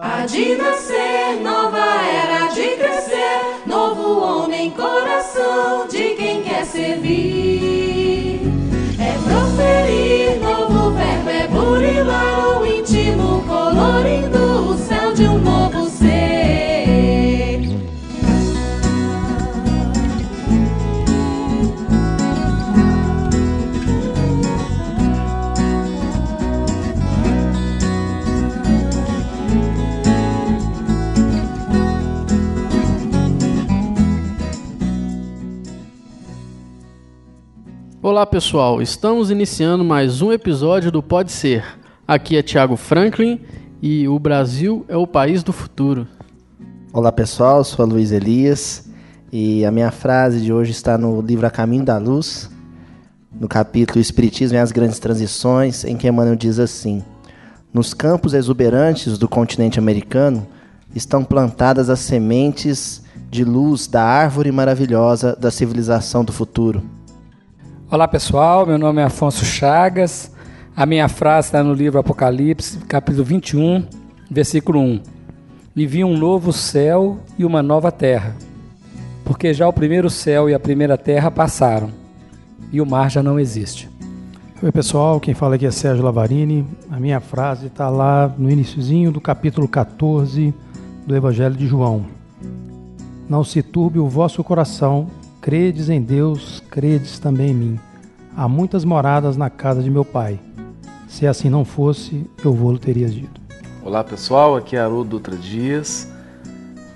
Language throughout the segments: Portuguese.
Há de nascer, nova era de crescer, novo homem, coração de quem quer servir. É proferir, Olá pessoal, estamos iniciando mais um episódio do Pode Ser. Aqui é Thiago Franklin e o Brasil é o país do futuro. Olá pessoal, sou Luiz Elias e a minha frase de hoje está no livro A Caminho da Luz, no capítulo Espiritismo e as Grandes Transições, em que Emmanuel diz assim: Nos campos exuberantes do continente americano estão plantadas as sementes de luz da árvore maravilhosa da civilização do futuro. Olá pessoal, meu nome é Afonso Chagas. A minha frase está no livro Apocalipse, capítulo 21, versículo 1. E vi um novo céu e uma nova terra, porque já o primeiro céu e a primeira terra passaram, e o mar já não existe. Oi pessoal, quem fala aqui é Sérgio Lavarini. A minha frase está lá no iniciozinho do capítulo 14 do Evangelho de João. Não se turbe o vosso coração, credes em Deus, credes também em mim. Há muitas moradas na casa de meu pai. Se assim não fosse, eu vou-lo teria dito. Olá pessoal, aqui é Haroldo Dutra Dias.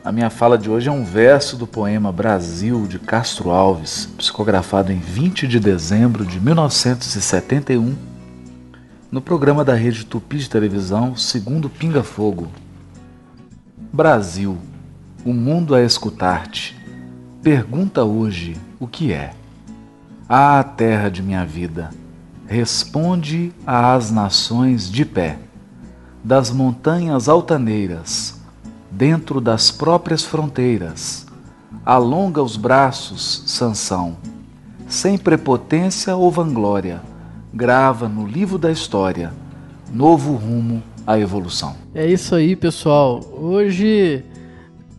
A minha fala de hoje é um verso do poema Brasil de Castro Alves, psicografado em 20 de dezembro de 1971, no programa da rede Tupi de televisão Segundo Pinga Fogo. Brasil, o mundo a escutar-te, pergunta hoje o que é. Ah, terra de minha vida, responde às nações de pé, das montanhas altaneiras, dentro das próprias fronteiras. Alonga os braços, Sansão, sem prepotência ou vanglória, grava no livro da história novo rumo à evolução. É isso aí, pessoal. Hoje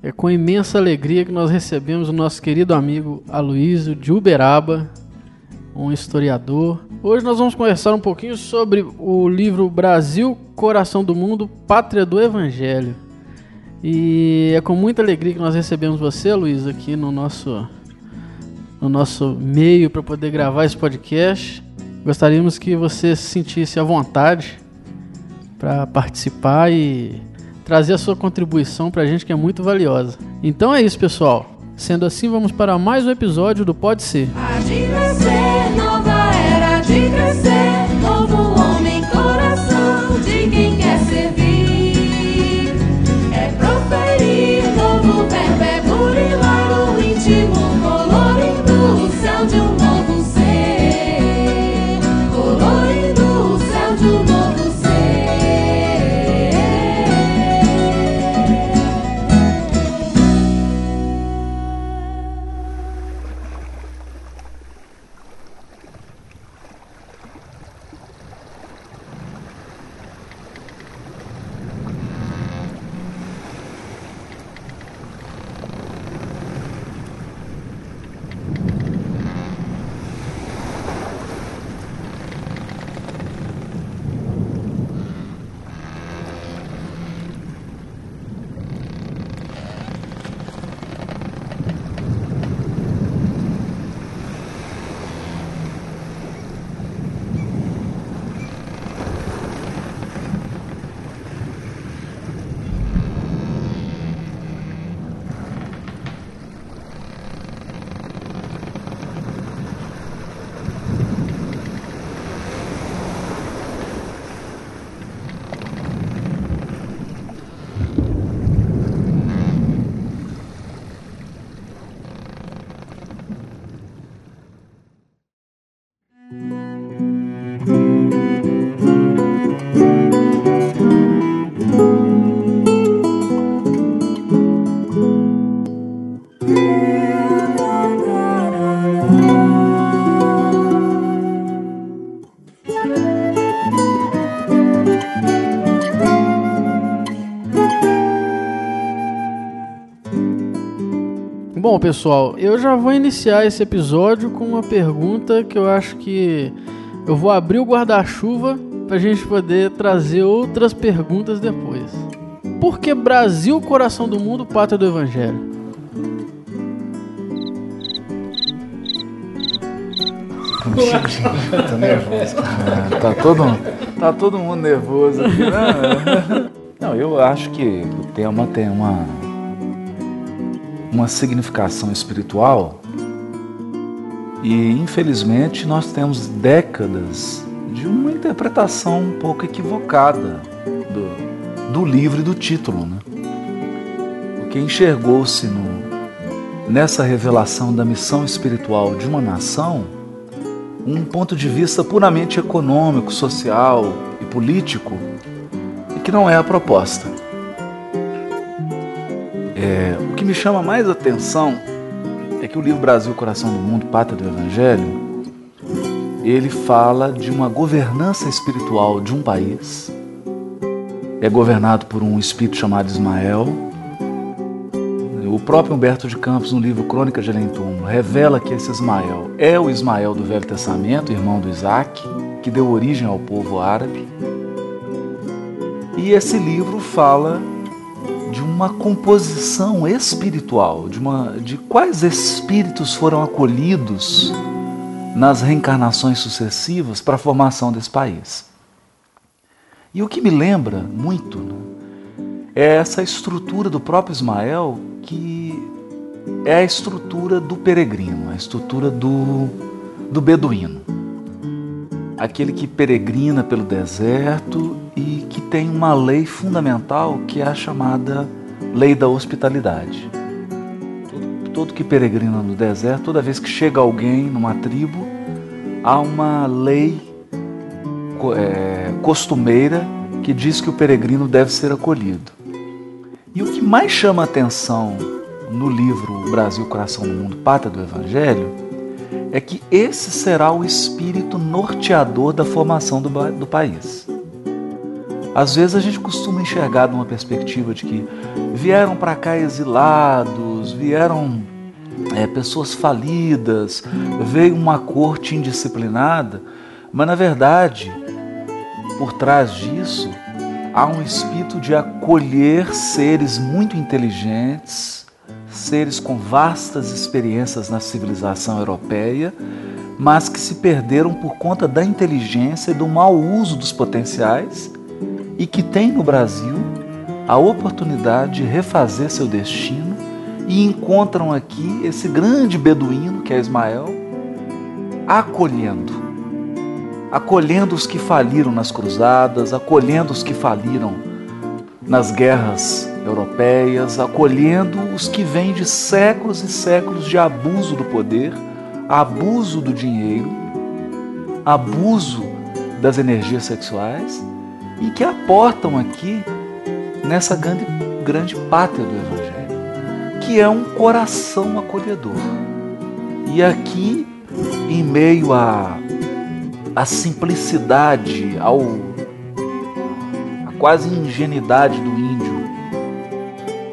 é com imensa alegria que nós recebemos o nosso querido amigo Aloysio de Uberaba, um historiador. Hoje nós vamos conversar um pouquinho sobre o livro Brasil, Coração do Mundo, Pátria do Evangelho. E é com muita alegria que nós recebemos você, Luiz, aqui no nosso, no nosso meio para poder gravar esse podcast. Gostaríamos que você se sentisse à vontade para participar e trazer a sua contribuição para a gente que é muito valiosa. Então é isso, pessoal. Sendo assim, vamos para mais um episódio do Pode Ser. Pessoal, eu já vou iniciar esse episódio com uma pergunta que eu acho que eu vou abrir o guarda-chuva para a gente poder trazer outras perguntas depois. Por que Brasil, coração do mundo, pátria do Evangelho? Tô nervoso. É, tá, todo, tá todo mundo nervoso aqui, né? Não, eu acho que o tema tem uma, uma significação espiritual e, infelizmente, nós temos décadas de uma interpretação um pouco equivocada do, do livro e do título, né? Porque enxergou-se nessa revelação da missão espiritual de uma nação um ponto de vista puramente econômico, social e político, e que não é a proposta. É, o que me chama mais atenção é que o livro Brasil, Coração do Mundo, Pátria do Evangelho, ele fala de uma governança espiritual de um país. É governado por um espírito chamado Ismael, o próprio Humberto de Campos, no livro Crônica de Alentum, revela que esse Ismael é o Ismael do Velho Testamento, irmão do Isaac, que deu origem ao povo árabe. E esse livro fala uma composição espiritual, de, uma, de quais espíritos foram acolhidos nas reencarnações sucessivas para a formação desse país. E o que me lembra muito né, é essa estrutura do próprio Ismael que é a estrutura do peregrino, a estrutura do, do beduíno. Aquele que peregrina pelo deserto e que tem uma lei fundamental que é a chamada lei da hospitalidade. Todo, todo que peregrina no deserto, toda vez que chega alguém numa tribo, há uma lei é, costumeira que diz que o peregrino deve ser acolhido. E o que mais chama atenção no livro Brasil, Coração do Mundo, Pátria do Evangelho, é que esse será o espírito norteador da formação do, do país. Às vezes a gente costuma enxergar de uma perspectiva de que vieram para cá exilados, vieram é, pessoas falidas, veio uma corte indisciplinada, mas na verdade, por trás disso, há um espírito de acolher seres muito inteligentes, seres com vastas experiências na civilização europeia, mas que se perderam por conta da inteligência e do mau uso dos potenciais e que têm no Brasil a oportunidade de refazer seu destino e encontram aqui esse grande beduíno que é Ismael acolhendo acolhendo os que faliram nas cruzadas, acolhendo os que faliram nas guerras europeias, acolhendo os que vêm de séculos e séculos de abuso do poder, abuso do dinheiro, abuso das energias sexuais e que aportam aqui nessa grande, grande pátria do Evangelho, que é um coração acolhedor. E aqui, em meio a a simplicidade, ao a quase ingenuidade do índio,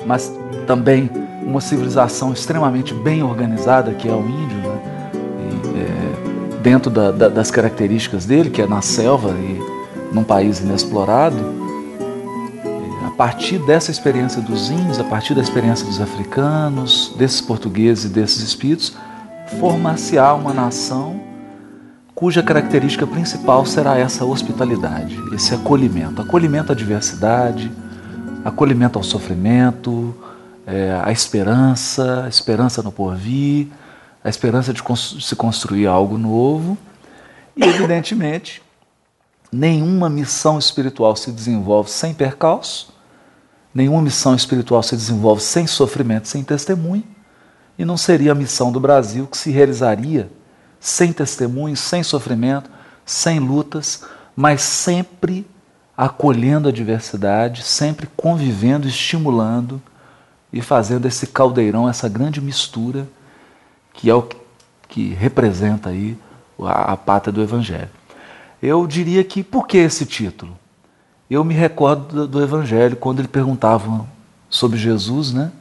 mas também uma civilização extremamente bem organizada que é o índio, né? e, é, dentro da, da, das características dele, que é na selva e num país inexplorado. A partir dessa experiência dos índios, a partir da experiência dos africanos, desses portugueses e desses espíritos, formar-se-á uma nação cuja característica principal será essa hospitalidade, esse acolhimento acolhimento à diversidade, acolhimento ao sofrimento, é, a esperança, a esperança no porvir, a esperança de se construir algo novo. E, evidentemente, nenhuma missão espiritual se desenvolve sem percalço, nenhuma missão espiritual se desenvolve sem sofrimento, sem testemunho, e não seria a missão do Brasil que se realizaria sem testemunhos, sem sofrimento, sem lutas, mas sempre acolhendo a diversidade, sempre convivendo, estimulando e fazendo esse caldeirão, essa grande mistura que é o que representa aí a, a pátria do Evangelho. Eu diria que por que esse título? Eu me recordo do, do Evangelho quando ele perguntava sobre Jesus, né?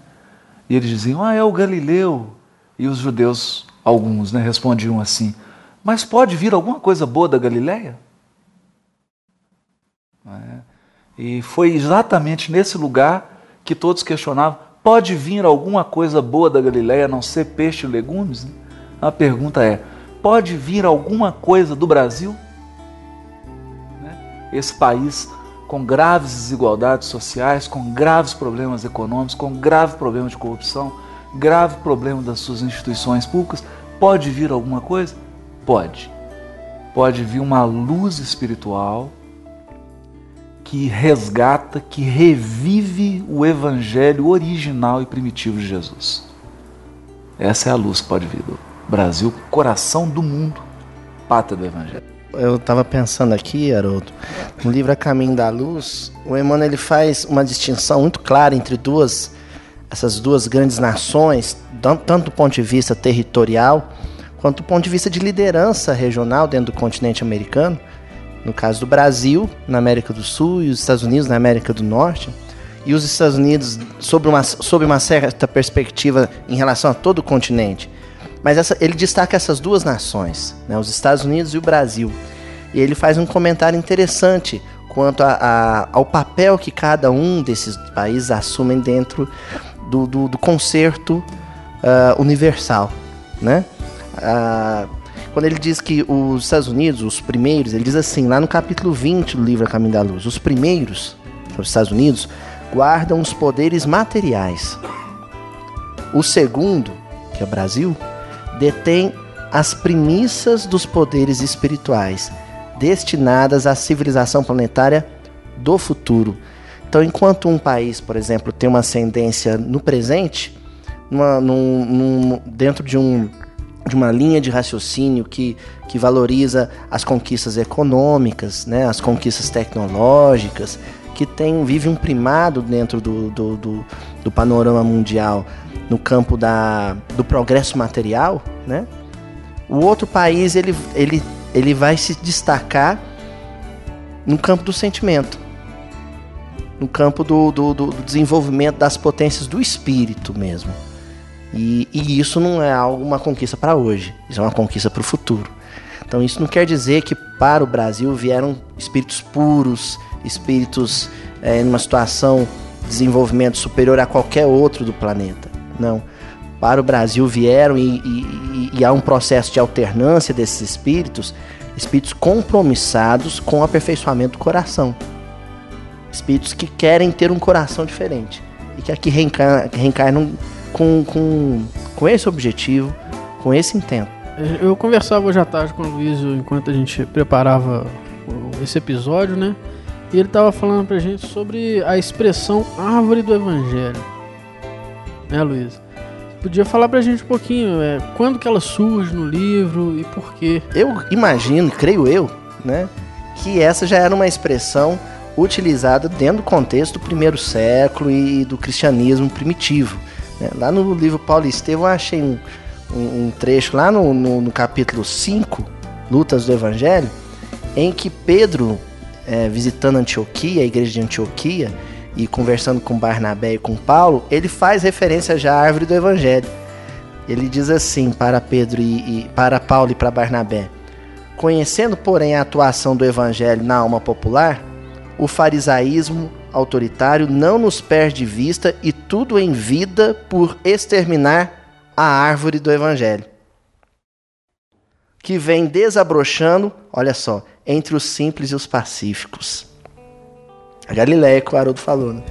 E eles diziam: Ah, é o Galileu. E os judeus, alguns, né, respondiam assim: Mas pode vir alguma coisa boa da Galileia? É. E foi exatamente nesse lugar que todos questionavam: pode vir alguma coisa boa da Galileia a não ser peixe e legumes? A pergunta é: pode vir alguma coisa do Brasil? Né? Esse país com graves desigualdades sociais, com graves problemas econômicos, com grave problema de corrupção, grave problema das suas instituições públicas, pode vir alguma coisa? Pode. Pode vir uma luz espiritual que resgata, que revive o evangelho original e primitivo de Jesus. Essa é a luz que pode vir do Brasil, coração do mundo, pátria do evangelho eu estava pensando aqui, Haroldo, no livro A Caminho da Luz, o Emmanuel ele faz uma distinção muito clara entre duas essas duas grandes nações, tanto do ponto de vista territorial, quanto do ponto de vista de liderança regional dentro do continente americano, no caso do Brasil, na América do Sul, e os Estados Unidos na América do Norte, e os Estados Unidos sob uma, sob uma certa perspectiva em relação a todo o continente. Mas essa, ele destaca essas duas nações, né, os Estados Unidos e o Brasil. E ele faz um comentário interessante quanto a, a, ao papel que cada um desses países assumem dentro do, do, do concerto uh, universal. Né? Uh, quando ele diz que os Estados Unidos, os primeiros, ele diz assim, lá no capítulo 20 do livro A Caminho da Luz, os primeiros, os Estados Unidos, guardam os poderes materiais. O segundo, que é o Brasil, detém as primícias dos poderes espirituais destinadas à civilização planetária do futuro. Então, enquanto um país, por exemplo, tem uma ascendência no presente, numa, num, num, dentro de, um, de uma linha de raciocínio que, que valoriza as conquistas econômicas, né, as conquistas tecnológicas, que tem, vive um primado dentro do, do, do, do panorama mundial no campo da, do progresso material, né? O outro país ele, ele, ele vai se destacar no campo do sentimento, no campo do, do, do desenvolvimento das potências do espírito mesmo. E, e isso não é algo, uma conquista para hoje, isso é uma conquista para o futuro. Então isso não quer dizer que para o Brasil vieram espíritos puros, espíritos é, numa situação de desenvolvimento superior a qualquer outro do planeta. Não. Para o Brasil vieram e, e, e há um processo de alternância desses espíritos, espíritos compromissados com o aperfeiçoamento do coração. Espíritos que querem ter um coração diferente e que aqui reencarnam, reencarnam com, com, com esse objetivo, com esse intento. Eu conversava hoje à tarde com o Luiz enquanto a gente preparava esse episódio, né? E ele estava falando pra gente sobre a expressão árvore do evangelho né, Luiz? Podia falar pra gente um pouquinho, é, quando que ela surge no livro e por quê? Eu imagino, creio eu, né, que essa já era uma expressão utilizada dentro do contexto do primeiro século e do cristianismo primitivo. Né? Lá no livro Paulo Estevão eu achei um, um, um trecho lá no, no, no, capítulo 5, Lutas do Evangelho, em que Pedro, é, visitando Antioquia, a igreja de Antioquia, e conversando com Barnabé e com Paulo, ele faz referência já à árvore do evangelho. Ele diz assim para Pedro e, e para Paulo e para Barnabé: Conhecendo, porém, a atuação do evangelho na alma popular, o farisaísmo autoritário não nos perde de vista e tudo em vida por exterminar a árvore do evangelho. Que vem desabrochando, olha só, entre os simples e os pacíficos. A Galileia que o Haroldo falou, né?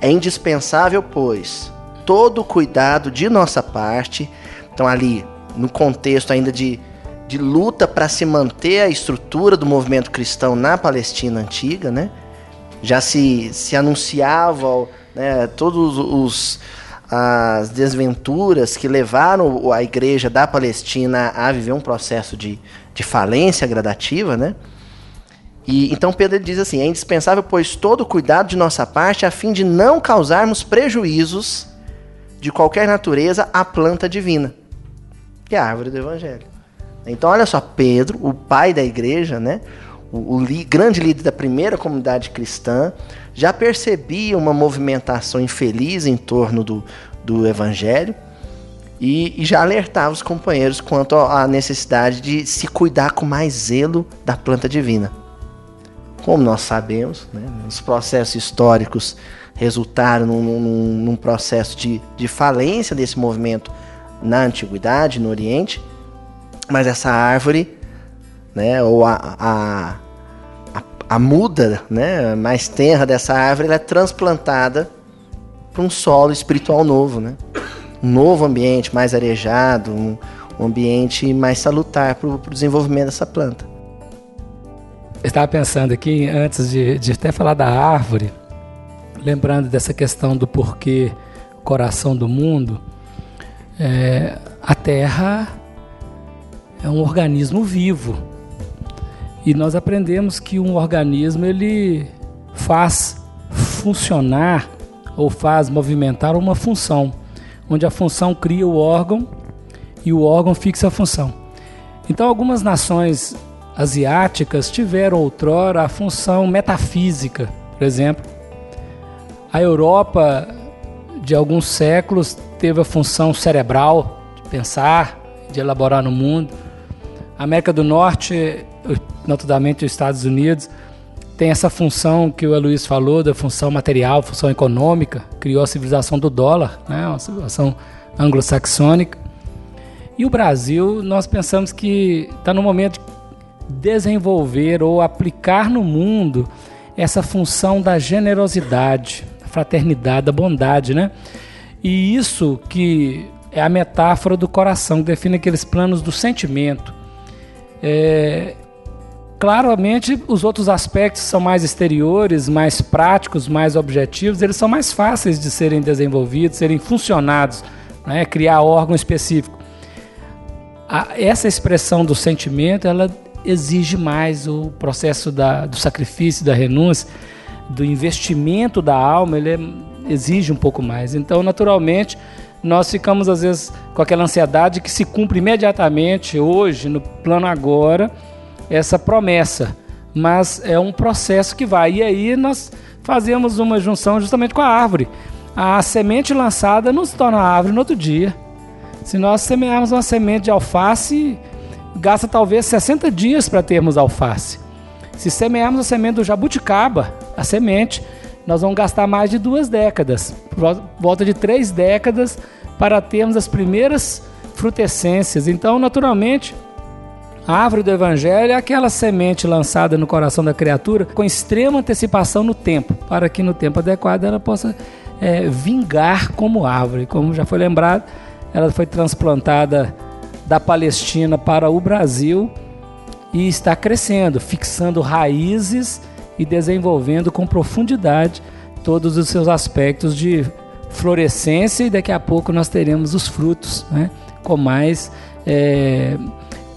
É indispensável, pois, todo o cuidado de nossa parte, então ali, no contexto ainda de, de luta para se manter a estrutura do movimento cristão na Palestina antiga, né? Já se, se anunciava né, todos os as desventuras que levaram a igreja da Palestina a viver um processo de, de falência gradativa, né? E então Pedro diz assim: é indispensável, pois, todo cuidado de nossa parte a fim de não causarmos prejuízos de qualquer natureza à planta divina, que é a árvore do evangelho. Então, olha só, Pedro, o pai da igreja, né? O, li, grande líder da primeira comunidade cristã, já percebia uma movimentação infeliz em torno do, do evangelho e, e, já alertava os companheiros quanto à necessidade de se cuidar com mais zelo da planta divina. Como nós sabemos, né, os processos históricos resultaram num, num, num processo de, de falência desse movimento na antiguidade, no Oriente, mas essa árvore, né, ou a, a, a, a muda né, mais tenra dessa árvore, ela é transplantada para um solo espiritual novo, né? um novo ambiente mais arejado, um, um ambiente mais salutar para o desenvolvimento dessa planta. Eu estava pensando aqui, antes de, de até falar da árvore, lembrando dessa questão do porquê coração do mundo, é, a Terra é um organismo vivo. E nós aprendemos que um organismo ele faz funcionar ou faz movimentar uma função onde a função cria o órgão e o órgão fixa a função. Então, algumas nações asiáticas tiveram outrora a função metafísica, por exemplo. A Europa, de alguns séculos, teve a função cerebral, de pensar, de elaborar no mundo. A América do Norte, notadamente os Estados Unidos, tem essa função que o Luiz falou, da função material, função econômica, criou a civilização do dólar, né, uma civilização anglo-saxônica. E o Brasil, nós pensamos que está no momento de desenvolver ou aplicar no mundo essa função da generosidade, da fraternidade, da bondade, né? E isso que é a metáfora do coração, que define aqueles planos do sentimento. É, Claramente, os outros aspectos são mais exteriores, mais práticos, mais objetivos, eles são mais fáceis de serem desenvolvidos, serem funcionados, né? criar órgão específico. A, essa expressão do sentimento, ela exige mais o processo da, do sacrifício, da renúncia, do investimento da alma, ele é, exige um pouco mais. Então, naturalmente, nós ficamos às vezes com aquela ansiedade que se cumpre imediatamente, hoje, no plano agora, essa promessa, mas é um processo que vai. E aí nós fazemos uma junção justamente com a árvore. A semente lançada não se torna árvore no outro dia. Se nós semearmos uma semente de alface, gasta talvez 60 dias para termos alface. Se semearmos a semente do jabuticaba, a semente, nós vamos gastar mais de duas décadas, volta de três décadas, para termos as primeiras frutescências. Então, naturalmente, a árvore do Evangelho é aquela semente lançada no coração da criatura com extrema antecipação no tempo, para que no tempo adequado ela possa é, vingar como árvore. Como já foi lembrado, ela foi transplantada da Palestina para o Brasil e está crescendo, fixando raízes e desenvolvendo com profundidade todos os seus aspectos de florescência e daqui a pouco nós teremos os frutos, né? com mais é,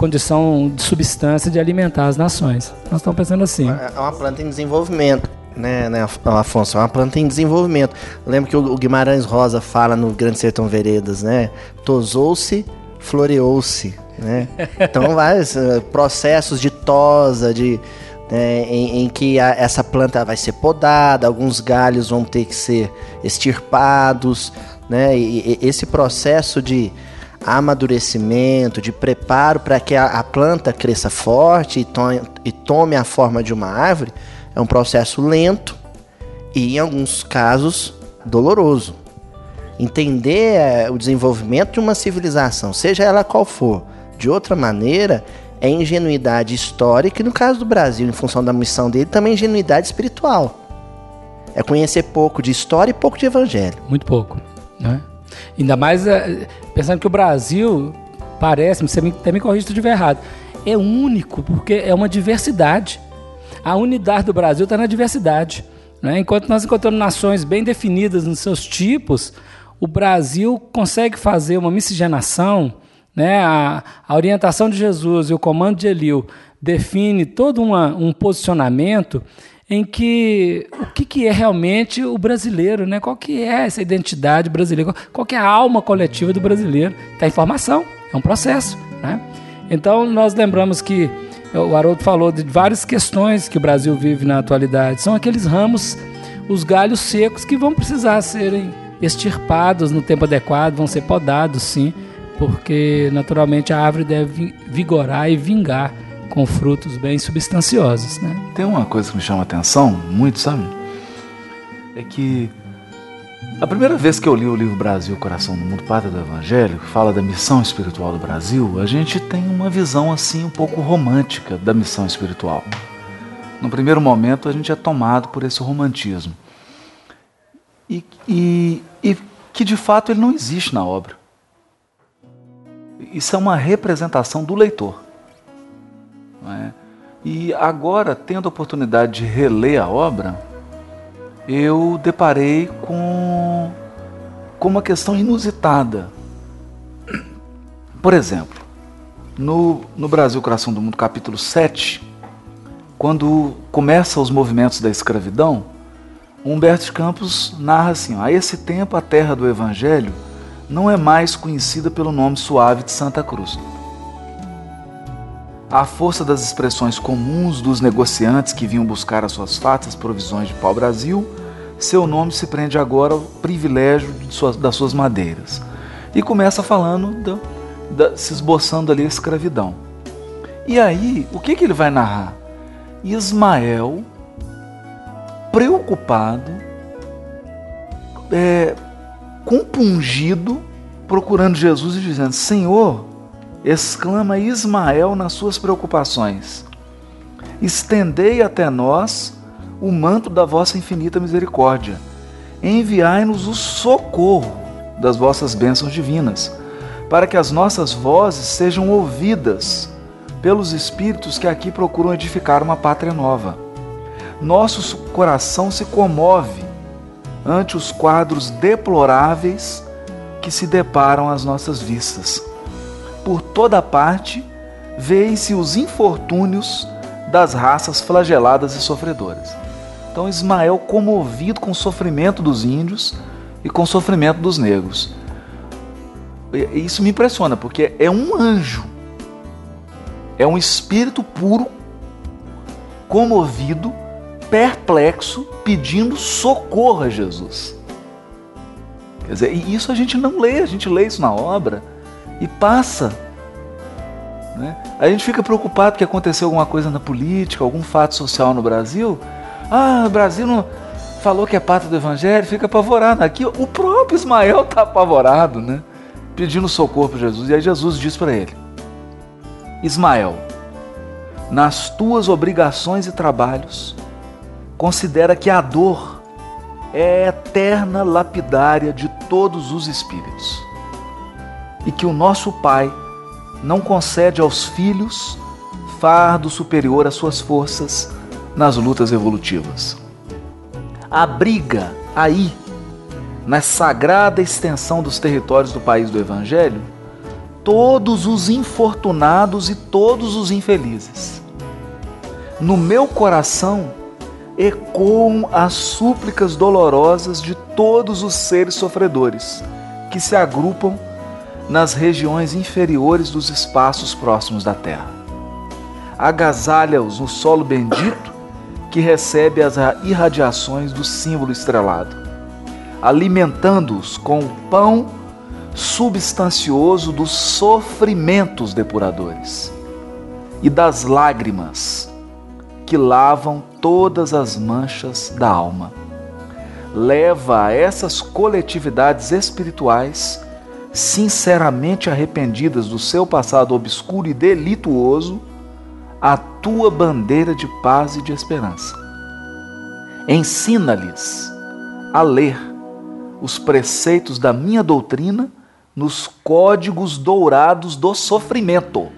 condição de substância de alimentar as nações. Nós estamos pensando assim. É uma planta em desenvolvimento. Né, né, Afonso? É uma planta em desenvolvimento. Lembro que o Guimarães Rosa fala no Grande Sertão Veredas, né? Tosou-se, floreou-se, né? Então, vários uh, processos de tosa, de, né, em, em, que a, essa planta vai ser podada, alguns galhos vão ter que ser extirpados, né? E, e esse processo de, amadurecimento, de preparo para que a, a, planta cresça forte e tome, e tome a forma de uma árvore, é um processo lento e, em alguns casos, doloroso. Entender é, o desenvolvimento de uma civilização, seja ela qual for, de outra maneira, é ingenuidade histórica e, no caso do Brasil, em função da missão dele, também ingenuidade espiritual. É conhecer pouco de história e pouco de evangelho. Muito pouco, né? Ainda mais é, pensando que o Brasil, parece, você até me corrija se eu estiver errado, é único porque é uma diversidade. A unidade do Brasil está na diversidade. Né? Enquanto nós encontramos nações bem definidas nos seus tipos, o Brasil consegue fazer uma miscigenação, né? a, a orientação de Jesus e o comando de Eliu define todo uma, um posicionamento em que o que, que é realmente o brasileiro, né? Qual que é essa identidade brasileira? Qual que é a alma coletiva do brasileiro? Está em formação, é um processo, né? Então nós lembramos que o Haroldo falou de várias questões que o Brasil vive na atualidade. São aqueles ramos, os galhos secos que vão precisar serem extirpados no tempo adequado, vão ser podados, sim, porque naturalmente a árvore deve vigorar e vingar com frutos bem substanciosos, né? Tem uma coisa que me chama a atenção, muito, sabe? É que a primeira vez que eu li o livro Brasil, Coração do Mundo, Pátria do Evangelho, que fala da missão espiritual do Brasil, a gente tem uma visão assim um pouco romântica da missão espiritual. No primeiro momento, a gente é tomado por esse romantismo. E, e, e que de fato ele não existe na obra. Isso é uma representação do leitor. É? E agora, tendo a oportunidade de reler a obra, eu deparei com, com uma questão inusitada. Por exemplo, no, no Brasil Coração do Mundo, capítulo 7, quando começam os movimentos da escravidão, Humberto de Campos narra assim: a esse tempo a terra do Evangelho não é mais conhecida pelo nome suave de Santa Cruz. À força das expressões comuns dos negociantes que vinham buscar as suas fatas provisões de pau-brasil, seu nome se prende agora ao privilégio suas, das suas madeiras. E começa falando, da, da, se esboçando ali a escravidão. E aí, o que, que ele vai narrar? Ismael, preocupado, é, compungido, procurando Jesus e dizendo: Senhor, exclama Ismael nas suas preocupações. Estendei até nós o manto da vossa infinita misericórdia. Enviai-nos o socorro das vossas bênçãos divinas, para que as nossas vozes sejam ouvidas pelos espíritos que aqui procuram edificar uma pátria nova. Nosso coração se comove ante os quadros deploráveis que se deparam às nossas vistas por toda parte, veem-se os infortúnios das raças flageladas e sofredoras. Então Ismael comovido com o sofrimento dos índios e com o sofrimento dos negros. Isso me impressiona, porque é um anjo, é um espírito puro, comovido, perplexo, pedindo socorro a Jesus. Quer dizer, e isso a gente não lê, a gente lê isso na obra e passa. Né? A gente fica preocupado que aconteceu alguma coisa na política, algum fato social no Brasil. Ah, o Brasil não falou que é pátria do Evangelho, fica apavorado. Aqui o próprio Ismael está apavorado, né? pedindo socorro para Jesus. E aí Jesus diz para ele: Ismael, nas tuas obrigações e trabalhos, considera que a dor é a eterna lapidária de todos os espíritos e que o nosso Pai não concede aos filhos fardo superior às suas forças nas lutas evolutivas. Abriga aí, na sagrada extensão dos territórios do país do Evangelho, todos os infortunados e todos os infelizes. No meu coração ecoam as súplicas dolorosas de todos os seres sofredores que se agrupam nas regiões inferiores dos espaços próximos da terra. Agasalha-os no solo bendito que recebe as irradiações do símbolo estrelado, alimentando-os com o pão substancioso dos sofrimentos depuradores e das lágrimas que lavam todas as manchas da alma. Leva a essas coletividades espirituais sinceramente arrependidas do seu passado obscuro e delituoso, a tua bandeira de paz e de esperança. Ensina-lhes a ler os preceitos da minha doutrina nos códigos dourados do sofrimento.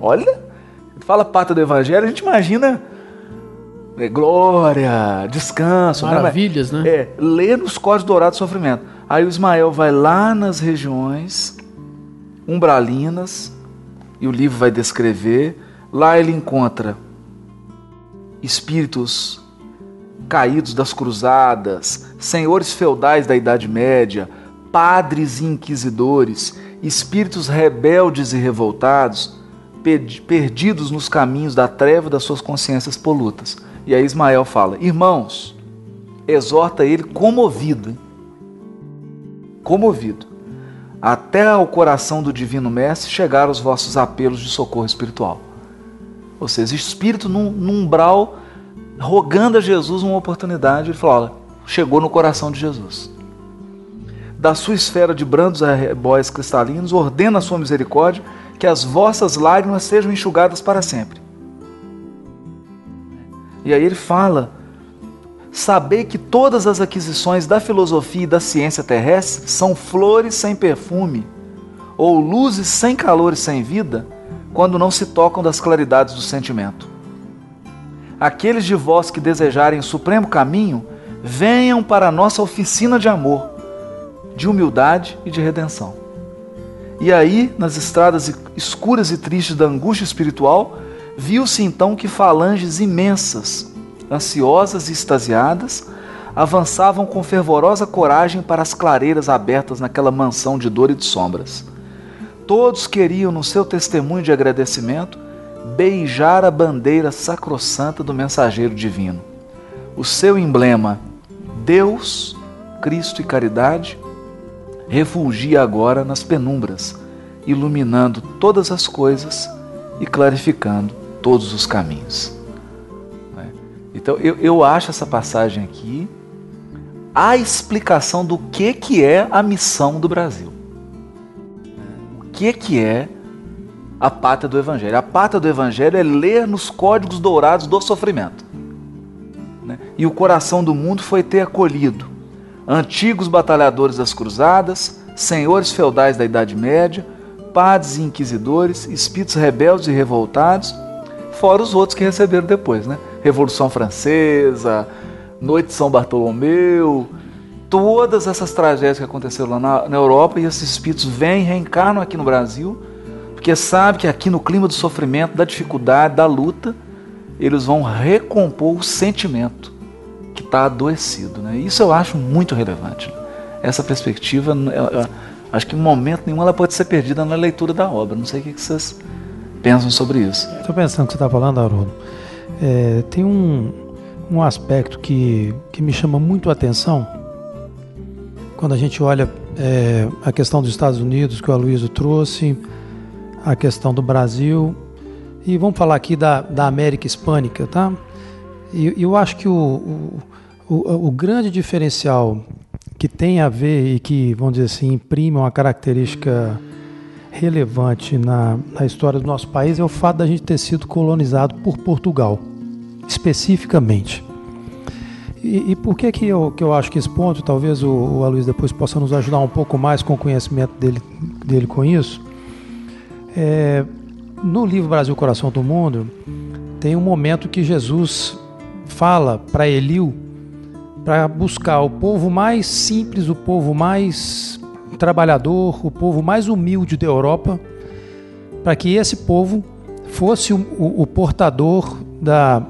Olha, fala pata do evangelho, a gente imagina é, glória, descanso, né? maravilhas, né? né? É, ler nos códigos dourados do sofrimento. Aí o Ismael vai lá nas regiões umbralinas e o livro vai descrever. Lá ele encontra espíritos caídos das cruzadas, senhores feudais da Idade Média, padres e inquisidores, espíritos rebeldes e revoltados, perdidos nos caminhos da treva das suas consciências polutas. E aí Ismael fala: Irmãos, exorta ele comovido? Comovido. Até ao coração do Divino Mestre chegaram os vossos apelos de socorro espiritual. Ou seja, espírito num, num umbral rogando a Jesus uma oportunidade. Ele falou: olha, chegou no coração de Jesus. Da sua esfera de brandos arrebóis cristalinos, ordena a sua misericórdia que as vossas lágrimas sejam enxugadas para sempre. E aí ele fala: Sabei que todas as aquisições da filosofia e da ciência terrestre são flores sem perfume, ou luzes sem calor e sem vida, quando não se tocam das claridades do sentimento. Aqueles de vós que desejarem o supremo caminho, venham para a nossa oficina de amor, de humildade e de redenção. E aí, nas estradas escuras e tristes da angústia espiritual, viu-se então que falanges imensas, ansiosas e extasiadas, avançavam com fervorosa coragem para as clareiras abertas naquela mansão de dor e de sombras. Todos queriam, no seu testemunho de agradecimento, beijar a bandeira sacrossanta do mensageiro divino. O seu emblema, Deus, Cristo e caridade, refulgia agora nas penumbras, iluminando todas as coisas e clarificando todos os caminhos. Então eu, eu acho essa passagem aqui a explicação do que, que é a missão do Brasil. O que, que é a pátria do Evangelho? A pátria do Evangelho é ler nos códigos dourados do sofrimento. Né? E o coração do mundo foi ter acolhido antigos batalhadores das cruzadas, senhores feudais da Idade Média, padres e inquisidores, espíritos rebeldes e revoltados, fora os outros que receberam depois, né? Revolução Francesa, Noite de São Bartolomeu, todas essas tragédias que aconteceram lá na, na Europa e esses espíritos vêm, reencarnam aqui no Brasil, porque sabe que aqui no clima do sofrimento, da dificuldade, da luta, eles vão recompor o sentimento que está adoecido. Né? Isso eu acho muito relevante. Né? Essa perspectiva, eu, eu, acho que em momento nenhum ela pode ser perdida na leitura da obra. Não sei o que vocês pensam sobre isso. Estou pensando que você está falando, Haroldo. É, tem um, um aspecto que, que me chama muito a atenção quando a gente olha é, a questão dos Estados Unidos que o Aloysio trouxe, a questão do Brasil e vamos falar aqui da, da América Hispânica, tá? E eu acho que o, o, o, grande diferencial que tem a ver e que, vamos dizer assim, imprime uma característica relevante na, na história do nosso país é o fato da gente ter sido colonizado por Portugal, especificamente. E, e, por que, que, eu, que eu acho que esse ponto, talvez o, o Aloysio depois possa nos ajudar um pouco mais com o conhecimento dele, dele com isso? É, no livro Brasil Coração do Mundo, tem um momento que Jesus fala para Eliu para buscar o povo mais simples, o povo mais trabalhador, o povo mais humilde da Europa, para que esse povo fosse o, o, o portador da,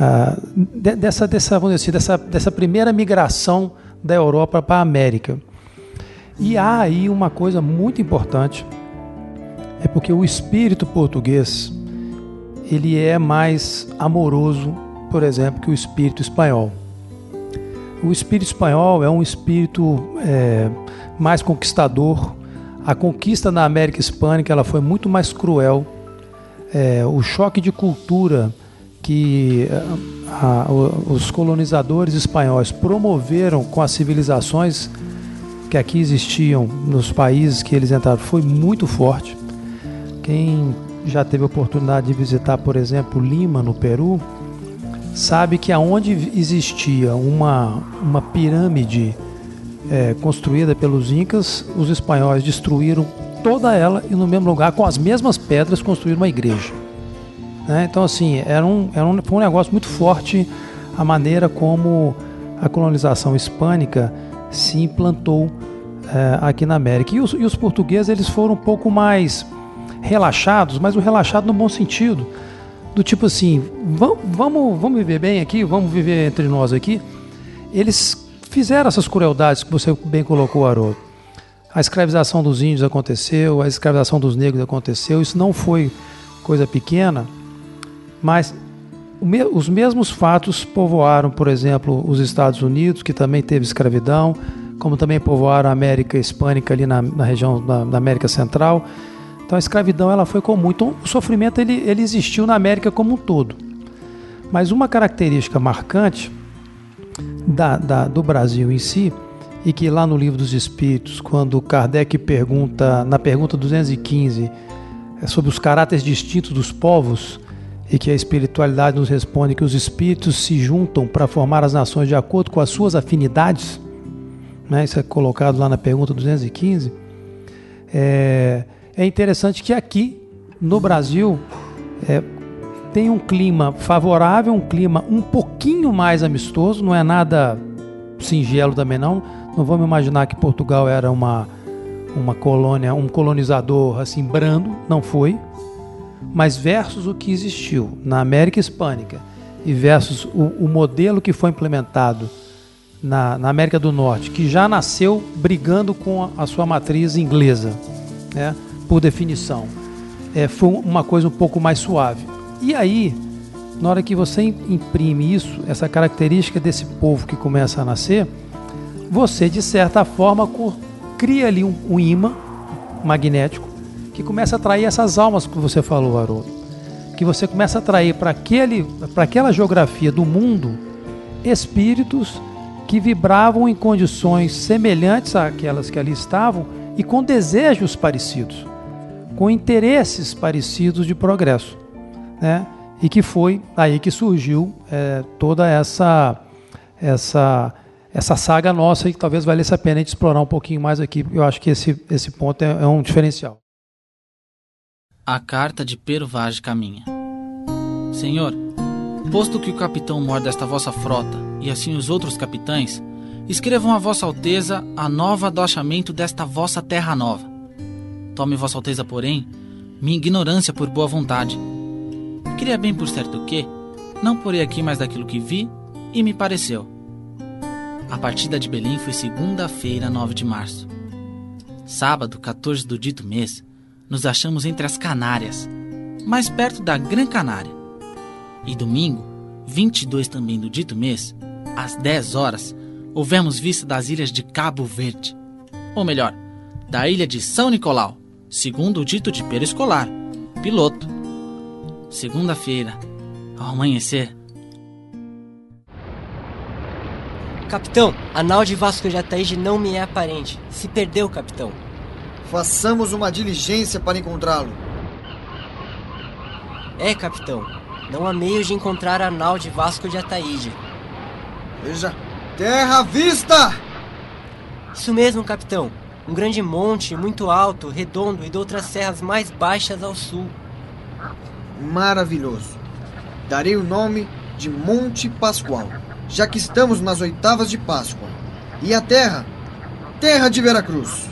a, dessa, dessa, vamos dizer assim, dessa, dessa primeira migração da Europa para a América. E há aí uma coisa muito importante, é porque o espírito português ele é mais amoroso, por exemplo, que o espírito espanhol. O espírito espanhol é um espírito é, mais conquistador. A conquista na América Hispânica ela foi muito mais cruel. É, o choque de cultura que a, a, os colonizadores espanhóis promoveram com as civilizações que aqui existiam nos países que eles entraram foi muito forte. Quem já teve a oportunidade de visitar, por exemplo, Lima, no Peru, sabe que aonde existia uma, uma pirâmide é, construída pelos Incas, os espanhóis destruíram toda ela e no mesmo lugar, com as mesmas pedras, construíram uma igreja. Né? Então, assim, era um, era um, foi um negócio muito forte a maneira como a colonização hispânica se implantou é, aqui na América. E os, e os portugueses eles foram um pouco mais relaxados, mas o relaxado no bom sentido. Do tipo assim, vamos, vamos, vamos viver bem aqui, vamos viver entre nós aqui. Eles fizeram essas crueldades que você bem colocou, Haroldo. A escravização dos índios aconteceu, a escravização dos negros aconteceu. Isso não foi coisa pequena, mas os mesmos fatos povoaram, por exemplo, os Estados Unidos, que também teve escravidão, como também povoaram a América Hispânica ali na, na região da, da, América Central. Então a escravidão ela foi comum. Então o sofrimento ele, ele existiu na América como um todo. Mas uma característica marcante da, da, do Brasil em si, e que lá no Livro dos Espíritos, quando Kardec pergunta, na pergunta 215, é sobre os caráteres distintos dos povos, e que a espiritualidade nos responde que os espíritos se juntam para formar as nações de acordo com as suas afinidades, né? isso é colocado lá na pergunta 215. É, é interessante que aqui no Brasil é, tem um clima favorável, um clima um pouquinho mais amistoso, não é nada singelo também não. Não vamos imaginar que Portugal era uma, uma colônia, um colonizador assim brando, não foi mas versus o que existiu na América Hispânica e versus o, o modelo que foi implementado na, na, América do Norte, que já nasceu brigando com a, a sua matriz inglesa, né, por definição, é, foi uma coisa um pouco mais suave. E aí, na hora que você imprime isso, essa característica desse povo que começa a nascer, você, de certa forma, cria ali um, um imã magnético que começa a atrair essas almas que você falou, Haroldo. Que você começa a atrair para aquela geografia do mundo espíritos que vibravam em condições semelhantes àquelas que ali estavam e com desejos parecidos, com interesses parecidos de progresso, né? E que foi aí que surgiu é, toda essa essa essa saga nossa e talvez valesse a pena a gente explorar um pouquinho mais aqui. Eu acho que esse esse ponto é, é um diferencial. A carta de Pero Vaz caminha. Senhor, posto que o capitão mor desta vossa frota, e assim os outros capitães, escrevam a vossa alteza a nova adoçamento desta vossa terra nova. Tome vossa alteza, porém, minha ignorância por boa vontade. Queria bem por certo que, não porei aqui mais daquilo que vi e me pareceu. A partida de Belém foi segunda-feira, 9 de março. Sábado, 14 do dito mês, nos achamos entre as Canárias, mais perto da Gran Canária. E domingo, 22 também do dito mês, às 10 horas, houvemos vista das ilhas de Cabo Verde. Ou melhor, da ilha de São Nicolau, segundo o dito de Pedro Escolar, piloto. Segunda-feira, ao amanhecer. Capitão, a nau de Vasco de Ataíde não me é aparente. Se perdeu, capitão. Façamos uma diligência para encontrá-lo. É, capitão. Não há meios de encontrar a nau de Vasco de Ataíde. Veja, terra à vista! Isso mesmo, capitão. Um grande monte, muito alto, redondo e de outras serras mais baixas ao sul. Maravilhoso. Darei o nome de Monte Pascoal, já que estamos nas oitavas de Páscoa. E a terra? Terra de Veracruz.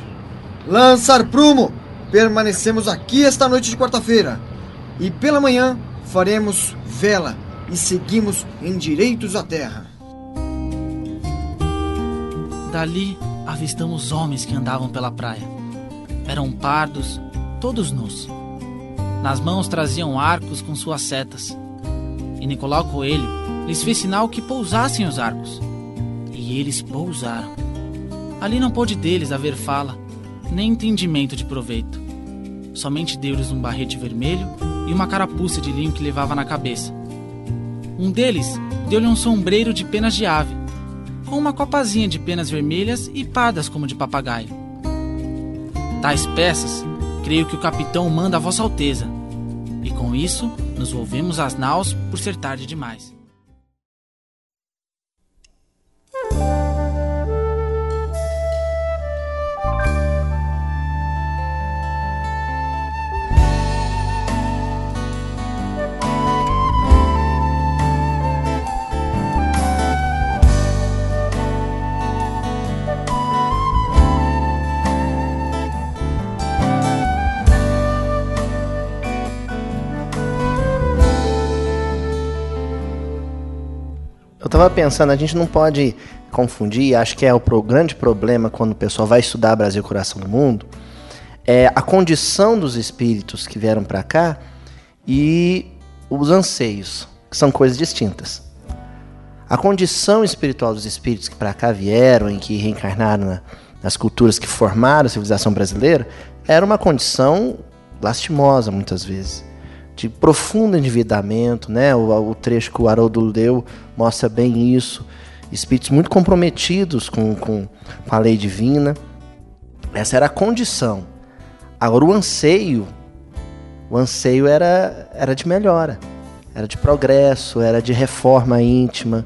Lançar prumo! Permanecemos aqui esta noite de quarta-feira. E pela manhã faremos vela e seguimos em direitos à terra. Dali avistamos homens que andavam pela praia. Eram pardos, todos nus. Nas mãos traziam arcos com suas setas. E Nicolau Coelho lhes fez sinal que pousassem os arcos. E eles pousaram. Ali não pôde deles haver fala nem entendimento de proveito. Somente deu-lhes um barrete vermelho e uma carapuça de linho que levava na cabeça. Um deles deu-lhe um sombreiro de penas de ave, com uma copazinha de penas vermelhas e pardas como de papagaio. Tais peças, creio que o capitão manda a Vossa Alteza, e com isso nos volvemos às naus por ser tarde demais. Eu estava pensando, a gente não pode confundir, acho que é o pro, grande problema quando o pessoal vai estudar Brasil Coração do Mundo, é a condição dos espíritos que vieram para cá e os anseios, que são coisas distintas. A condição espiritual dos espíritos que para cá vieram, em que reencarnaram na, nas culturas que formaram a civilização brasileira, era uma condição lastimosa muitas vezes, de profundo endividamento, né? O, o trecho que o Haroldo leu mostra bem isso. Espíritos muito comprometidos com, com, com a lei divina. Essa era a condição. Agora o anseio, o anseio era, era de melhora, era de progresso, era de reforma íntima.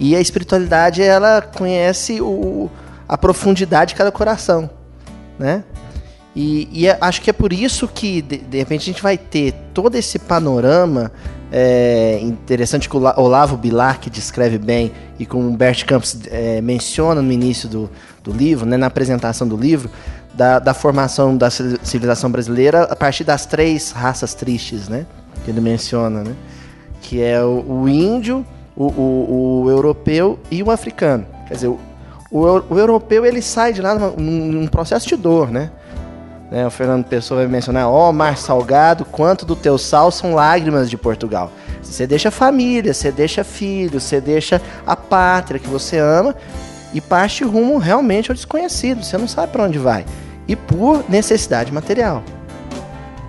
E a espiritualidade ela conhece o, a profundidade de cada coração, né? E, e é, acho que é por isso que, de, de, repente, a gente vai ter todo esse panorama é, interessante que o Olavo Bilar, que descreve bem, e como o Bert Campos é, menciona no início do, do livro, né, na apresentação do livro, da, da, formação da civilização brasileira a partir das três raças tristes, né? Que ele menciona, né? Que é o, o índio, o, o, o, europeu e o africano. Quer dizer, o, o, europeu ele sai de lá num, num processo de dor, né? Né, o Fernando Pessoa vai mencionar: Ó, oh, mar salgado, quanto do teu sal são lágrimas de Portugal. Você deixa a família, você deixa filhos, você deixa a pátria que você ama e parte rumo realmente ao desconhecido. Você não sabe para onde vai. E por necessidade material.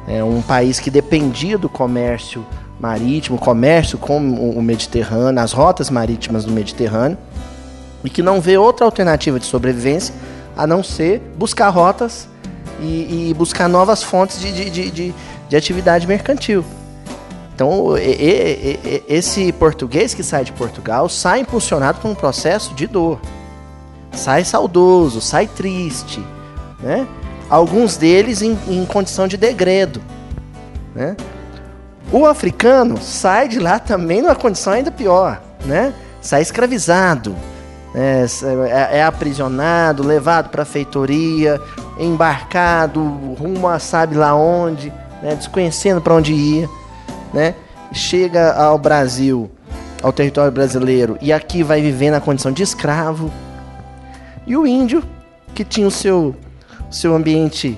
É um país que dependia do comércio marítimo, comércio com o Mediterrâneo, as rotas marítimas do Mediterrâneo, e que não vê outra alternativa de sobrevivência a não ser buscar rotas e, e buscar novas fontes de, de, de, de, de atividade mercantil. Então, e, e, esse português que sai de Portugal sai impulsionado por um processo de dor. Sai saudoso, sai triste, né? Alguns deles em, em condição de degredo, né? O africano sai de lá também numa condição ainda pior, né? Sai escravizado, é, é, é aprisionado, levado para a feitoria, embarcado rumo a sabe lá onde, né, desconhecendo para onde ia, né, chega ao Brasil, ao território brasileiro e aqui vai viver na condição de escravo. E o índio, que tinha o seu, seu ambiente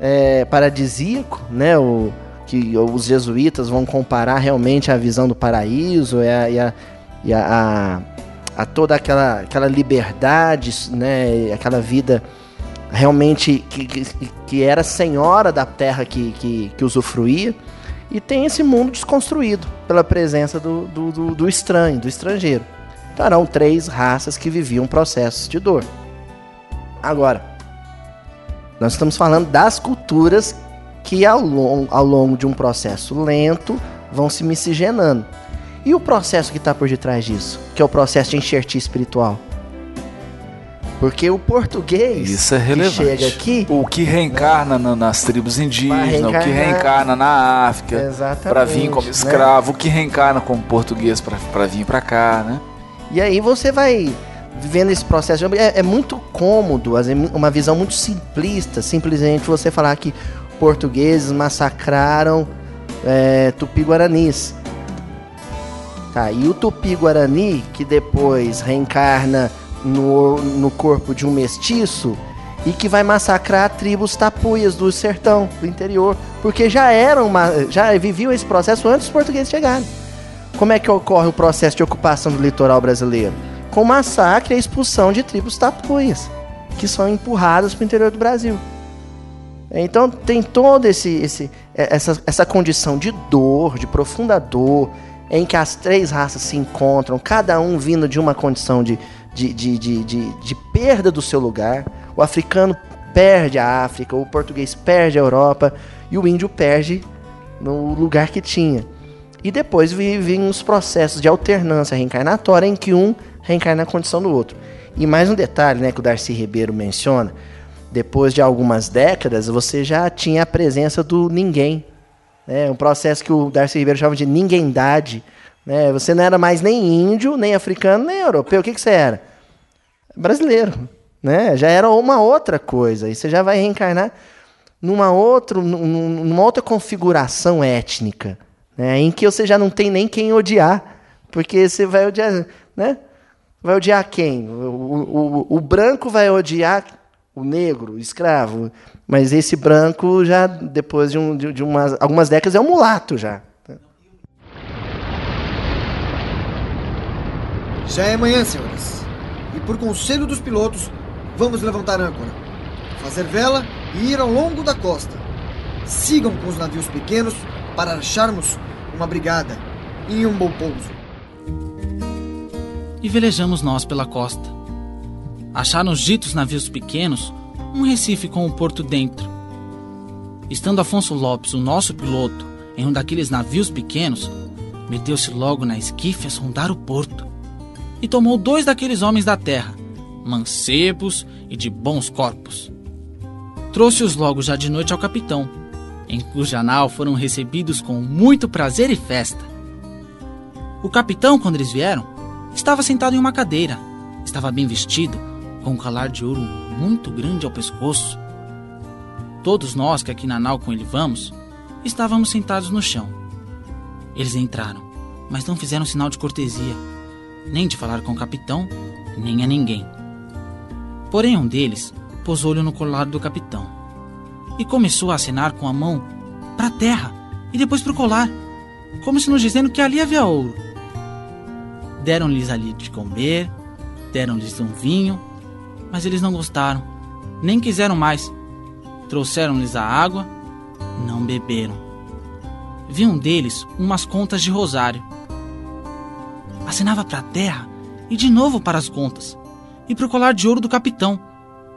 é, paradisíaco, né, o, que os jesuítas vão comparar realmente a visão do paraíso e a, e a, e a, a a toda aquela, aquela liberdade, né, aquela vida realmente que, que, que era senhora da terra que, que, que, usufruía, e tem esse mundo desconstruído pela presença do, do, do, do estranho, do estrangeiro. Então eram três raças que viviam processos de dor. Agora, nós estamos falando das culturas que ao, ao longo de um processo lento vão se miscigenando. E o processo que está por detrás disso? Que é o processo de enxertia espiritual. Porque o português Isso é relevante. que chega aqui. O que reencarna né? nas tribos indígenas, o que reencarna na África para vir como né? escravo, né? o que reencarna como português para vir para cá, né? E aí você vai vivendo esse processo. É, é muito cômodo, uma visão muito simplista, simplesmente você falar que portugueses massacraram é, tupi-guaranis. Tá, e o Tupi-Guarani, que depois reencarna no, no corpo de um mestiço e que vai massacrar tribos tapuias do sertão, do interior, porque já eram, já viviam esse processo antes dos portugueses chegarem. Como é que ocorre o processo de ocupação do litoral brasileiro? Com massacre e expulsão de tribos tapuias, que são empurradas para o interior do Brasil. Então tem toda esse, esse, essa, essa condição de dor, de profunda dor, em que as três raças se encontram, cada um vindo de uma condição de, de, de, de, de, de perda do seu lugar. O africano perde a África, o português perde a Europa e o índio perde no lugar que tinha. E depois vivem os processos de alternância reencarnatória em que um reencarna na condição do outro. E mais um detalhe né, que o Darcy Ribeiro menciona: depois de algumas décadas, você já tinha a presença do ninguém né? Um processo que o Darcy Ribeiro chama de ninguémdade. Né? Você não era mais nem índio, nem africano, nem europeu. O que, que você era? Brasileiro. Né? Já era uma outra coisa. E você já vai reencarnar numa, outro, numa outra configuração étnica. Né? Em que você já não tem nem quem odiar. Porque você vai odiar. Né? Vai odiar quem? O, o, o branco vai odiar o negro, escravo. Mas esse branco já, depois de, um, de, de umas, algumas décadas, é um mulato já. Já é manhã, senhores. E por conselho dos pilotos, vamos levantar âncora, fazer vela e ir ao longo da costa. Sigam com os navios pequenos para acharmos uma brigada e um bom pouso. E velejamos nós pela costa Acharam os ditos navios pequenos um recife com o porto dentro. Estando Afonso Lopes, o nosso piloto, em um daqueles navios pequenos, meteu-se logo na esquife a sondar o porto e tomou dois daqueles homens da terra, mancebos e de bons corpos. Trouxe-os logo já de noite ao capitão, em cuja nau foram recebidos com muito prazer e festa. O capitão, quando eles vieram, estava sentado em uma cadeira, estava bem vestido, com um calar de ouro muito grande ao pescoço. Todos nós que aqui na nau com ele vamos, estávamos sentados no chão. Eles entraram, mas não fizeram sinal de cortesia, nem de falar com o capitão, nem a ninguém. Porém, um deles pôs olho no colar do capitão e começou a acenar com a mão para a terra e depois para o colar, como se nos dizendo que ali havia ouro. Deram-lhes ali de comer, deram-lhes um vinho, mas eles não gostaram, nem quiseram mais. Trouxeram-lhes a água, não beberam. Vi um deles umas contas de rosário. Acenava para a terra e de novo para as contas, e para o colar de ouro do capitão,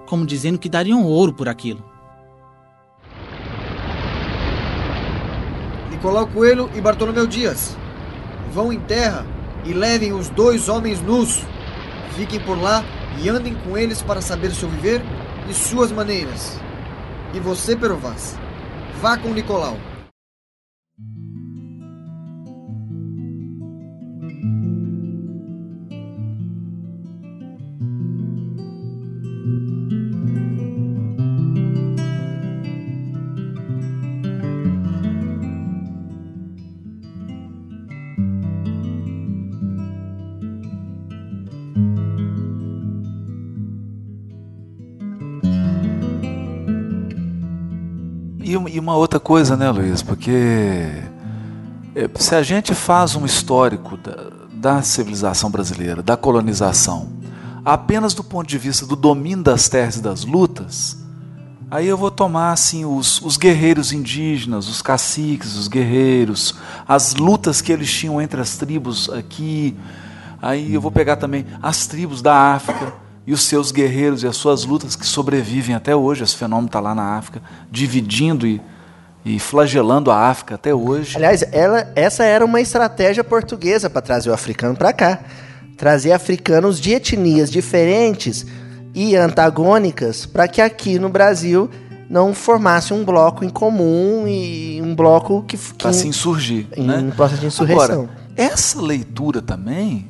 como dizendo que dariam ouro por aquilo. Nicolau Coelho e Bartolomeu Dias. Vão em terra e levem os dois homens nus. Fiquem por lá e andem com eles para saber seu viver e suas maneiras. E você, Perovaz, vá com Nicolau. E, um- e uma outra coisa, né, Luiz? Porque é, se a gente faz um histórico da, da civilização brasileira, da colonização, apenas do ponto de vista do domínio das terras e das lutas, aí eu vou tomar assim os, os guerreiros indígenas, os caciques, os guerreiros, as lutas que eles tinham entre as tribos aqui. Aí eu vou pegar também as tribos da África e os seus guerreiros e as suas lutas que sobrevivem até hoje. Esse fenômeno está lá na África, dividindo e, e flagelando a África até hoje. Aliás, ela, essa era uma estratégia portuguesa para trazer o africano para cá. Trazer africanos de etnias diferentes e antagônicas para que aqui no Brasil não formasse um bloco em comum e um bloco que, que Para se insurgir. em né? um processo de insurreição. Agora, essa leitura também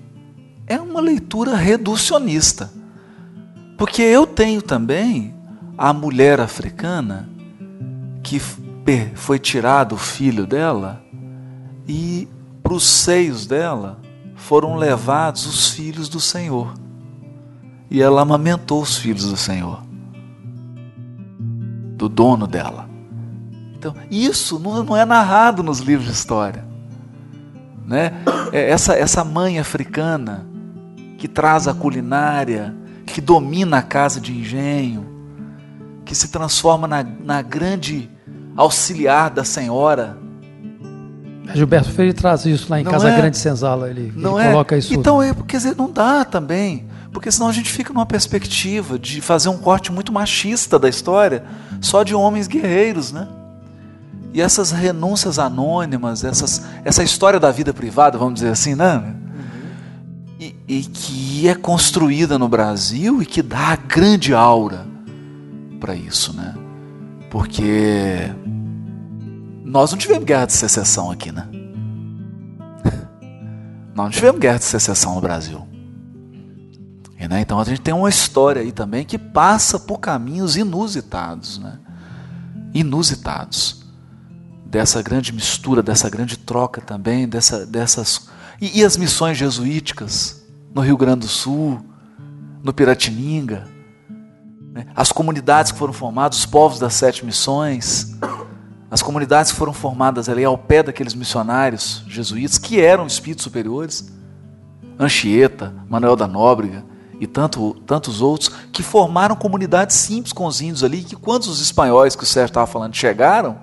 é uma leitura reducionista. Porque eu tenho também a mulher africana que foi tirado o filho dela e para os seios dela foram levados os filhos do Senhor. E ela amamentou os filhos do Senhor, do dono dela. Então, isso não não é narrado nos livros de história. Né? É Essa, essa mãe africana que traz a culinária, que domina a casa de engenho, que se transforma na, na grande auxiliar da senhora. Gilberto Freire traz isso lá em Não Casa é? Grande Senzala. Ele, Não ele é? coloca isso. Então, é, quer dizer, não dá também. Porque senão a gente fica numa perspectiva de fazer um corte muito machista da história, só de homens guerreiros, né? E essas renúncias anônimas, essas, essa história da vida privada, vamos dizer assim, né? E, e que é construída no Brasil e que dá a grande aura para isso, né? Porque nós não tivemos guerra de secessão aqui, né? Nós não tivemos guerra de secessão no Brasil. E, né, Então a gente tem uma história aí também que passa por caminhos inusitados, né? Inusitados. Dessa grande mistura, dessa grande troca também, dessa, dessas. E, e as missões jesuíticas no Rio Grande do Sul, no Piratininga, né? as comunidades que foram formadas, os povos das sete missões, as comunidades que foram formadas ali ao pé daqueles missionários jesuítas, que eram espíritos superiores, Anchieta, Manuel da Nóbrega e tanto, tantos outros, que formaram comunidades simples com os índios ali, que quando os espanhóis que o Sérgio estava falando chegaram,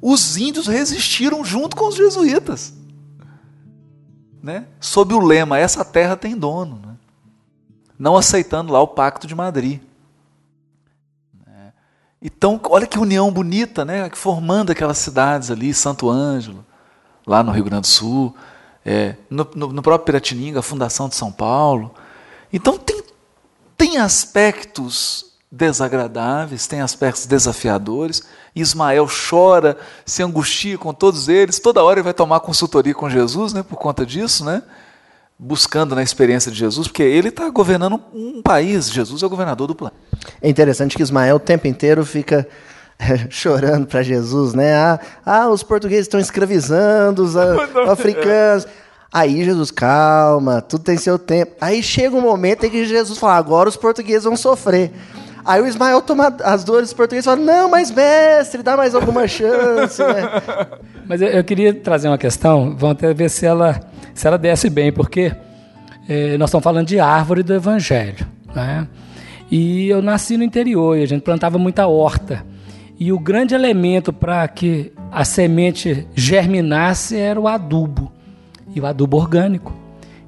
os índios resistiram junto com os jesuítas. Né? Sob o lema, essa terra tem dono. Né? Não aceitando lá o Pacto de Madrid. Né? Então, olha que união bonita, né? formando aquelas cidades ali, Santo Ângelo, lá no Rio Grande do Sul, é, no, no, no, próprio Piratininga, a Fundação de São Paulo. Então tem, tem aspectos desagradáveis, tem aspectos desafiadores. Ismael chora, se angustia com todos eles. Toda hora ele vai tomar consultoria com Jesus, né, por conta disso, né? buscando na experiência de Jesus, porque ele está governando um país, Jesus é o governador do planeta. É interessante que Ismael o tempo inteiro fica chorando para Jesus, né? Ah, ah, os portugueses estão escravizando os africanos. Aí Jesus, calma, tudo tem seu tempo. Aí chega um momento em que Jesus fala: agora os portugueses vão sofrer. Aí o Ismael toma as dores dos portugueses e fala: não, mas mestre, dá mais alguma chance. né? Mas eu, queria trazer uma questão, vamos até ver se ela, se ela desce bem, porque é, nós estamos falando de árvore do evangelho. Né? E eu nasci no interior e a gente plantava muita horta. E o grande elemento para que a semente germinasse era o adubo, e o adubo orgânico.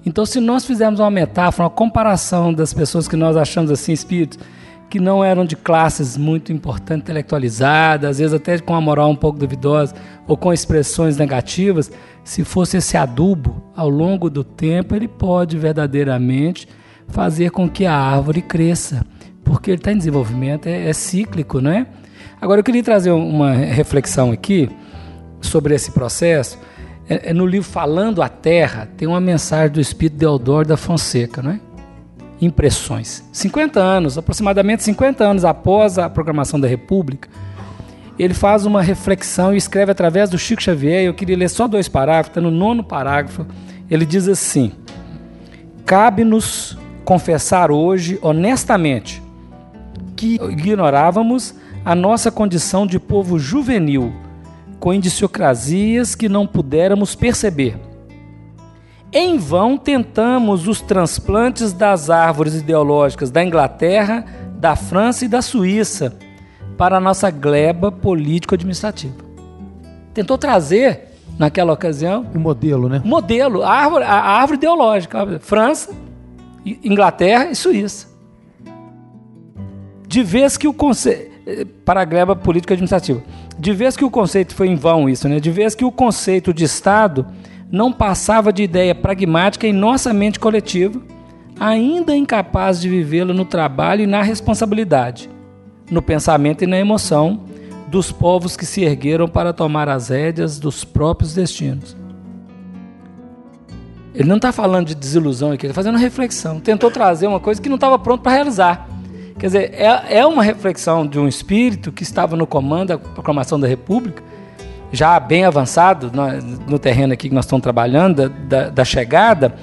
Então, se nós fizermos uma metáfora, uma comparação das pessoas que nós achamos assim, espíritos, que não eram de classes muito importantes, intelectualizadas, às vezes até com a moral um pouco duvidosa, ou com expressões negativas, se fosse esse adubo, ao longo do tempo, ele pode verdadeiramente fazer com que a árvore cresça, porque ele está em desenvolvimento, é, é cíclico, não é? Agora eu queria trazer uma reflexão aqui sobre esse processo. É, é no livro Falando a Terra, tem uma mensagem do Espírito Deodoro da Fonseca, não é? Impressões. 50 anos, aproximadamente 50 anos após a proclamação da República, ele faz uma reflexão e escreve através do Chico Xavier. Eu queria ler só dois parágrafos, está no nono parágrafo. Ele diz assim: Cabe-nos confessar hoje, honestamente, que ignorávamos a nossa condição de povo juvenil, com indiciocrasias que não pudéramos perceber. Em vão tentamos os transplantes das árvores ideológicas da Inglaterra, da França e da Suíça para a nossa gleba político-administrativa. Tentou trazer, naquela ocasião, o modelo, né? Modelo, a árvore, a árvore ideológica, França, Inglaterra e Suíça. De vez que o conceito para a gleba política administrativa. De vez que o conceito foi em vão isso, né? De vez que o conceito de Estado não passava de ideia pragmática em nossa mente coletiva, ainda incapaz de vivê-lo no trabalho e na responsabilidade, no pensamento e na emoção dos povos que se ergueram para tomar as rédeas dos próprios destinos. Ele não está falando de desilusão aqui, ele está fazendo reflexão. Tentou trazer uma coisa que não estava pronto para realizar. Quer dizer, é, é uma reflexão de um espírito que estava no comando da proclamação da República, já bem avançado no, no terreno aqui que nós estamos trabalhando, da, da chegada,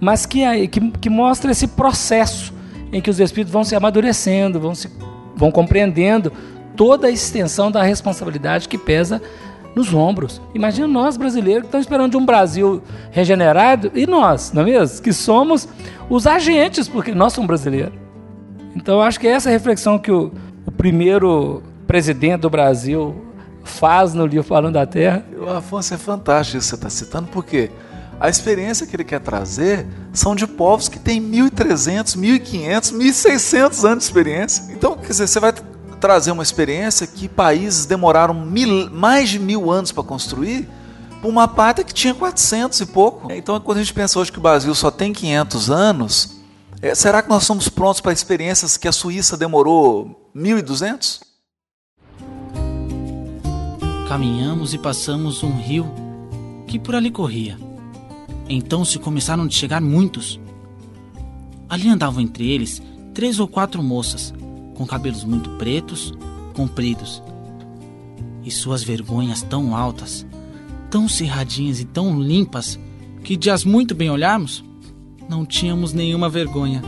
mas que, que, que, mostra esse processo em que os espíritos vão se amadurecendo, vão, se, vão compreendendo toda a extensão da responsabilidade que pesa nos ombros. Imagina nós brasileiros que estamos esperando de um Brasil regenerado e nós, não é mesmo? Que somos os agentes, porque nós somos brasileiros. Então, eu acho que é essa reflexão que o, o primeiro presidente do Brasil faz no livro Falando da Terra. O Afonso, é fantástico isso que você está citando, porque a experiência que ele quer trazer são de povos que têm 1.300, 1.500, 1.600 anos de experiência. Então, quer dizer, você vai trazer uma experiência que países demoraram mil, mais de mil anos para construir, para uma pátria que tinha 400 e pouco. Então, quando a gente pensa hoje que o Brasil só tem 500 anos, é, será que nós somos prontos para experiências que a Suíça demorou 1200? Caminhamos e passamos um rio que por ali corria. Então se começaram a chegar muitos. Ali andavam entre eles três ou quatro moças, com cabelos muito pretos, compridos, e suas vergonhas tão altas, tão cerradinhas e tão limpas, que de as muito bem olharmos, não tínhamos nenhuma vergonha.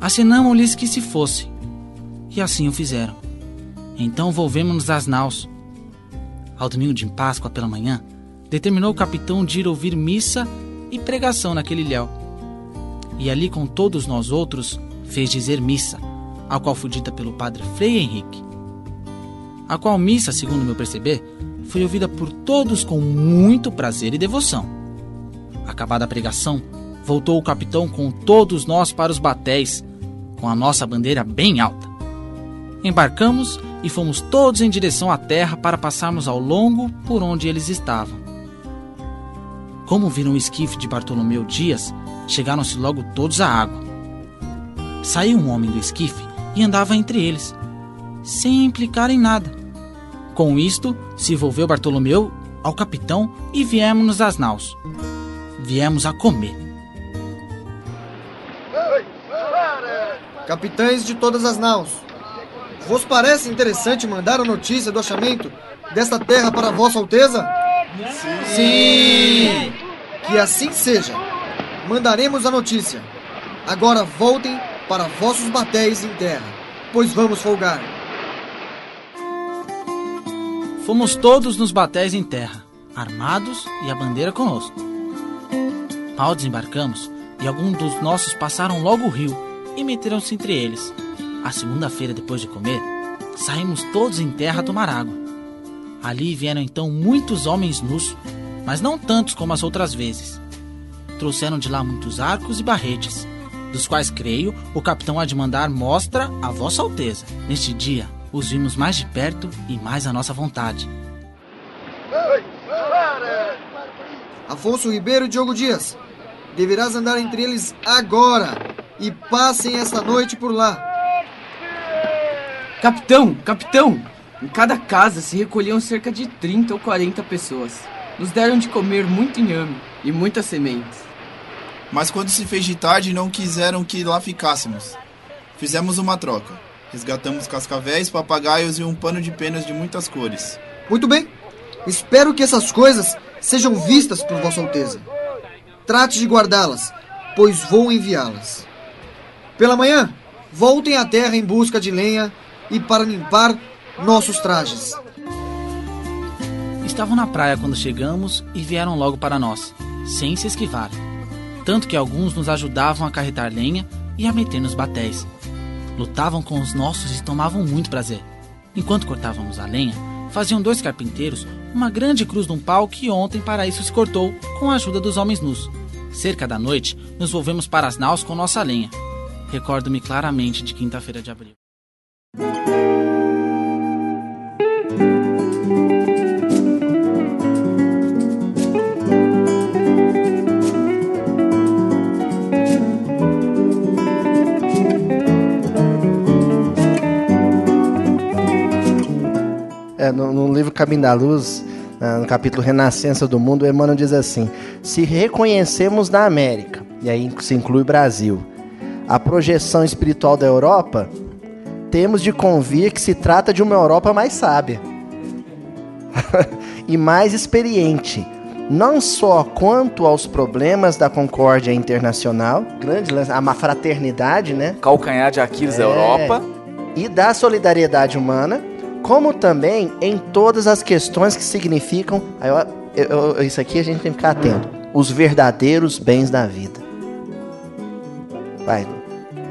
Acenamos-lhes que se fosse, e assim o fizeram. Então volvemos-nos às naus. Ao domingo de Páscoa pela manhã, determinou o capitão de ir ouvir missa e pregação naquele ilhéu. E ali com todos nós outros fez dizer missa, a qual foi dita pelo padre Frei Henrique. A qual missa, segundo meu perceber, foi ouvida por todos com muito prazer e devoção. Acabada a pregação, voltou o capitão com todos nós para os batéis, com a nossa bandeira bem alta. Embarcamos e fomos todos em direção à terra para passarmos ao longo por onde eles estavam. Como viram o esquife de Bartolomeu Dias, chegaram-se logo todos à água. Saiu um homem do esquife e andava entre eles, sem implicar em nada. Com isto, se envolveu Bartolomeu ao capitão e viemos às naus. Viemos a comer. Capitães de todas as naus, vos parece interessante mandar a notícia do achamento desta terra para Vossa Alteza? Sim! Que assim seja. Mandaremos a notícia. Agora voltem para vossos batéis em terra, pois vamos folgar. Fomos todos nos batéis em terra, armados e a bandeira conosco. Mal desembarcamos e alguns dos nossos passaram logo o rio e meteram-se entre eles. A segunda-feira, depois de comer, saímos todos em terra a tomar água. Ali vieram então muitos homens nus, mas não tantos como as outras vezes. Trouxeram de lá muitos arcos e barretes, dos quais creio o capitão há de mandar mostra a Vossa Alteza. Neste dia, os vimos mais de perto e mais à nossa vontade. Afonso Ribeiro e Diogo Dias, deverás andar entre eles agora e passem esta noite por lá. Capitão, capitão! Em cada casa se recolhiam cerca de 30 ou 40 pessoas. Nos deram de comer muito inhame e muitas sementes. Mas quando se fez de tarde, não quiseram que lá ficássemos. Fizemos uma troca. Resgatamos cascavéis, papagaios e um pano de penas de muitas cores. Muito bem. Espero que essas coisas sejam vistas por Vossa Alteza. Trate de guardá-las, pois vou enviá-las. Pela manhã, voltem à terra em busca de lenha e para limpar nossos trajes. Estavam na praia quando chegamos e vieram logo para nós, sem se esquivar. Tanto que alguns nos ajudavam a carretar lenha e a meter nos batéis. Lutavam com os nossos e tomavam muito prazer. Enquanto cortávamos a lenha, faziam dois carpinteiros uma grande cruz num pau que ontem para isso se cortou com a ajuda dos homens nus. Cerca da noite, nos volvemos para as naus com nossa lenha. Recordo-me claramente de quinta-feira de abril. É, no, no livro Caminho da Luz, no capítulo Renascença do Mundo, Emmanuel diz assim: Se reconhecemos na América, e aí se inclui o Brasil, a projeção espiritual da Europa, temos de convir que se trata de uma Europa mais sábia e mais experiente, não só quanto aos problemas da concórdia internacional, grande a fraternidade, né? Calcanhar de Aquiles da Europa. E da solidariedade humana, como também em todas as questões que significam. eu- eu- isso aqui a gente tem que ficar atento. Os verdadeiros bens da vida. Vai,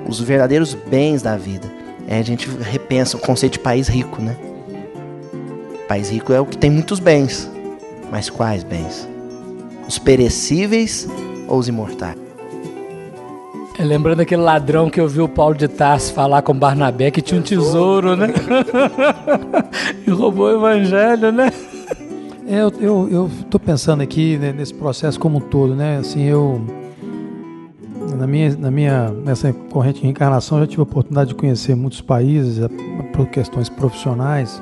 os verdadeiros bens da vida. É, a gente repensa o conceito de país rico, né? País rico é o que tem muitos bens. Mas quais bens? Os perecíveis ou os imortais? É, lembrando aquele ladrão que eu vi o Paulo de Tarso falar com Barnabé que tinha um tesouro, né? e roubou o evangelho, né? É, eu, eu, eu tô pensando aqui né, nesse processo como um todo, né? Assim, eu na minha, na minha nessa corrente de reencarnação eu já tive a oportunidade de conhecer muitos países eh, por questões profissionais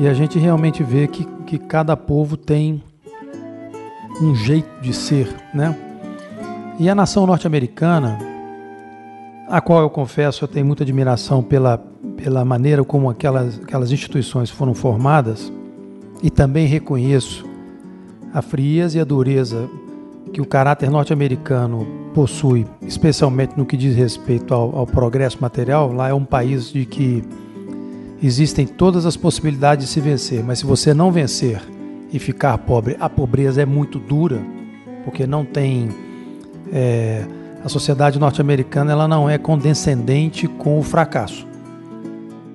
e a gente realmente vê que, que cada povo tem um jeito de ser, né? E a nação norte-americana, a qual eu confesso eu tenho muita admiração pela, pela maneira como aquelas, aquelas instituições foram formadas, e também reconheço a frieza e a dureza que o caráter norte-americano possui, especialmente no que diz respeito ao, ao progresso material. Lá é um país de que existem todas as possibilidades de se vencer, mas se você não vencer e ficar pobre, a pobreza é muito dura. porque não tem é, a sociedade norte-americana ela não é condescendente com o fracasso.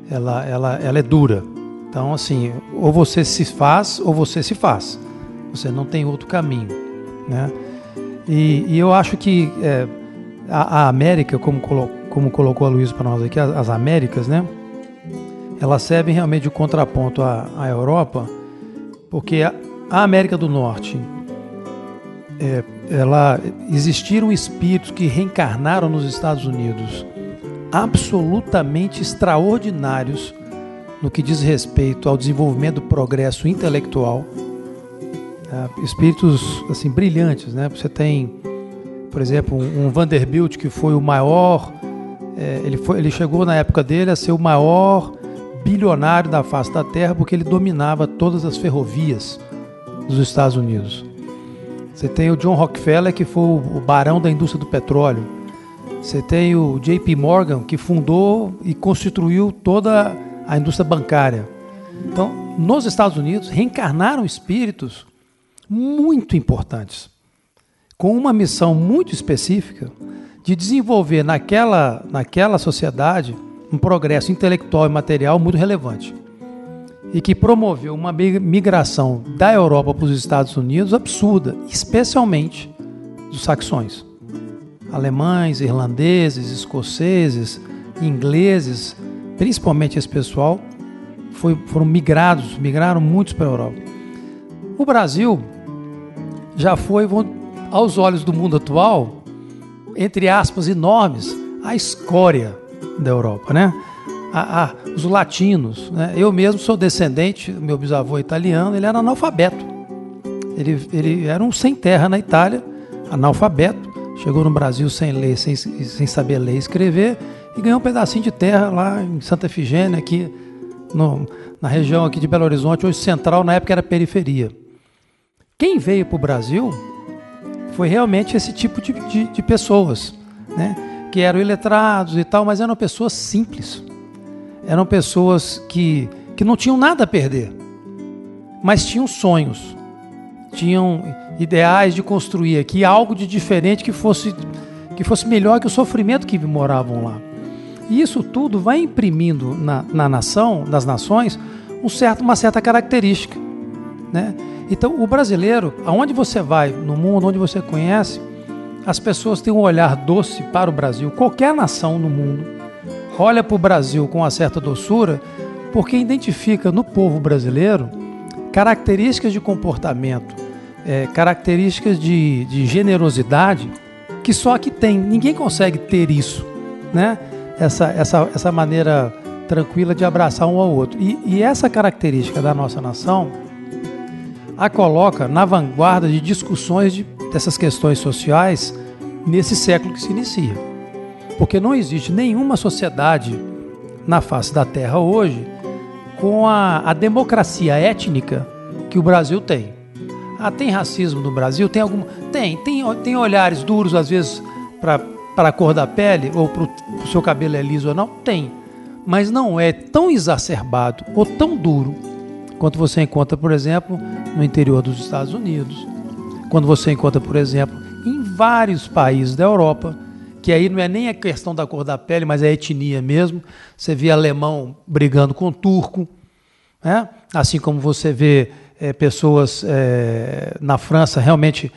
Ela, ela, ela é dura. Então, assim, ou você se faz ou você se faz. Você não tem outro caminho, né? E, e eu acho que é, a, a, América, como, colo, como colocou a Luiz para nós aqui, as, as, Américas, né? Elas servem realmente de contraponto à, à Europa, porque a, a América do Norte é, ela existiram espíritos que reencarnaram nos Estados Unidos absolutamente extraordinários no que diz respeito ao desenvolvimento do progresso intelectual. É, espíritos assim brilhantes, né? Você tem, por exemplo, um Vanderbilt que foi o maior, é, ele, foi, ele chegou na época dele a ser o maior bilionário da face da Terra porque ele dominava todas as ferrovias dos Estados Unidos. Você tem o John Rockefeller, que foi o barão da indústria do petróleo. Você tem o JP Morgan, que fundou e constituiu toda a indústria bancária. Então, nos Estados Unidos, reencarnaram espíritos muito importantes, com uma missão muito específica de desenvolver naquela, naquela sociedade um progresso intelectual e material muito relevante e que promoveu uma migração da Europa para os Estados Unidos absurda, especialmente dos saxões. Alemães, irlandeses, escoceses, ingleses, principalmente esse pessoal, foi, foram migrados, migraram muitos para a Europa. O Brasil já foi, aos olhos do mundo atual, entre aspas enormes, a escória da Europa, né? a, a, os latinos. Né? Eu mesmo sou descendente, meu bisavô é italiano, ele era analfabeto. Ele, ele era um sem terra na Itália, analfabeto, chegou no Brasil sem ler, sem, sem saber ler e escrever, e ganhou um pedacinho de terra lá em Santa Efigênia, aqui no, na região aqui de Belo Horizonte, hoje central, na época era periferia. Quem veio para o Brasil foi realmente esse tipo de, de, de pessoas, né? que eram iletrados e tal, mas eram pessoas simples eram pessoas que, que não tinham nada a perder, mas tinham sonhos, tinham ideais de construir aqui algo de diferente que fosse, que fosse melhor que o sofrimento que moravam lá. E isso tudo vai imprimindo na, na nação, nas nações, um certo, uma certa característica. Né? Então, o brasileiro, aonde você vai no mundo, onde você conhece, as pessoas têm um olhar doce para o Brasil. Qualquer nação no mundo olha para o Brasil com uma certa doçura, porque identifica no povo brasileiro características de comportamento, é, características de, de generosidade que só aqui tem. Ninguém consegue ter isso, né? Essa, essa, essa maneira tranquila de abraçar um ao outro. E, e essa característica da nossa nação a coloca na vanguarda de discussões de, dessas questões sociais nesse século que se inicia. Porque não existe nenhuma sociedade na face da Terra hoje com a, a democracia étnica que o Brasil tem. Ah, tem racismo no Brasil? Tem algum? Tem, tem, tem olhares duros às vezes para a cor da pele ou para o seu cabelo é liso ou não? Tem. Mas não é tão exacerbado ou tão duro quanto você encontra, por exemplo, no interior dos Estados Unidos. Quando você encontra, por exemplo, em vários países da Europa que aí não é nem a questão da cor da pele, mas é etnia mesmo. Você vê alemão brigando com turco, né? assim como você vê é, pessoas é, na França realmente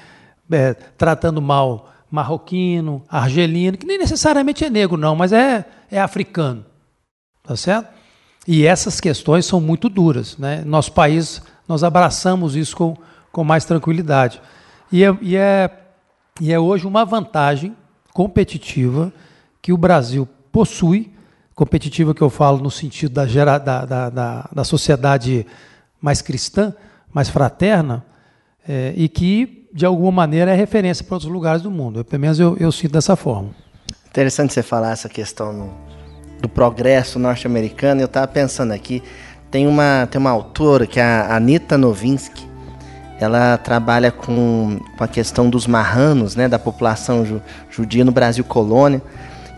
é, tratando mal marroquino, argelino, que nem necessariamente é negro, não, mas é, é africano. Tá certo? E essas questões são muito duras. Né? Nosso país, nós abraçamos isso com, com mais tranquilidade. E é, e, é, e é hoje uma vantagem competitiva que o Brasil possui, competitiva que eu falo no sentido da, gera, da, da, da, da sociedade mais cristã, mais fraterna, é, e que, de alguma maneira, é referência para outros lugares do mundo. Eu, pelo menos eu, eu sinto dessa forma. Interessante você falar essa questão no, do progresso norte-americano. Eu estava pensando aqui, tem uma, tem uma autora que é a Anita Novinsky, ela trabalha com, com a questão dos marranos, né, da população ju, judia no Brasil colônia.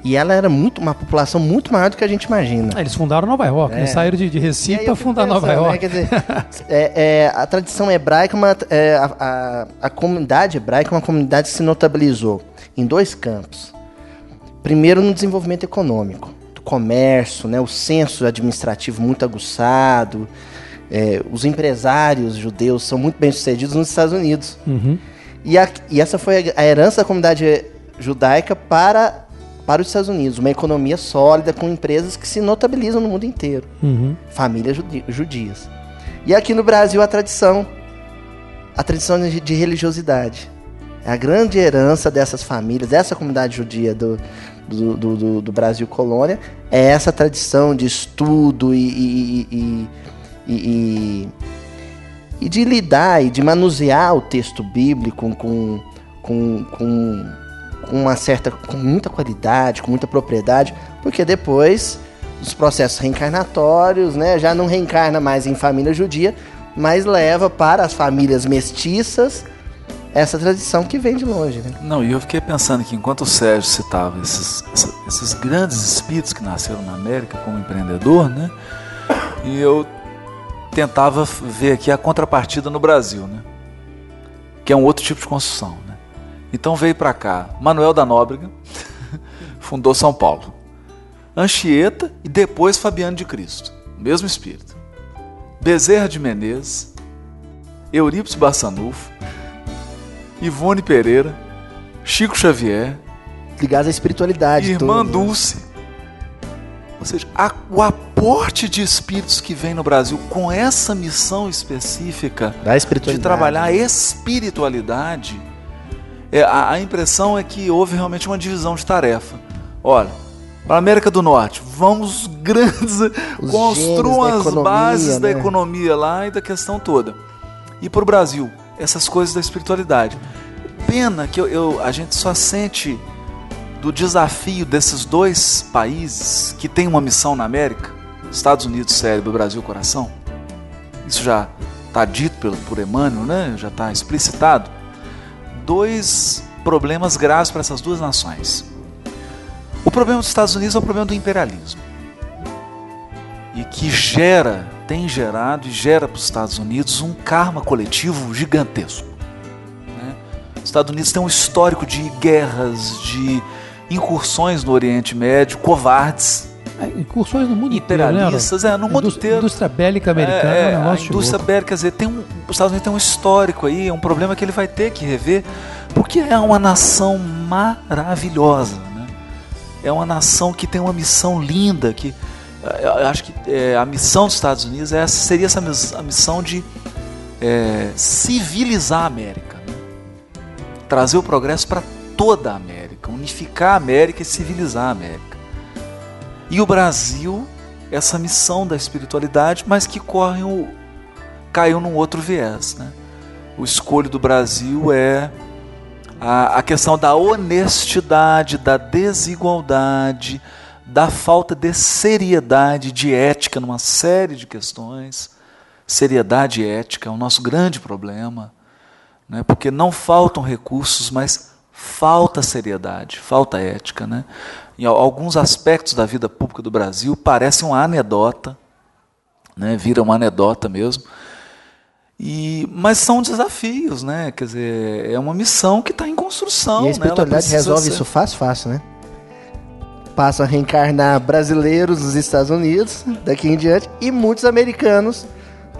E ela era muito uma população muito maior do que a gente imagina. Ah, Eles fundaram Nova York, É. né? Saíram de, de Recife para fundar Nova pensando, né, York. quer dizer, é- é, a tradição hebraica, é uma, é, a, a- a comunidade hebraica é uma comunidade que se notabilizou em dois campos. Primeiro, no desenvolvimento econômico, comércio, né, o senso administrativo muito aguçado. é, os empresários judeus são muito bem sucedidos nos Estados Unidos. Uhum. E, a- e essa foi a, herança da comunidade judaica para, para os Estados Unidos. Uma economia sólida com empresas que se notabilizam no mundo inteiro Uhum. famílias judi- judias. E aqui no Brasil a tradição, a tradição de, de religiosidade. É a grande herança dessas famílias, dessa comunidade judia do, do, do- do- Brasil colônia, é essa tradição de estudo e- e- e- e de lidar e de manusear o texto bíblico com, com, com, com uma certa, com muita qualidade, com muita propriedade, porque depois os processos reencarnatórios, né, já não reencarna mais em família judia, mas leva para as famílias mestiças essa tradição que vem de longe, né? Não, e eu fiquei pensando que enquanto o Sérgio citava esses, esses grandes espíritos que nasceram na América como empreendedor, né? E eu tentava ver aqui a contrapartida no Brasil, né? Que é um outro tipo de construção, né? Então veio para cá Manuel da Nóbrega, fundou São Paulo. Anchieta e depois Fabiano de Cristo, mesmo espírito. Bezerra de Menezes, Eurípides Bassanufo, Ivone Pereira, Chico Xavier, Ligados à espiritualidade. Irmã toda, né? Dulce. Ou seja, a- o aporte de espíritos que vem no Brasil com essa missão específica Da de trabalhar a espiritualidade, é, a, a impressão é que houve realmente uma divisão de tarefa. Olha, para a América do Norte, vamos grandes, Os construam da as economia, bases da né? economia lá e da questão toda. E para o Brasil, essas coisas da espiritualidade. Pena que eu, eu- a gente só sente do desafio desses dois países que têm uma missão na América, Estados Unidos, cérebro, Brasil, coração. Isso já está dito pelo, por Emmanuel, né? já está explicitado. Dois problemas graves para essas duas nações. O problema dos Estados Unidos é o problema do imperialismo. E que gera, tem gerado e gera para os Estados Unidos um karma coletivo gigantesco. né? Os Estados Unidos têm um histórico de guerras, de incursões no Oriente Médio, covardes, É, Incursões no mundo inteiro, né, imperialistas, é, no mundo inteiro. indústria bélica americana é, É, um a indústria bélica, quer dizer, tem um, os Estados Unidos tem um histórico aí, é um problema que ele vai ter que rever, porque é uma nação maravilhosa, né? É uma nação que tem uma missão linda, que eu acho que eh, a missão dos Estados Unidos é, seria essa a missão de eh, civilizar a América, né? trazer o progresso para toda a América, unificar a América e civilizar a América. E o Brasil, essa missão da espiritualidade, mas que corre o, caiu num outro viés. Né? O escolho do Brasil é a, a questão da honestidade, da desigualdade, da falta de seriedade, de ética numa série de questões. Seriedade e ética é o nosso grande problema, né? porque não faltam recursos, mas falta seriedade, falta ética. Né? Em al- alguns aspectos da vida pública do Brasil parece uma anedota, né? vira uma anedota mesmo. E, mas são desafios, né? Quer dizer, é uma missão que está em construção. E a né? Espiritualidade precisa resolve ser- isso fácil, fácil, né? Passa a reencarnar brasileiros nos Estados Unidos, daqui em diante, e muitos americanos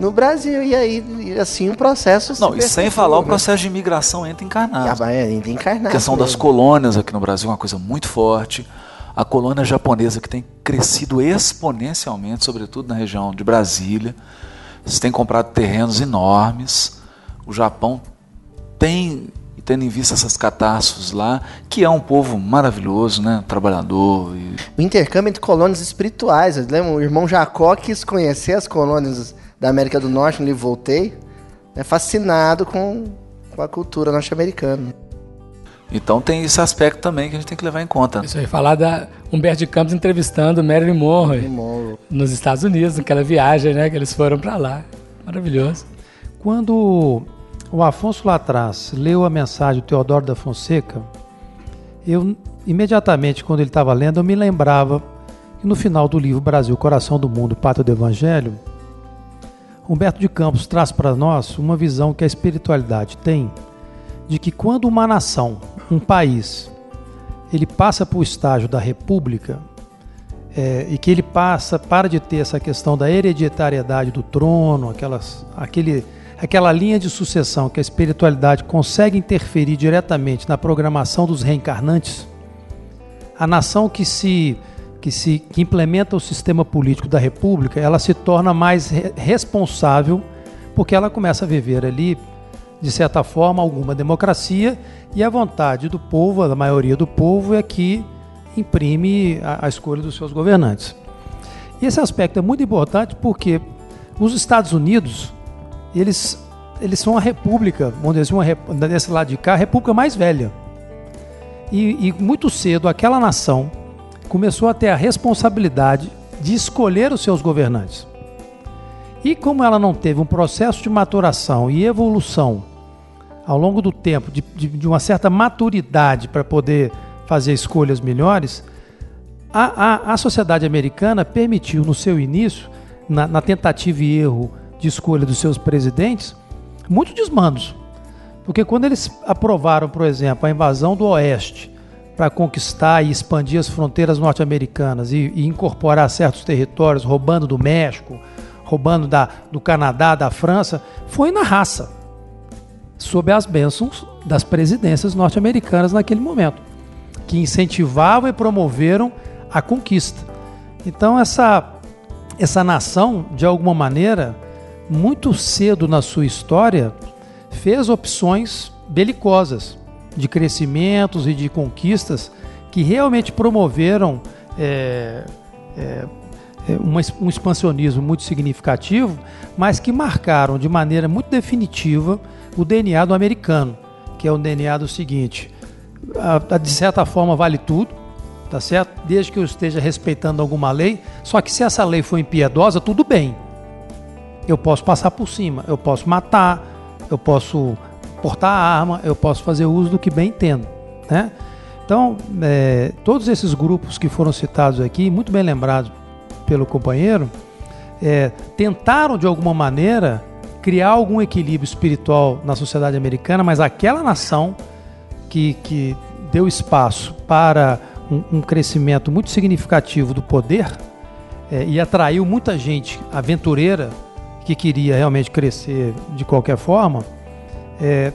no Brasil. E aí, e assim, o processo... se Não, e sem falar o né? processo de imigração entra encarnado. Ah, é, encarnado A questão das colônias aqui no Brasil é uma coisa muito forte. A colônia japonesa que tem crescido exponencialmente, sobretudo na região de Brasília. Eles têm comprado terrenos enormes. O Japão tem, tendo em vista essas catástrofes lá, que é um povo maravilhoso, né? Trabalhador. E... O intercâmbio entre colônias espirituais. Lembra? O irmão Jacó quis conhecer as colônias da América do Norte no livro Voltei. É fascinado com, com a cultura norte-americana. Então tem esse aspecto também que a gente tem que levar em conta. Isso aí, falar da Humberto de Campos entrevistando Marilyn Monroe Monroe. nos Estados Unidos, naquela viagem, né, que eles foram para lá. Maravilhoso. Quando o Afonso lá atrás leu a mensagem do Teodoro da Fonseca, eu, imediatamente quando ele estava lendo, eu me lembrava que no final do livro Brasil, Coração do Mundo, Pátria do Evangelho, Humberto de Campos traz para nós uma visão que a espiritualidade tem de que quando uma nação, um país, ele passa para o estágio da república é, e que ele passa para de ter essa questão da hereditariedade do trono, aquelas, aquele, aquela linha de sucessão que a espiritualidade consegue interferir diretamente na programação dos reencarnantes, a nação que se que se que implementa o sistema político da república, ela se torna mais re responsável porque ela começa a viver ali de certa forma alguma democracia e a vontade do povo, da maioria do povo é que imprime a, a escolha dos seus governantes. E esse aspecto é muito importante porque os Estados Unidos, eles eles são a república, vamos dizer assim, desse lado de cá, a república mais velha. E, e muito cedo aquela nação começou a ter a responsabilidade de escolher os seus governantes. E como ela não teve um processo de maturação e evolução ao longo do tempo, de, de, de uma certa maturidade para poder fazer escolhas melhores, a, a, a, sociedade americana permitiu, no seu início, na, na tentativa e erro de escolha dos seus presidentes, muitos desmandos. Porque quando eles aprovaram, por exemplo, a invasão do Oeste para conquistar e expandir as fronteiras norte-americanas e, e, incorporar certos territórios, roubando do México, roubando da, do Canadá, da França, foi na raça, sob as bênçãos das presidências norte-americanas naquele momento, que incentivavam e promoveram a conquista. Então essa essa nação, de alguma maneira, muito cedo na sua história, fez opções belicosas de crescimentos e de conquistas que realmente promoveram é, é, é um expansionismo muito significativo, mas que marcaram de maneira muito definitiva o DNA do americano, que é o DNA do seguinte: a, a, de certa forma vale tudo, tá certo? Desde que eu esteja respeitando alguma lei. Só que se essa lei for impiedosa, tudo bem. Eu posso passar por cima, eu posso matar, eu posso portar arma, eu posso fazer uso do que bem entendo. Né? Então, é, todos esses grupos que foram citados aqui, muito bem lembrados pelo companheiro, é, tentaram de alguma maneira criar algum equilíbrio espiritual na sociedade americana, mas aquela nação que, que deu espaço para um, um crescimento muito significativo do poder é, e atraiu muita gente aventureira que queria realmente crescer de qualquer forma, é,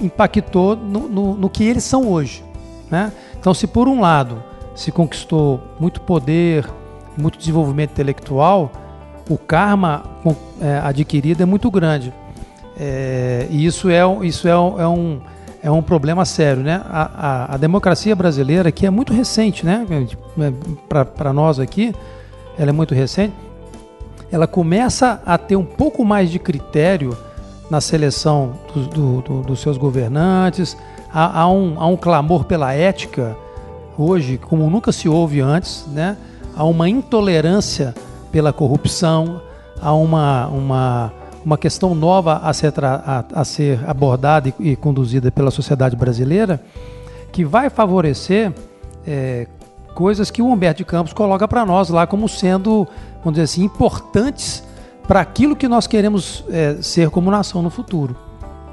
impactou no, no, no, que eles são hoje. Né? Então, se por um lado se conquistou muito poder, muito desenvolvimento intelectual, o karma é, adquirido é muito grande. É, e isso, é, isso é, é, um, é um problema sério. Né? A, a, a democracia brasileira, que é muito recente, né? para nós aqui, ela é muito recente, ela começa a ter um pouco mais de critério na seleção do, do, do, dos seus governantes, há, há, um, há um clamor pela ética hoje, como nunca se houve antes, né? há uma intolerância pela corrupção, há uma, uma, uma questão nova a ser, a, a ser abordada e, e, conduzida pela sociedade brasileira, que vai favorecer é, coisas que o Humberto de Campos coloca para nós lá como sendo, vamos dizer assim, importantes para aquilo que nós queremos é, ser como nação no futuro.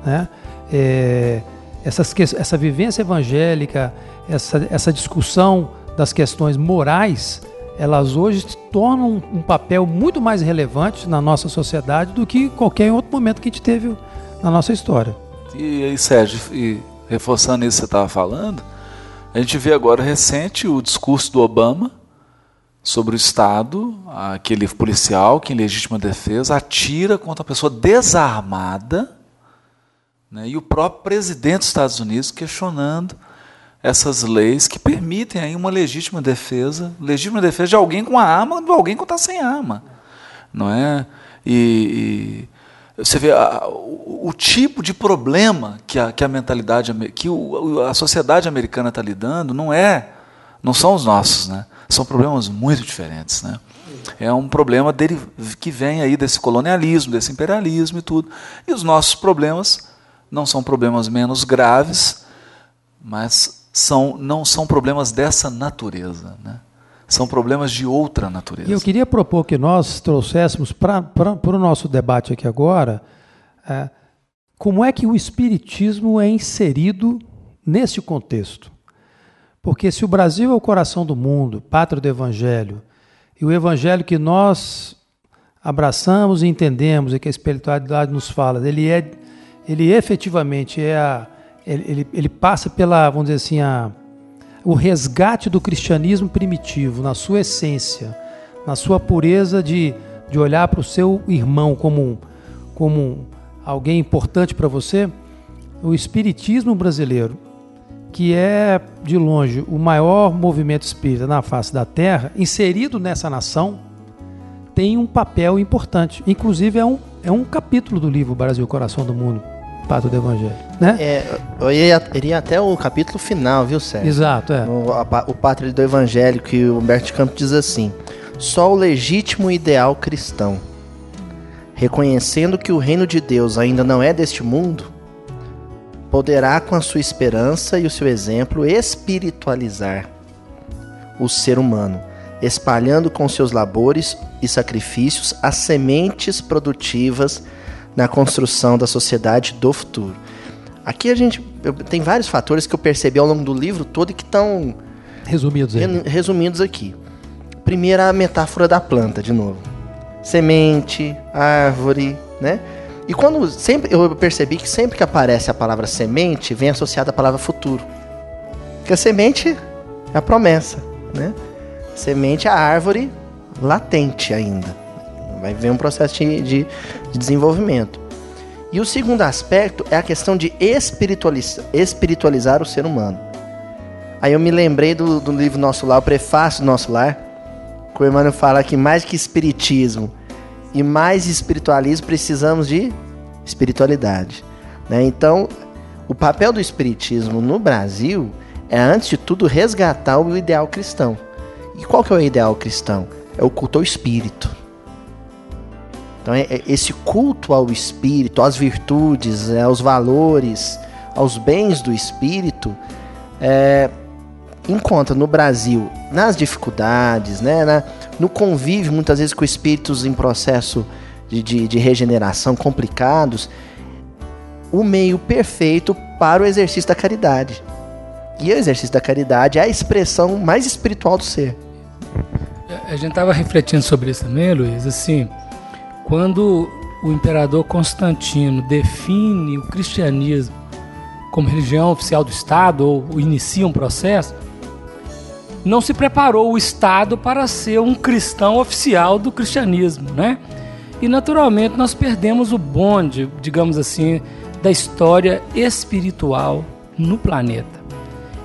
Né? É, essas, essa vivência evangélica, essa, essa discussão das questões morais, elas hoje tornam um papel muito mais relevante na nossa sociedade do que qualquer outro momento que a gente teve na nossa história. E aí, Sérgio, e reforçando isso que você estava falando, a gente vê agora recente o discurso do Obama, sobre o Estado, aquele policial que, em legítima defesa, atira contra a pessoa desarmada, né, e o próprio presidente dos Estados Unidos questionando essas leis que permitem aí uma legítima defesa, legítima defesa de alguém com a arma, de alguém que está sem arma, não é? E, e você vê a, o, o, tipo de problema que a, que a mentalidade, que o, a sociedade americana está lidando, não é, não são os nossos, né? São problemas muito diferentes, né? É um problema dele, que vem aí desse colonialismo, desse imperialismo e tudo. E os nossos problemas não são problemas menos graves, mas são, não são problemas dessa natureza. Né? São problemas de outra natureza. E eu queria propor que nós trouxéssemos para o nosso debate aqui agora é, como é que o Espiritismo é inserido nesse contexto. Porque se o Brasil é o coração do mundo, pátria do Evangelho, e o Evangelho que nós abraçamos e entendemos e que a espiritualidade nos fala, ele é, ele efetivamente é a, ele, ele passa pela, vamos dizer assim, a, o resgate do cristianismo primitivo, na sua essência, na sua pureza de, de olhar para o seu irmão como, como alguém importante para você, o espiritismo brasileiro, que é de longe o maior movimento espírita na face da Terra, inserido nessa nação, tem um papel importante. Inclusive, é um, é um capítulo do livro Brasil, Coração do Mundo, Pato do Evangelho. Né? É, eu iria, iria até o capítulo final, viu, Sérgio? Exato, é. O, a, o Pátria do Evangelho, que o Humberto de Campos diz assim: só o legítimo ideal cristão, reconhecendo que o reino de Deus ainda não é deste mundo, poderá, com a sua esperança e o seu exemplo, espiritualizar o ser humano espalhando com seus labores e sacrifícios as sementes produtivas na construção da sociedade do futuro. Aqui a gente eu, tem vários fatores que eu percebi ao longo do livro todo e que estão resumidos resumidos aqui. Primeiro a metáfora da planta, de novo. Semente, árvore, né? E quando sempre eu percebi que sempre que aparece a palavra semente, vem associada a palavra futuro. Porque a semente é a promessa, né? Semente é a árvore latente ainda. Vai ver um processo de, de, de desenvolvimento. E o segundo aspecto é a questão de espiritualizar, espiritualizar o ser humano. Aí eu me lembrei do, do livro Nosso Lar, o prefácio do Nosso Lar, que o Emmanuel fala que mais que espiritismo e mais espiritualismo precisamos de espiritualidade. Né? Então, o papel do espiritismo no Brasil é, antes de tudo, resgatar o ideal cristão. E qual que é o ideal cristão? É o culto ao espírito. Então é, é esse culto ao espírito, às virtudes, é, aos valores, aos bens do espírito, é, encontra no Brasil nas dificuldades, né, na, no convívio muitas vezes com espíritos em processo de, de, de regeneração complicados, o meio perfeito para o exercício da caridade. E o exercício da caridade é a expressão mais espiritual do ser. A gente estava refletindo sobre isso também, Luiz. Assim, quando o imperador Constantino define o cristianismo como religião oficial do Estado ou inicia um processo, não se preparou o Estado para ser um cristão oficial do cristianismo, né? E naturalmente nós perdemos o bonde, digamos assim, da história espiritual no planeta.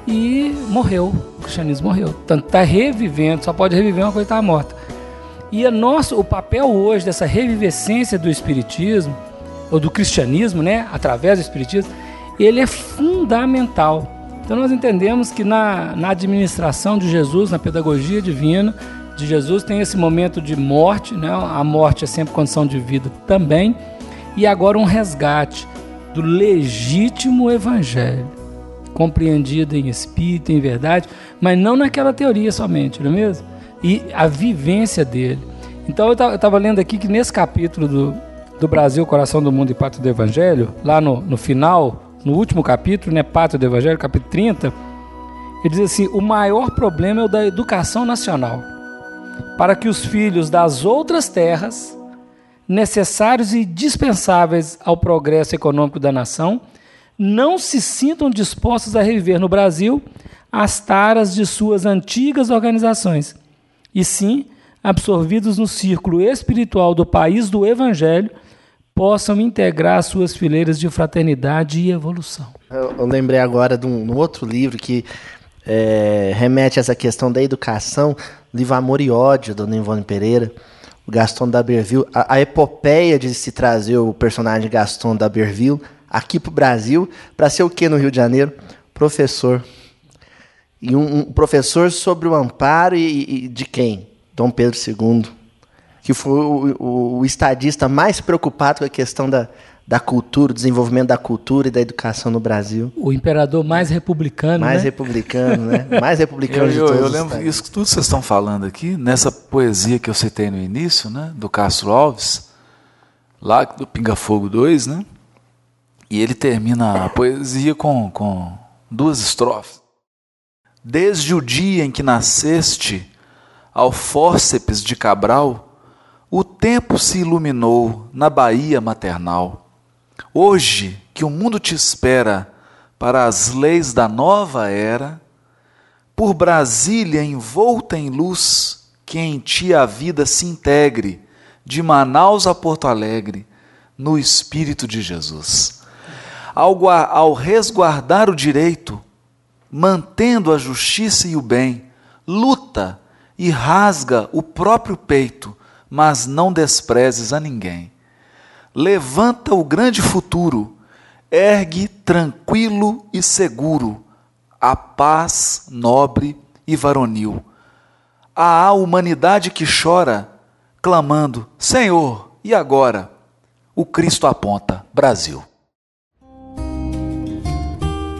E morreu cristianismo morreu. Tanto está revivendo, só pode reviver uma coisa que estava morta. E a nosso, o papel hoje dessa revivescência do espiritismo, ou do cristianismo, né, através do espiritismo, ele é fundamental. Então nós entendemos que na, na administração de Jesus, na pedagogia divina de Jesus, tem esse momento de morte, né? a morte é sempre condição de vida também, e agora um resgate do legítimo evangelho compreendida em espírito, em verdade, mas não naquela teoria somente, não é mesmo? E a vivência dele. Então eu estava lendo aqui que nesse capítulo do, do Brasil, Coração do Mundo e Pátria do Evangelho, lá no, no final, no último capítulo, né, Pátria do Evangelho, capítulo 30, ele diz assim: o maior problema é o da educação nacional, para que os filhos das outras terras, necessários e dispensáveis ao progresso econômico da nação, não se sintam dispostos a reviver no Brasil as taras de suas antigas organizações, e sim, absorvidos no círculo espiritual do país do Evangelho, possam integrar suas fileiras de fraternidade e evolução. Eu, eu lembrei agora de um, um, outro livro que é, remete a essa questão da educação, livro Amor e Ódio, do Ivone Pereira, o Gaston d'Aberville, a, a epopeia de se trazer o personagem Gaston d'Aberville aqui para o Brasil, para ser o que no Rio de Janeiro? Professor. E um, um professor sobre o amparo e, e, de quem? Dom Pedro II, que foi o, o, o, estadista mais preocupado com a questão da, da cultura, do desenvolvimento da cultura e da educação no Brasil. O imperador mais republicano, Mais né? republicano, né? Mais republicano Eu, de eu, todos eu os lembro isso que tudo vocês estão falando aqui, nessa poesia que eu citei no início, né, do Castro Alves, lá do Pinga Fogo 2, né? E ele termina a poesia com, com duas estrofes. Desde o dia em que nasceste, ao fórceps de Cabral, o tempo se iluminou na Bahia maternal. Hoje que o mundo te espera para as leis da nova era, por Brasília envolta em luz, que em ti a vida se integre, de Manaus a Porto Alegre, no Espírito de Jesus. Ao, ao resguardar o direito, mantendo a justiça e o bem, luta e rasga o próprio peito, mas não desprezes a ninguém. Levanta o grande futuro, ergue tranquilo e seguro a paz nobre e varonil. À humanidade que chora, clamando: Senhor, e agora? O Cristo aponta: Brasil.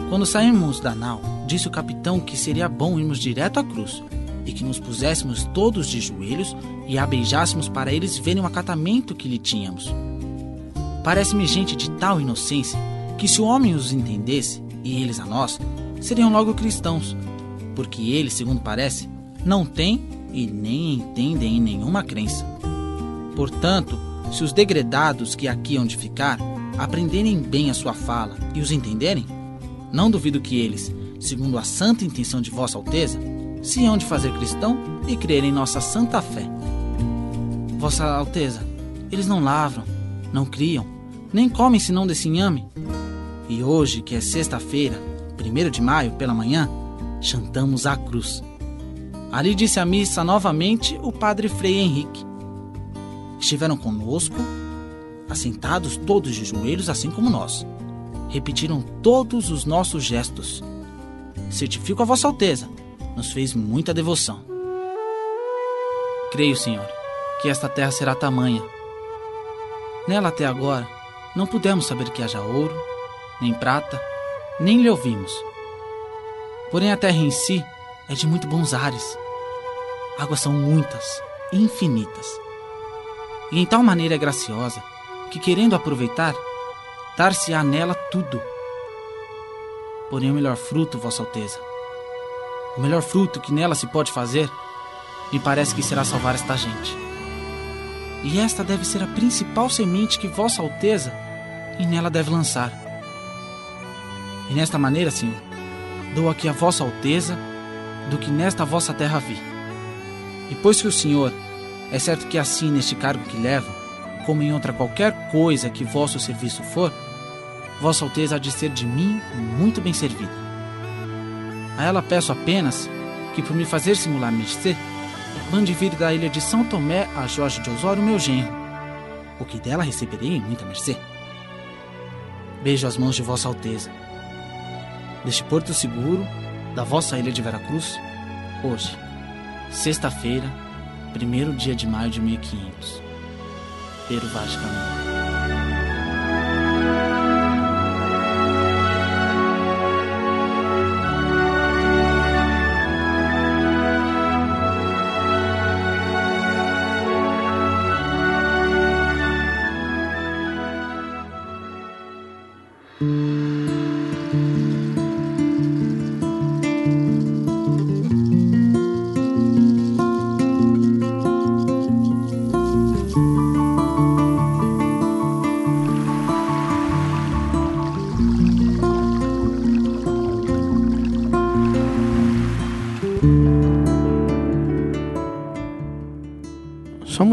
Quando saímos da nau, disse o capitão que seria bom irmos direto à cruz e que nos puséssemos todos de joelhos e a beijássemos para eles verem o acatamento que lhe tínhamos. Parece-me gente de tal inocência que se o homem os entendesse, e eles a nós, seriam logo cristãos, porque eles, segundo parece, não têm e nem entendem em nenhuma crença. Portanto, se os degredados que aqui hão de ficar aprenderem bem a sua fala e os entenderem, não duvido que eles, segundo a santa intenção de Vossa Alteza, se hão de fazer cristão e crer em nossa santa fé. Vossa Alteza, eles não lavram, não criam, nem comem senão desse inhame. E hoje, que é sexta-feira, primeiro de maio, pela manhã, chantamos a cruz. Ali disse a missa novamente o padre Frei Henrique. Estiveram conosco, assentados todos de joelhos, assim como nós. Repetiram todos os nossos gestos. Certifico a Vossa Alteza, nos fez muita devoção. Creio, Senhor, que esta terra será tamanha. Nela até agora não pudemos saber que haja ouro, nem prata, nem lhe ouvimos. Porém a terra em si é de muito bons ares. Águas são muitas, infinitas. E em tal maneira é graciosa que, querendo aproveitar, dar-se-á nela tudo. Porém, o melhor fruto, Vossa Alteza, o melhor fruto que nela se pode fazer, me parece que será salvar esta gente. E esta deve ser a principal semente que Vossa Alteza e nela deve lançar. E nesta maneira, Senhor, dou aqui a Vossa Alteza do que nesta vossa terra vi. E pois que o Senhor é certo que assim neste cargo que leva, como em outra qualquer coisa que vosso serviço for, Vossa Alteza há de ser de mim muito bem servida. A ela peço apenas que, por me fazer simular mercê, mande vir da ilha de São Tomé a Jorge de Osório, meu genro, o que dela receberei em muita mercê. Beijo as mãos de Vossa Alteza. Deste porto seguro, da vossa ilha de Veracruz, hoje, sexta-feira, primeiro dia de maio de 1500. Pero Vaz Caminho.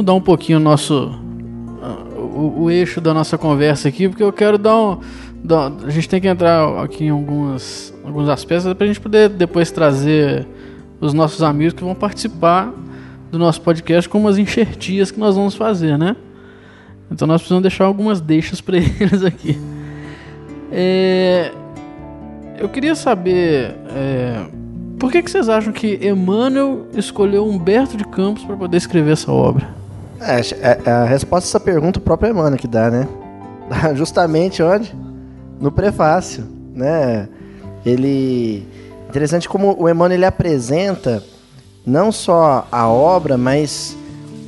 Mudar um pouquinho o nosso. ah, O, o eixo da nossa conversa aqui, porque eu quero dar um. dar- a gente tem que entrar aqui em algumas, alguns aspectos para a gente poder depois trazer os nossos amigos que vão participar do nosso podcast com umas enxertias que nós vamos fazer, né? Então nós precisamos deixar algumas deixas para eles aqui. É, eu queria saber é, por que, que vocês acham que Emmanuel escolheu Humberto de Campos para poder escrever essa obra? É, é- a resposta a essa pergunta o próprio Emmanuel que dá, né? Justamente onde? No prefácio, né? Ele interessante como o Emmanuel ele apresenta não só a obra, mas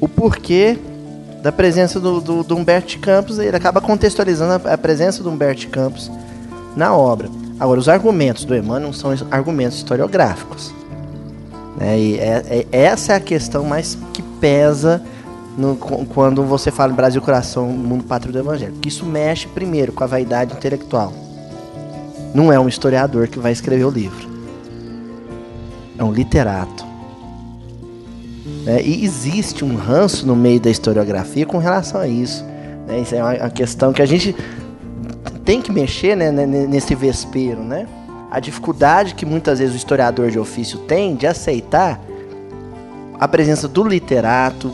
o porquê da presença do, do, do Humberto Campos. Ele acaba contextualizando a, a presença do Humberto Campos na obra. Agora, os argumentos do Emmanuel são argumentos historiográficos. Né? E é, é, essa é a questão mais que pesa no, quando você fala em Brasil Coração, Mundo Pátrio do Evangelho. Porque isso mexe primeiro com a vaidade intelectual. Não é um historiador que vai escrever o livro. É um literato. Né? E existe um ranço no meio da historiografia com relação a isso. Né? Isso é uma questão que a gente tem que mexer né, nesse vespeiro, né? A dificuldade que muitas vezes o historiador de ofício tem de aceitar a presença do literato,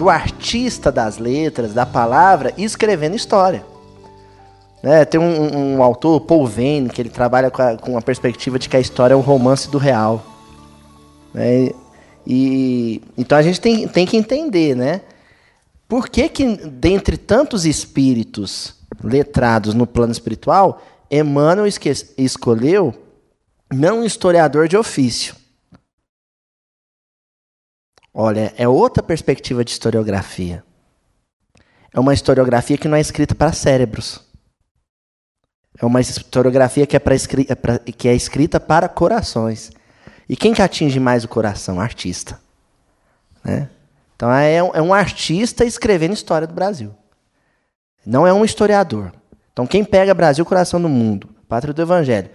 do artista das letras, da palavra, escrevendo história. Né, tem um, um, autor, Paul Vane, que ele trabalha com a, com a, perspectiva de que a história é um romance do real. Né? E, então a gente tem, tem que entender, né? Por que que, dentre tantos espíritos letrados no plano espiritual, Emmanuel escolheu não um historiador de ofício. Olha, é outra perspectiva de historiografia. É uma historiografia que não é escrita para cérebros. É uma historiografia que é, pra, é que é escrita para corações. E quem que atinge mais o coração? artista. Né? Então é um, é um artista escrevendo história do Brasil. Não é um historiador. Então quem pega Brasil, coração do mundo, pátria do Evangelho,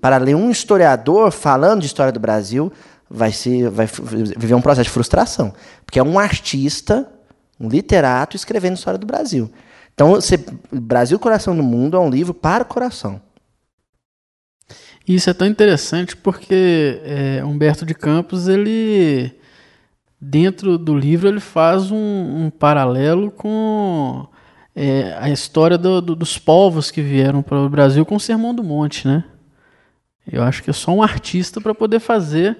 para ler um historiador falando de história do Brasil, vai, ser, vai viver um processo de frustração. Porque é um artista, um literato escrevendo história do Brasil. Então, você, Brasil, Coração do Mundo é um livro para o coração. Isso é tão interessante porque é, Humberto de Campos, ele dentro do livro ele faz um, um paralelo com é, a história do, do, dos povos que vieram para o Brasil com o Sermão do Monte, né? Eu acho que é só um artista para poder fazer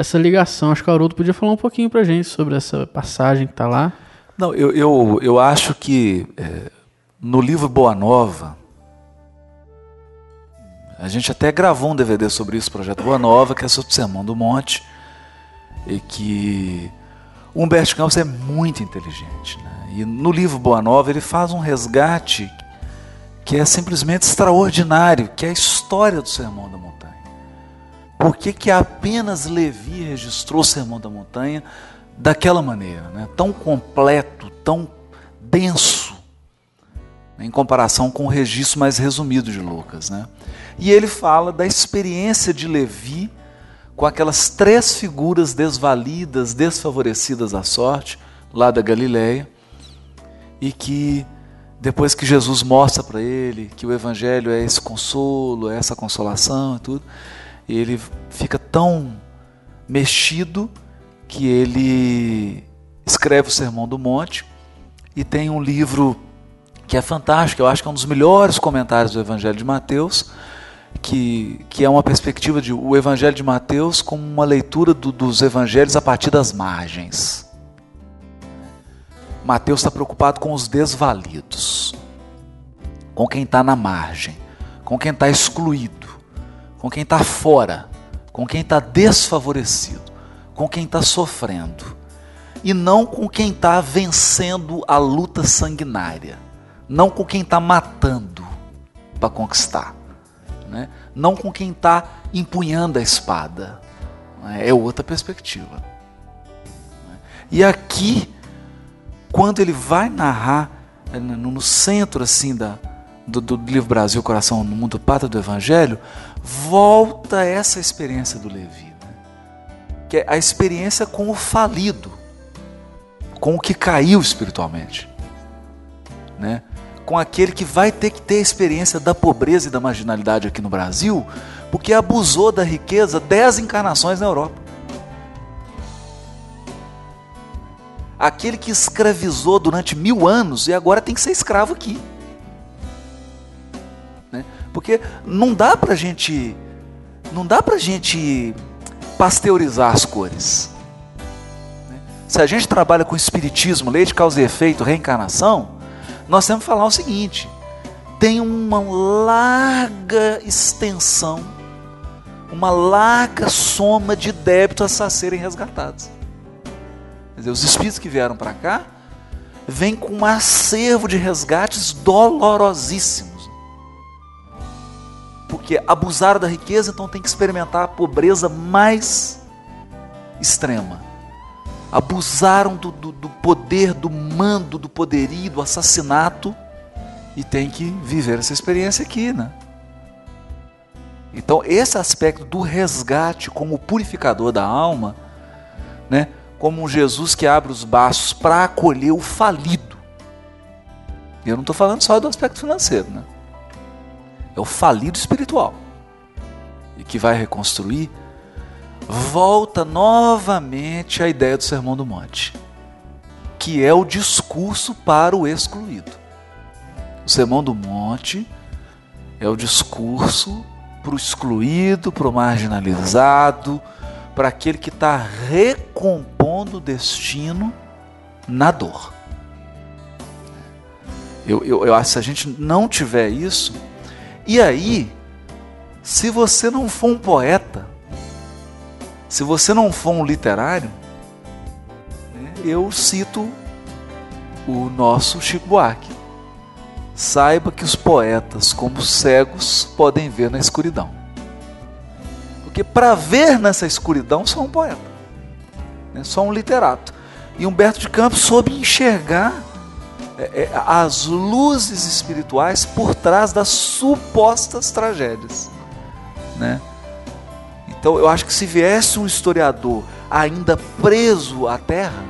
essa ligação. Acho que o Haroldo podia falar um pouquinho para gente sobre essa passagem que está lá. Não, eu, eu, eu acho que é, no livro Boa Nova, a gente até gravou um DVD sobre isso, Projeto Boa Nova, que é sobre o Sermão do Monte, e que Humberto Campos é muito inteligente. Né? E no livro Boa Nova ele faz um resgate que é simplesmente extraordinário, que é a história do Sermão da Montanha. Por que, que apenas Levi registrou o Sermão da Montanha daquela maneira, né? tão completo, tão denso, em comparação com o registro mais resumido de Lucas. Né? E ele fala da experiência de Levi com aquelas três figuras desvalidas, desfavorecidas à sorte, lá da Galileia, e que depois que Jesus mostra para ele que o evangelho é esse consolo, é essa consolação e tudo, ele fica tão mexido que ele escreve o Sermão do Monte e tem um livro que é fantástico, eu acho que é um dos melhores comentários do Evangelho de Mateus, que, que é uma perspectiva de o Evangelho de Mateus como uma leitura do, dos evangelhos a partir das margens. Mateus está preocupado com os desvalidos, com quem está na margem, com quem está excluído, com quem está fora, com quem está desfavorecido, com quem está sofrendo, e não com quem está vencendo a luta sanguinária, não com quem está matando para conquistar né? não com quem está empunhando a espada. Né? É outra perspectiva. Né? E aqui, quando ele vai narrar é, no centro assim da, do, do livro Brasil, Coração no Mundo Pátria do Evangelho, volta essa experiência do Levi, né? que é a experiência com o falido, com o que caiu espiritualmente. Né? com aquele que vai ter que ter a experiência da pobreza e da marginalidade aqui no Brasil, porque abusou da riqueza dez encarnações na Europa. Aquele que escravizou durante mil anos e agora tem que ser escravo aqui. Porque não dá pra gente. Não dá pra gente pasteurizar as cores. Né? Se a gente trabalha com espiritismo, lei de causa e efeito, reencarnação, nós temos que falar o seguinte: tem uma larga extensão, uma larga soma de débitos a serem resgatados. Quer dizer, os espíritos que vieram para cá vêm com um acervo de resgates dolorosíssimos. Porque abusaram da riqueza, então tem que experimentar a pobreza mais extrema. Abusaram do, do, do poder, do mando, do poderio, do assassinato e tem que viver essa experiência aqui, né? Então, esse aspecto do resgate como purificador da alma, né? Como um Jesus que abre os braços para acolher o falido. E eu não estou falando só do aspecto financeiro, né? É o falido espiritual. E que vai reconstruir, volta novamente à ideia do Sermão do Monte, que é o discurso para o excluído. O Sermão do Monte é o discurso para o excluído, para o marginalizado, para aquele que está recompondo o destino na dor. Eu, eu, acho que se a gente não tiver isso, e aí, se você não for um poeta, se você não for um literário, né, eu cito o nosso Chico Buarque. Saiba que os poetas, como cegos, podem ver na escuridão. Porque para ver nessa escuridão, só um poeta, né? só um literato. E Humberto de Campos soube enxergar as luzes espirituais por trás das supostas tragédias. Né? Então eu acho que se viesse um historiador ainda preso à terra,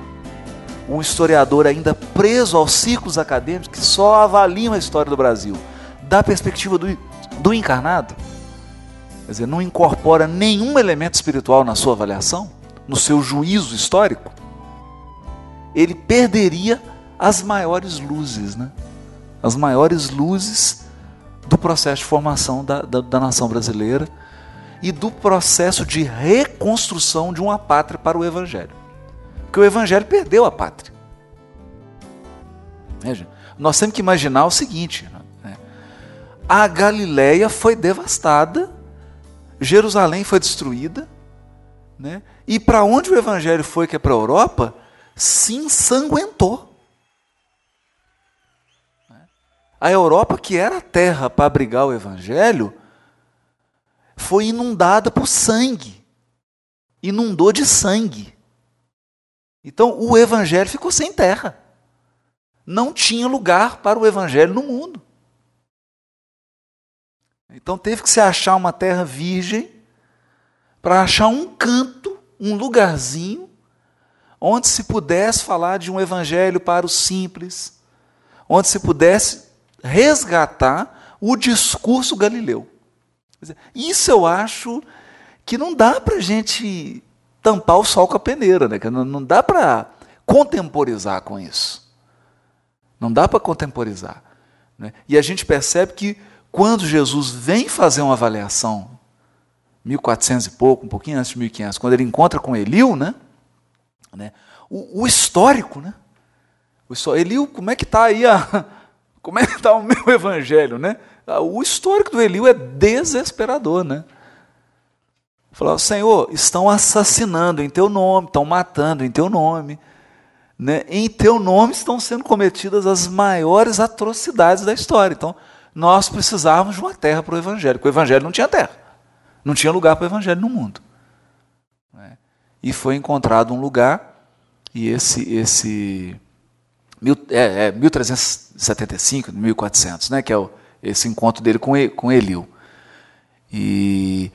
um historiador ainda preso aos ciclos acadêmicos que só avaliam a história do Brasil da perspectiva do, do encarnado, quer dizer, não incorpora nenhum elemento espiritual na sua avaliação, no seu juízo histórico, ele perderia as maiores luzes, né? as maiores luzes do processo de formação da, da, da nação brasileira e do processo de reconstrução de uma pátria para o Evangelho. Porque o Evangelho perdeu a pátria. Veja, nós temos que imaginar o seguinte: né? a Galileia foi devastada, Jerusalém foi destruída, né? e para onde o Evangelho foi, que é para a Europa, se ensanguentou. A Europa, que era a terra para abrigar o Evangelho, foi inundada por sangue. Inundou de sangue. Então o Evangelho ficou sem terra. Não tinha lugar para o Evangelho no mundo. Então teve que se achar uma terra virgem para achar um canto, um lugarzinho, onde se pudesse falar de um Evangelho para os simples, onde se pudesse resgatar o discurso galileu. Isso eu acho que não dá para a gente tampar o sol com a peneira, né? não dá para contemporizar com isso. Não dá para contemporizar. Né? E a gente percebe que quando Jesus vem fazer uma avaliação, 1400 e pouco, um pouquinho antes de 1500, quando ele encontra com Eliu, né? né? O, o histórico, né? O, Eliu, como é que está aí a, como é que está o meu evangelho, né? Ah, o histórico do Eliu é desesperador, né? Falou, Senhor, estão assassinando em teu nome, estão matando em teu nome. Né? Em teu nome estão sendo cometidas as maiores atrocidades da história. Então, nós precisávamos de uma terra para o Evangelho, porque o Evangelho não tinha terra. Não tinha lugar para o Evangelho no mundo. Né? E foi encontrado um lugar, e esse, esse mil, é, é, 1375, 1400, né, que é o, esse encontro dele com, com Eliu. E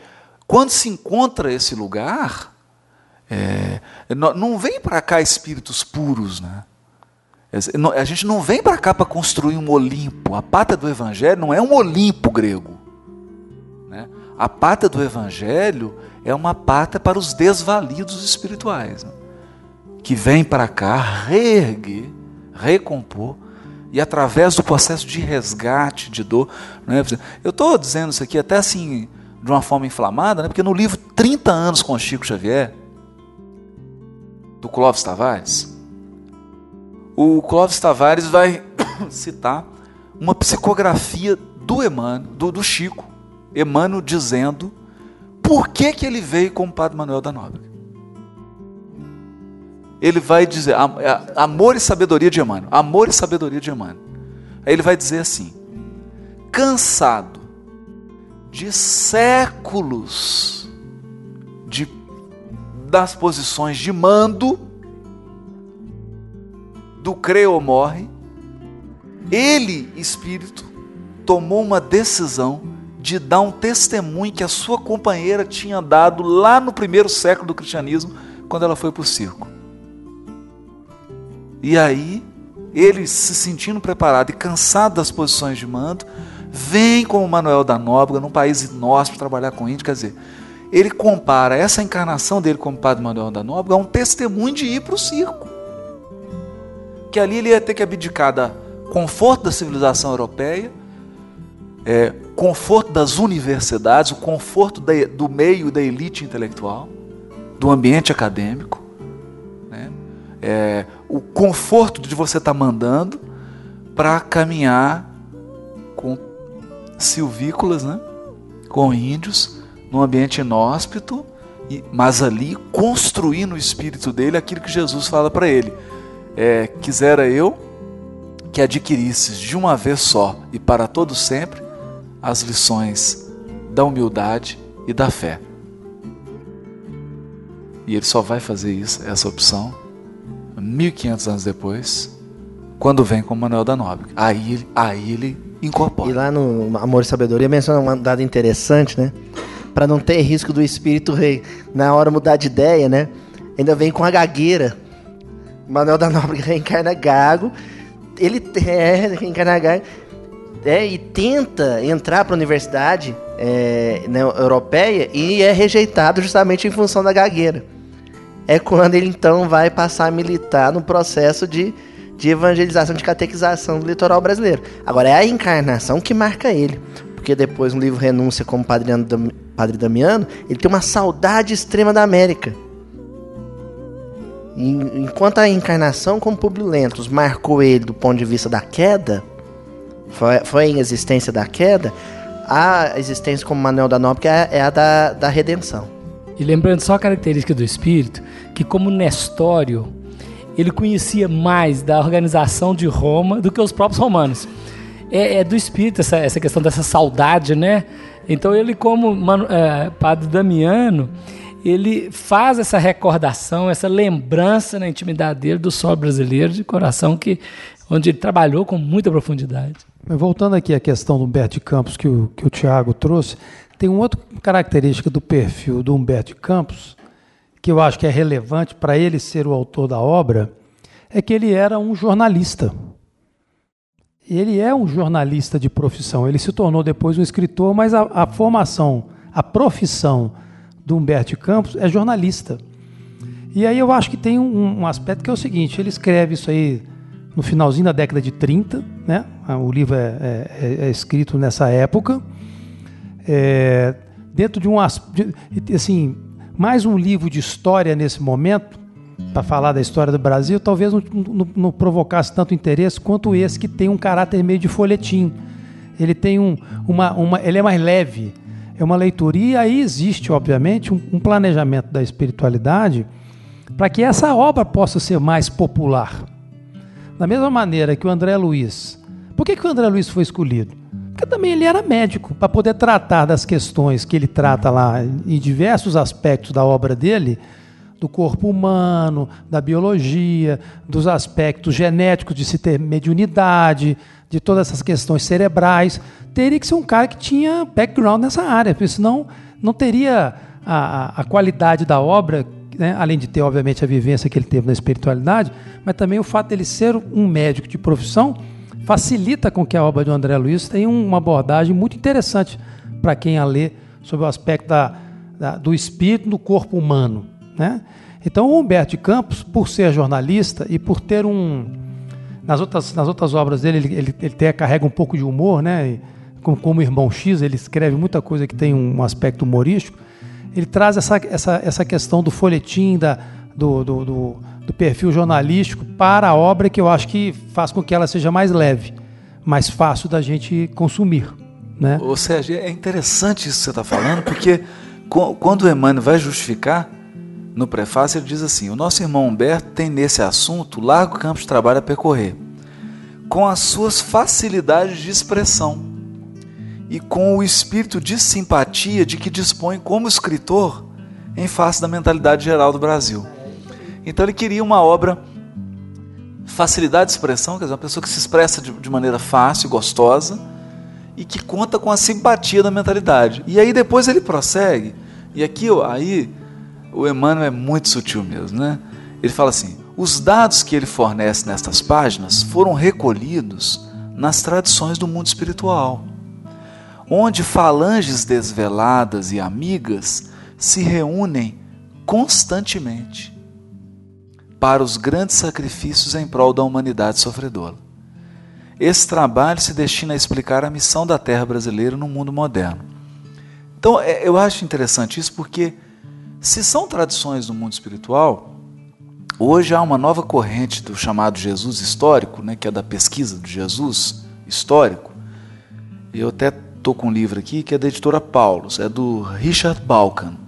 quando se encontra esse lugar, é, não vem para cá espíritos puros, né? A gente não vem para cá para construir um Olimpo. A pata do Evangelho não é um Olimpo grego. Né? A pata do Evangelho é uma pata para os desvalidos espirituais, né? que vem para cá reerguer recompor e através do processo de resgate, de dor. Né? Eu estou dizendo isso aqui até assim, de uma forma inflamada, né? porque no livro 30 anos com Chico Xavier, do Clóvis Tavares, o Clóvis Tavares vai citar uma psicografia do Emmanuel, do, do Chico, Emmanuel dizendo por que, que ele veio como Padre Manuel da Nóbrega. Ele vai dizer, amor e sabedoria de Emmanuel, amor e sabedoria de Emmanuel. Aí ele vai dizer assim: cansado de séculos de, das posições de mando, do creio ou morre, ele, espírito, tomou uma decisão de dar um testemunho que a sua companheira tinha dado lá no primeiro século do cristianismo, quando ela foi para o circo. E aí, ele se sentindo preparado e cansado das posições de mando, vem como Manuel da Nóbrega, num país inóspito, trabalhar com índio. Quer dizer, ele compara essa encarnação dele como Padre Manuel da Nóbrega a um testemunho de ir para o circo. Que ali ele ia ter que abdicar da conforto da civilização europeia, é, conforto das universidades, o conforto da, do meio da elite intelectual, do ambiente acadêmico, né? é, o conforto de você estar tá mandando para caminhar com silvícolas, né? com índios, num ambiente inóspito, mas ali construir no espírito dele aquilo que Jesus fala para ele. É, quisera eu que adquirisses de uma vez só e para todo sempre as lições da humildade e da fé. E ele só vai fazer isso, essa opção, 1500 anos depois, quando vem com Manuel da Nóbrega. Aí, aí ele incorpora. E lá no Amor e Sabedoria menciona um dado interessante, né? Para não ter risco do espírito rei na hora mudar de ideia, né? Ainda vem com a gagueira. Manuel da Nóbrega reencarna gago ele é reencarnar é, e tenta entrar para a universidade é, né, europeia e é rejeitado justamente em função da gagueira. É quando ele então vai passar a militar no processo de, de evangelização, de catequização do litoral brasileiro. Agora é a encarnação que marca ele, porque depois no livro Renúncia como Padre, Padre Damiano, ele tem uma saudade extrema da América. Enquanto a encarnação como Publio Lentos marcou ele do ponto de vista da queda, foi, foi em existência da queda, a existência como Manuel da Nóbrega é, é a da, da redenção. E lembrando só a característica do espírito, que como Nestório, ele conhecia mais da organização de Roma do que os próprios romanos. É, é do espírito essa, essa questão dessa saudade, né? Então ele como é, Padre Damiano, ele faz essa recordação, essa lembrança na intimidade dele do solo brasileiro de coração que onde ele trabalhou com muita profundidade. Voltando aqui à questão do Humberto de Campos que o, que o Tiago trouxe, tem uma outra característica do perfil do Humberto de Campos que eu acho que é relevante para ele ser o autor da obra, é que ele era um jornalista. Ele é um jornalista de profissão. Ele se tornou depois um escritor, mas a, a formação, a profissão do Humberto Campos é jornalista. E aí eu acho que tem um, um, aspecto que é o seguinte: ele escreve isso aí no finalzinho da década de 30, né? o livro é, é, é escrito nessa época, é, dentro de um. Assim, mais um livro de história nesse momento, para falar da história do Brasil, talvez não, não, não, provocasse tanto interesse quanto esse, que tem um caráter meio de folhetim. Ele tem um, uma, uma, ele é mais leve é uma leitura. E aí existe, obviamente, um, um planejamento da espiritualidade para que essa obra possa ser mais popular. Da mesma maneira que o André Luiz. Por que, que o André Luiz foi escolhido? Porque também ele era médico, para poder tratar das questões que ele trata lá em diversos aspectos da obra dele, do corpo humano, da biologia, dos aspectos genéticos de se ter mediunidade, de todas essas questões cerebrais, teria que ser um cara que tinha background nessa área, porque senão não teria a, a, qualidade da obra, né? além de ter, obviamente, a vivência que ele teve na espiritualidade, mas também o fato dele ser um médico de profissão facilita com que a obra de André Luiz tenha uma abordagem muito interessante para quem a lê sobre o aspecto da, da, do espírito no corpo humano. Né? Então, o Humberto de Campos, por ser jornalista e por ter um, nas outras, nas outras obras dele, ele, ele, ele tem, carrega um pouco de humor, né? Como, como Irmão X, ele escreve muita coisa que tem um aspecto humorístico. Ele traz essa, essa, essa questão do folhetim, da, do, do, do, do perfil jornalístico para a obra que eu acho que faz com que ela seja mais leve, mais fácil da gente consumir. Né? Ou seja, é interessante isso que você está falando, porque quando o Emmanuel vai justificar, no prefácio ele diz assim: o nosso irmão Humberto tem nesse assunto largo campo de trabalho a percorrer, com as suas facilidades de expressão e com o espírito de simpatia de que dispõe como escritor em face da mentalidade geral do Brasil. Então ele queria uma obra facilidade de expressão, quer dizer, uma pessoa que se expressa de, de maneira fácil, gostosa e que conta com a simpatia da mentalidade. E aí depois ele prossegue, e aqui ó, aí o Emmanuel é muito sutil mesmo, né? Ele fala assim: os dados que ele fornece nestas páginas foram recolhidos nas tradições do mundo espiritual, onde falanges desveladas e amigas se reúnem constantemente para os grandes sacrifícios em prol da humanidade sofredora. Esse trabalho se destina a explicar a missão da terra brasileira no mundo moderno. Então, é, eu acho interessante isso porque, se são tradições do mundo espiritual, hoje há uma nova corrente do chamado Jesus histórico, né, que é da pesquisa do Jesus histórico. Eu até estou com um livro aqui que é da editora Paulus, é do Richard Balkan.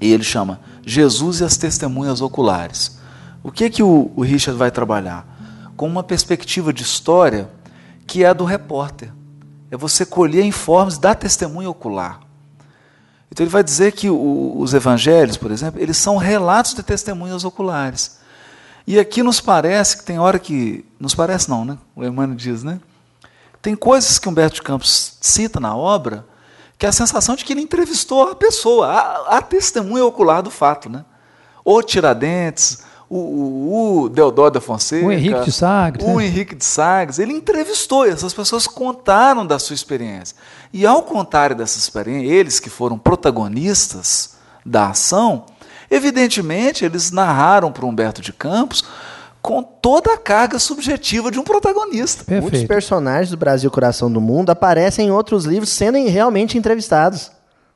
E ele chama Jesus e as Testemunhas Oculares. O que, que o, o Richard vai trabalhar? Com uma perspectiva de história que é a do repórter. É você colher informes da testemunha ocular. Então ele vai dizer que o, os evangelhos, por exemplo, eles são relatos de testemunhas oculares. E aqui nos parece que tem hora que. Nos parece não, né? O Emmanuel diz, né? Tem coisas que Humberto de Campos cita na obra que é a sensação de que ele entrevistou a pessoa, a, a testemunha ocular do fato, né? O Tiradentes, o, o, o Deodoro da Fonseca, O Henrique de Sagres, o né? Henrique de Sagres, ele entrevistou e essas pessoas contaram da sua experiência. E ao contarem dessa experiência, eles que foram protagonistas da ação, evidentemente eles narraram para Humberto de Campos com toda a carga subjetiva de um protagonista. Muitos personagens do Brasil Coração do Mundo aparecem em outros livros sendo realmente entrevistados.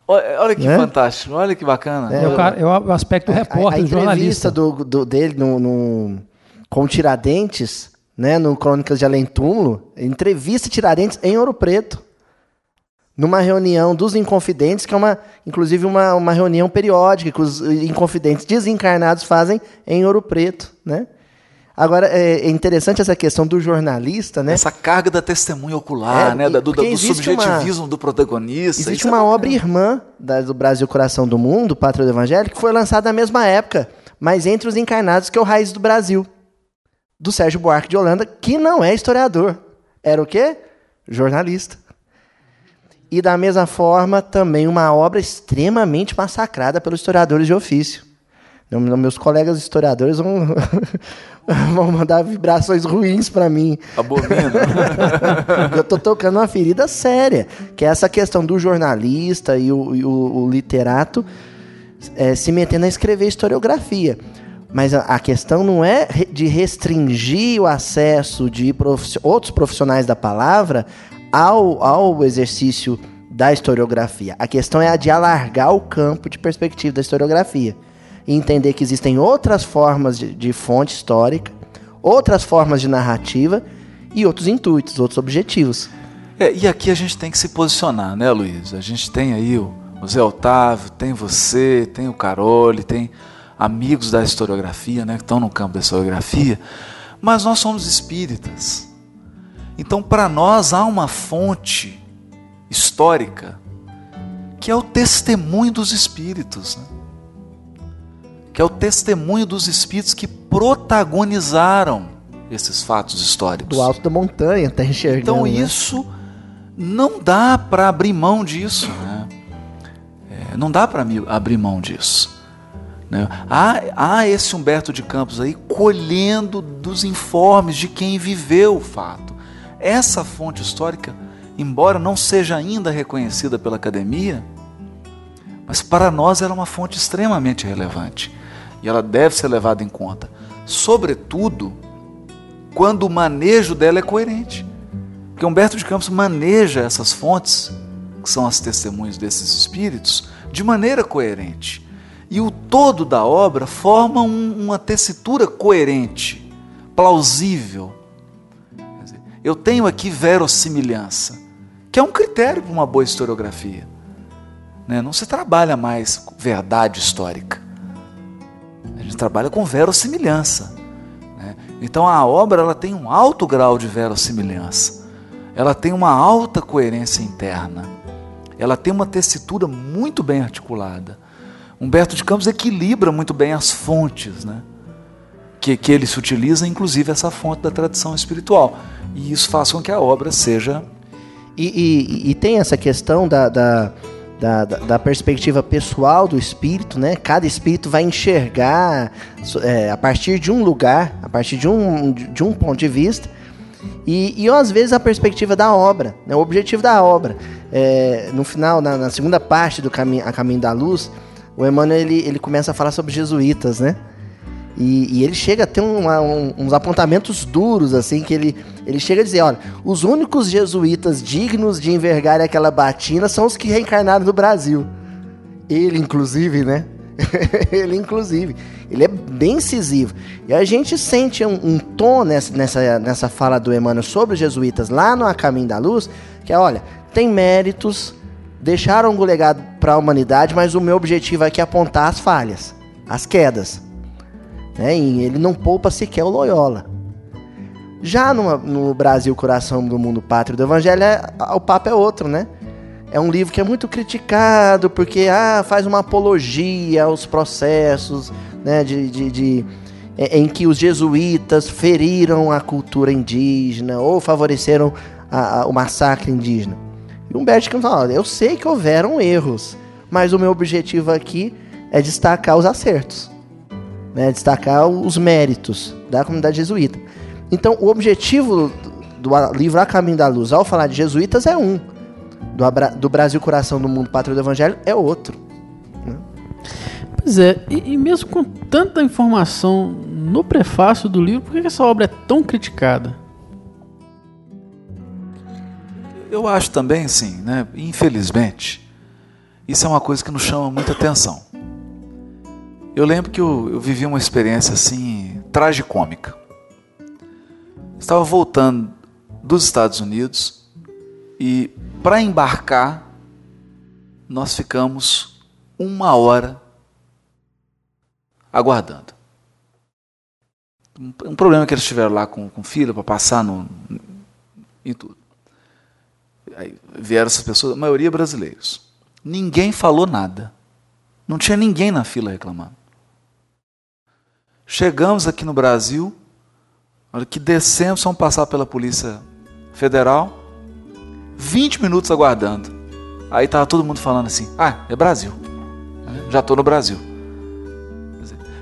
Olha, olha que Né? fantástico, olha que bacana. É, o, cara- é o aspecto A, a repórter, do jornalista. entrevista do, do- dele no, no- com Tiradentes, né, no Crônicas de Além Túmulo, entrevista Tiradentes em Ouro Preto. Numa reunião dos Inconfidentes, que é uma, inclusive uma, uma reunião periódica que os Inconfidentes desencarnados fazem em Ouro Preto, né? Agora, é é interessante essa questão do jornalista, né? Essa carga da testemunha ocular, É, né? da- do, porque do existe uma- subjetivismo do protagonista. Existe é uma bacana. obra irmã da- do Brasil Coração do Mundo, Pátria do Evangelho, que foi lançada na mesma época, mas entre os encarnados, que é o Raiz do Brasil, do Sérgio Buarque de Holanda, que não é historiador. Era o quê? Jornalista. E da mesma forma, também uma obra extremamente massacrada pelos historiadores de ofício. Meus colegas historiadores vão, vão mandar vibrações ruins para mim. Abomina. Eu tô tocando uma ferida séria, que é essa questão do jornalista e o, e o- o literato é, se metendo a escrever historiografia. Mas a, a questão não é de restringir o acesso de profi- outros profissionais da palavra ao, ao exercício da historiografia. A questão é a de alargar o campo de perspectiva da historiografia. E entender que existem outras formas de, de fonte histórica, outras formas de narrativa e outros intuitos, outros objetivos. É, e aqui a gente tem que se posicionar, né, Luiz? A gente tem aí o, o Zé Otávio, tem você, tem o Carole, tem amigos da historiografia, né, que estão no campo da historiografia, mas nós somos espíritas. Então, para nós, há uma fonte histórica que é o testemunho dos espíritos, né? Que é o testemunho dos espíritos que protagonizaram esses fatos históricos. Do alto da montanha, tá enxergando. Então né? isso não dá para abrir mão disso, né? É, não dá para abrir mão disso. né? Há, há esse Humberto de Campos aí colhendo dos informes de quem viveu o fato. Essa fonte histórica, embora não seja ainda reconhecida pela academia, mas para nós ela é uma fonte extremamente relevante e ela deve ser levada em conta, sobretudo quando o manejo dela é coerente. Porque Humberto de Campos maneja essas fontes, que são as testemunhas desses espíritos, de maneira coerente. E o todo da obra forma um, uma tessitura coerente, plausível. Dizer, eu tenho aqui verossimilhança, que é um critério para uma boa historiografia. Né? Não se trabalha mais verdade histórica. Gente trabalha com verossimilhança. Né? Então a obra ela tem um alto grau de verossimilhança. Ela tem uma alta coerência interna. Ela tem uma tessitura muito bem articulada. Humberto de Campos equilibra muito bem as fontes, né? que, que ele se utiliza, inclusive essa fonte da tradição espiritual. E isso faz com que a obra seja. E, e, e tem essa questão da, da da, da, da, perspectiva pessoal do espírito, né? Cada espírito vai enxergar é, a partir de um lugar, a partir de um, de um ponto de vista, e, e às vezes a perspectiva da obra, né? o objetivo da obra. É, no final, na, na, segunda parte do caminho, a Caminho da Luz, o Emmanuel ele, ele começa a falar sobre jesuítas, né? E, e, ele chega a ter uma, um, uns apontamentos duros, assim, que ele, ele chega a dizer, olha, os únicos jesuítas dignos de envergar aquela batina são os que reencarnaram no Brasil. Ele, inclusive, né? ele, inclusive. Ele é bem incisivo. E a gente sente um, um tom nessa, nessa, nessa fala do Emmanuel sobre os jesuítas lá no A Caminho da Luz, que é, olha, tem méritos, deixaram um legado para a humanidade, mas o meu objetivo aqui é apontar as falhas, as quedas. Né? E ele não poupa sequer o Loyola. Já no, no Brasil, Coração do Mundo Pátrio do Evangelho, é, o papo é outro, né? É um livro que é muito criticado porque ah, faz uma apologia aos processos né, de, de, de em que os jesuítas feriram a cultura indígena ou favoreceram a, a, o massacre indígena. E Humberto Campos fala, eu sei que houveram erros, mas o meu objetivo aqui é destacar os acertos né, destacar os méritos da comunidade jesuíta. Então, o objetivo do, livro A Caminho da Luz, ao falar de jesuítas, é um. Do, do Brasil Coração do Mundo Pátria do Evangelho é outro. Né? Pois é, e, e, mesmo com tanta informação no prefácio do livro, por que essa obra é tão criticada? Eu acho também, sim, né? infelizmente, isso é uma coisa que nos chama muita atenção. Eu lembro que eu, eu vivi uma experiência assim, tragicômica. Estava voltando dos Estados Unidos e para embarcar nós ficamos uma hora aguardando. Um problema que eles tiveram lá com, com fila para passar no, em tudo. Aí vieram essas pessoas, a maioria brasileiros. Ninguém falou nada. Não tinha ninguém na fila reclamando. Chegamos aqui no Brasil, hora que descemos, vamos passar pela Polícia Federal, 20 minutos aguardando. Aí estava todo mundo falando assim: ah, é Brasil. Já estou no Brasil.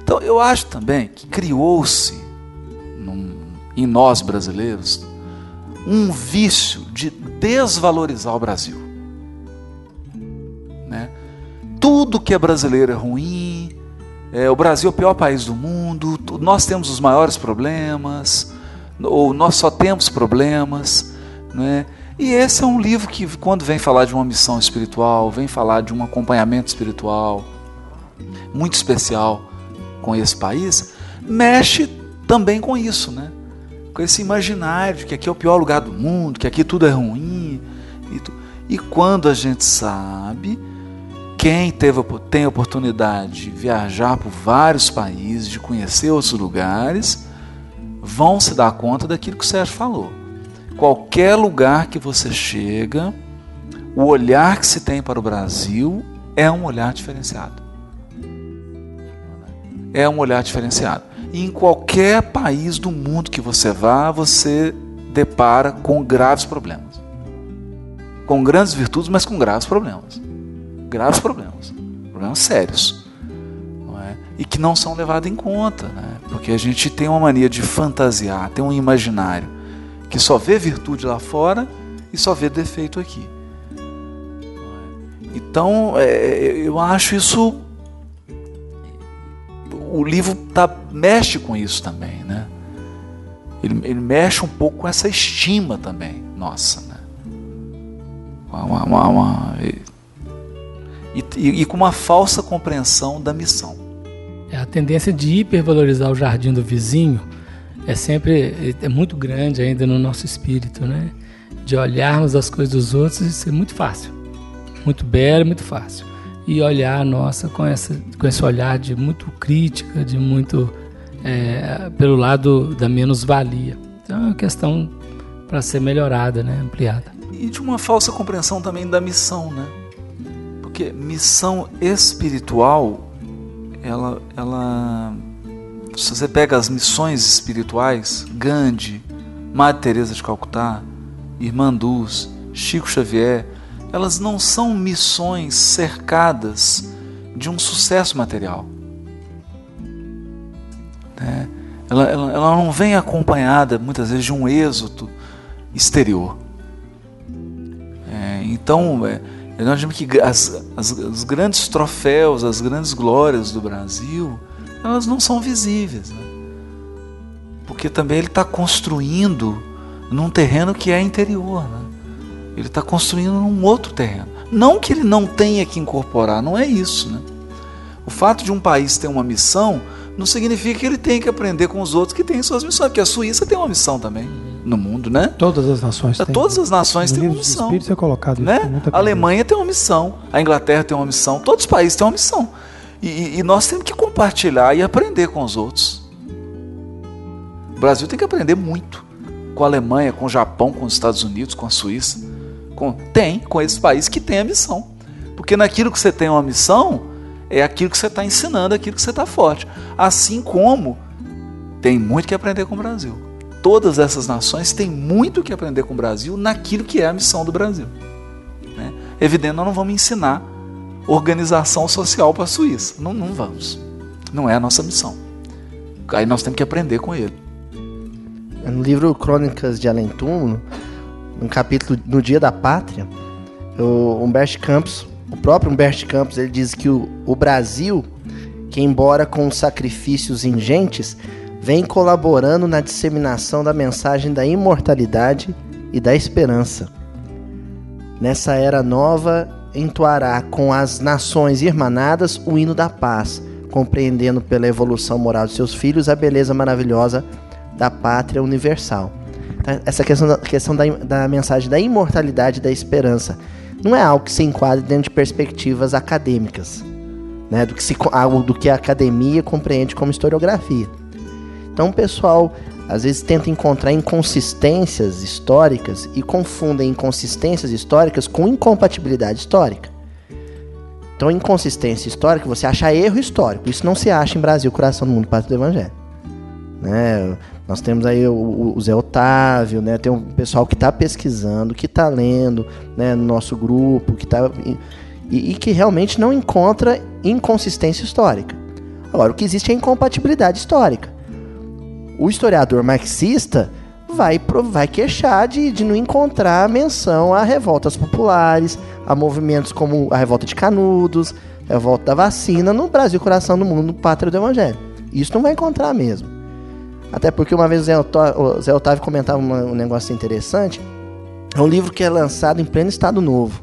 Então eu acho também que criou-se em nós brasileiros um vício de desvalorizar o Brasil. Né? Tudo que é brasileiro é ruim, é, o Brasil é o pior país do mundo, nós temos os maiores problemas, ou nós só temos problemas. Né? E esse é um livro que, quando vem falar de uma missão espiritual, vem falar de um acompanhamento espiritual muito especial com esse país, mexe também com isso, né? com esse imaginário de que aqui é o pior lugar do mundo, que aqui tudo é ruim. E, tu... e quando a gente sabe quem teve, tem a oportunidade de viajar por vários países, de conhecer outros lugares, vão se dar conta daquilo que o Sérgio falou. Qualquer lugar que você chega, o olhar que se tem para o Brasil é um olhar diferenciado. É um olhar diferenciado. E em qualquer país do mundo que você vá, você depara com graves problemas. Com grandes virtudes, mas com graves problemas graves problemas, problemas sérios, é? e que não são levados em conta, né? porque a gente tem uma mania de fantasiar, tem um imaginário que só vê virtude lá fora e só vê defeito aqui. É? Então, é, eu acho isso. O livro tá, mexe com isso também, né? Ele, ele mexe um pouco com essa estima também, nossa, né? Uma, uma, uma, e, e, e com uma falsa compreensão da missão. É a tendência de hipervalorizar o jardim do vizinho é sempre é muito grande ainda no nosso espírito, né? De olharmos as coisas dos outros e ser muito fácil, muito belo, muito fácil. E olhar a nossa com, essa, com esse olhar de muito crítica, de muito é, pelo lado da menos-valia. Então é uma questão para ser melhorada, né? ampliada. E de uma falsa compreensão também da missão, né? Porque missão espiritual, ela, ela se você pega as missões espirituais, Gandhi, Madre Teresa de Calcutá, Irmã Duz, Chico Xavier, elas não são missões cercadas de um sucesso material. Né? Ela, ela, ela não vem acompanhada muitas vezes de um êxodo exterior. É, então, é, nós vemos que as, as, os grandes troféus, as grandes glórias do Brasil, elas não são visíveis. Né? Porque também ele está construindo num terreno que é interior. Né? Ele está construindo num outro terreno. Não que ele não tenha que incorporar, não é isso. Né? O fato de um país ter uma missão não significa que ele tem que aprender com os outros que têm suas missões, porque a Suíça tem uma missão também no mundo, né? Todas as nações têm. Todas as nações têm uma missão. Espírito é colocado né? A Alemanha tem uma missão, a Inglaterra tem uma missão, todos os países têm uma missão. E, e, nós temos que compartilhar e aprender com os outros. O Brasil tem que aprender muito com a Alemanha, com o Japão, com os Estados Unidos, com a Suíça. Com, tem, com esses países que têm a missão. Porque naquilo que você tem uma missão, é aquilo que você está ensinando, aquilo que você está forte. Assim como tem muito que aprender com o Brasil. Todas essas nações têm muito que aprender com o Brasil naquilo que é a missão do Brasil. Né? Evidente, nós não vamos ensinar organização social para a Suíça. Não, não vamos. Não é a nossa missão. Aí nós temos que aprender com ele. No livro Crônicas de Além Túmulo, no capítulo No Dia da Pátria, o Humberto Campos, o próprio Humberto Campos, ele diz que o, o Brasil, que embora com sacrifícios ingentes, vem colaborando na disseminação da mensagem da imortalidade e da esperança. Nessa era nova, entoará com as nações irmanadas o hino da paz, compreendendo pela evolução moral de seus filhos a beleza maravilhosa da pátria universal. Tá? Essa questão, da, questão da, da mensagem da imortalidade e da esperança não é algo que se enquadre dentro de perspectivas acadêmicas, né? do, que se, algo do que a academia compreende como historiografia. Então, o pessoal às vezes tenta encontrar inconsistências históricas e confundem inconsistências históricas com incompatibilidade histórica. Então, inconsistência histórica, você acha erro histórico. Isso não se acha em Brasil, coração do mundo, pátria do evangelho. Né? Nós temos aí o, o Zé Otávio, né? tem um pessoal que está pesquisando, que está lendo né? no nosso grupo, que tá, e, e que realmente não encontra inconsistência histórica. Agora, o que existe é incompatibilidade histórica o historiador marxista vai, vai queixar de, de não encontrar menção a revoltas populares, a movimentos como a revolta de Canudos, a revolta da vacina no Brasil, coração do mundo, pátria do Evangelho. Isso não vai encontrar mesmo. Até porque uma vez o Zé Otávio, o Zé Otávio comentava um negócio interessante. É um livro que é lançado em pleno Estado Novo.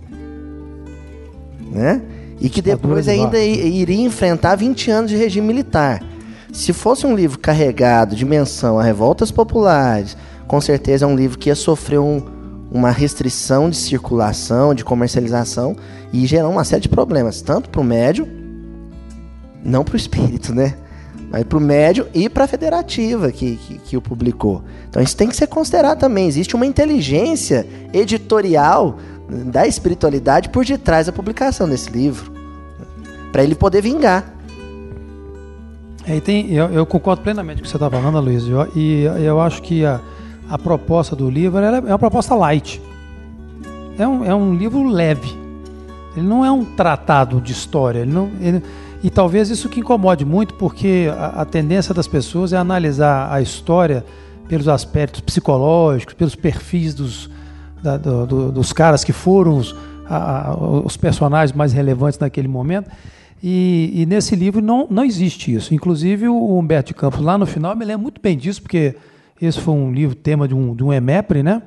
Né? E que depois ainda iria enfrentar 20 anos de regime militar. Se fosse um livro carregado de menção a revoltas populares, com certeza é um livro que ia sofrer um, uma restrição de circulação, de comercialização e gerar uma série de problemas, tanto para o médio, não para o espírito, né? Mas para o médio e para a federativa que, que, que, o publicou. Então isso tem que ser considerado também. Existe uma inteligência editorial da espiritualidade por detrás da publicação desse livro, para ele poder vingar. É, tem, eu, eu, concordo plenamente com o que você está falando, Luiz, eu, e eu acho que a, a proposta do livro é uma proposta light. É um, é um livro leve. Ele não é um tratado de história. Ele não, ele, e talvez isso que incomode muito, porque a, a tendência das pessoas é analisar a história pelos aspectos psicológicos, pelos perfis dos, da, do, do, dos caras que foram os, a, os personagens mais relevantes naquele momento. E, e, nesse livro não, não existe isso. Inclusive, o Humberto de Campos, lá no final, me lembra muito bem disso, porque esse foi um livro, tema de um, de um EMEPRE, né?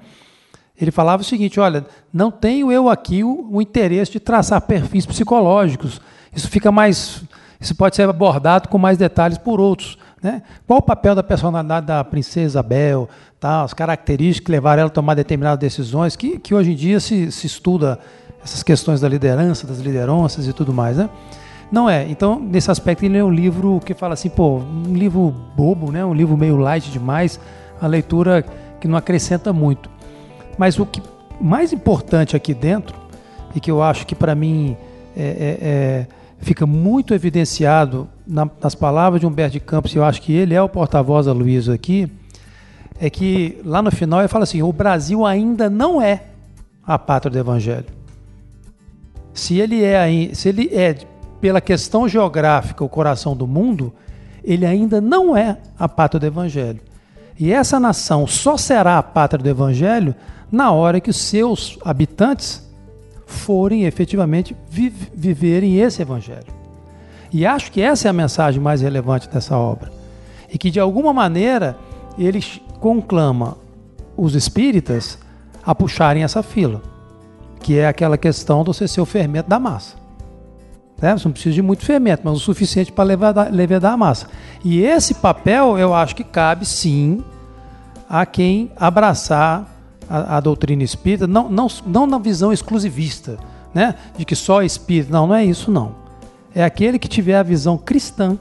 Ele falava o seguinte: olha, não tenho eu aqui o, o interesse de traçar perfis psicológicos. Isso fica mais. Isso pode ser abordado com mais detalhes por outros. Né? Qual o papel da personalidade da princesa Isabel, tá? as características que levaram ela a tomar determinadas decisões, que, que hoje em dia se, se estuda essas questões da liderança, das lideranças e tudo mais. Né? Não é. Então, nesse aspecto, ele é um livro que fala assim, pô, um livro bobo, né? um livro meio light demais, a leitura que não acrescenta muito. Mas o que mais importante aqui dentro, e que eu acho que para mim é, é, é, fica muito evidenciado na, nas palavras de Humberto de Campos, e eu acho que ele é o porta-voz da Luísa aqui, é que lá no final ele fala assim: o Brasil ainda não é a pátria do Evangelho. Se ele é, se ele é pela questão geográfica o coração do mundo, ele ainda não é a pátria do Evangelho. E essa nação só será a pátria do Evangelho na hora que os seus habitantes forem efetivamente vi viverem esse evangelho. E acho que essa é a mensagem mais relevante dessa obra. E que de alguma maneira ele conclama os espíritas a puxarem essa fila, que é aquela questão de você ser o fermento da massa. Né? Você não precisa de muito fermento, mas o suficiente para levedar a massa. E esse papel eu acho que cabe sim a quem abraçar a, a, doutrina espírita, não, não, não na visão exclusivista, né? de que só espírita. Não, não é isso, não. É aquele que tiver a visão cristã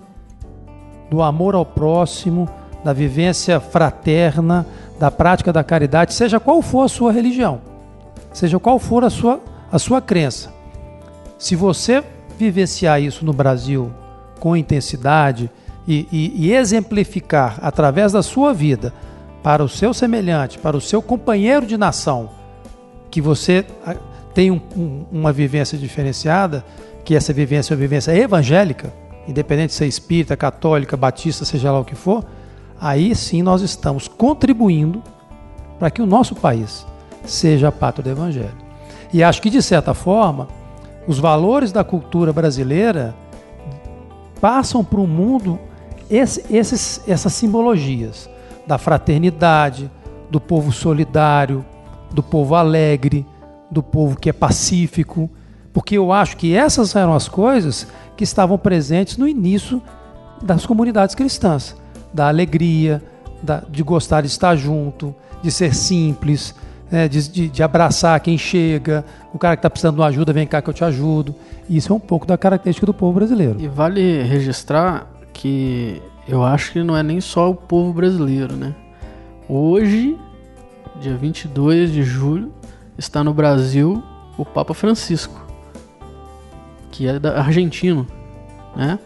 do amor ao próximo, da vivência fraterna, da prática da caridade, seja qual for a sua religião, seja qual for a sua, a sua crença. Se você vivenciar isso no Brasil com intensidade e, e, e exemplificar através da sua vida para o seu semelhante, para o seu companheiro de nação, que você ah, tem um, um, uma vivência diferenciada, que essa vivência é uma vivência evangélica, independente de ser espírita, católica, batista, seja lá o que for, aí sim nós estamos contribuindo para que o nosso país seja a pátria do evangelho. E acho que, de certa forma, os valores da cultura brasileira passam para o mundo esse, esses, essas simbologias da fraternidade, do povo solidário, do povo alegre, do povo que é pacífico, porque eu acho que essas eram as coisas que estavam presentes no início das comunidades cristãs, da alegria, da, de gostar de estar junto, de ser simples, né, de, de, de, abraçar quem chega, o cara que está precisando de uma ajuda, vem cá que eu te ajudo. Isso é um pouco da característica do povo brasileiro. E vale registrar que eu acho que não é nem só o povo brasileiro, né? Hoje, dia 22 de julho, está no Brasil o Papa Francisco, que é da argentino, né?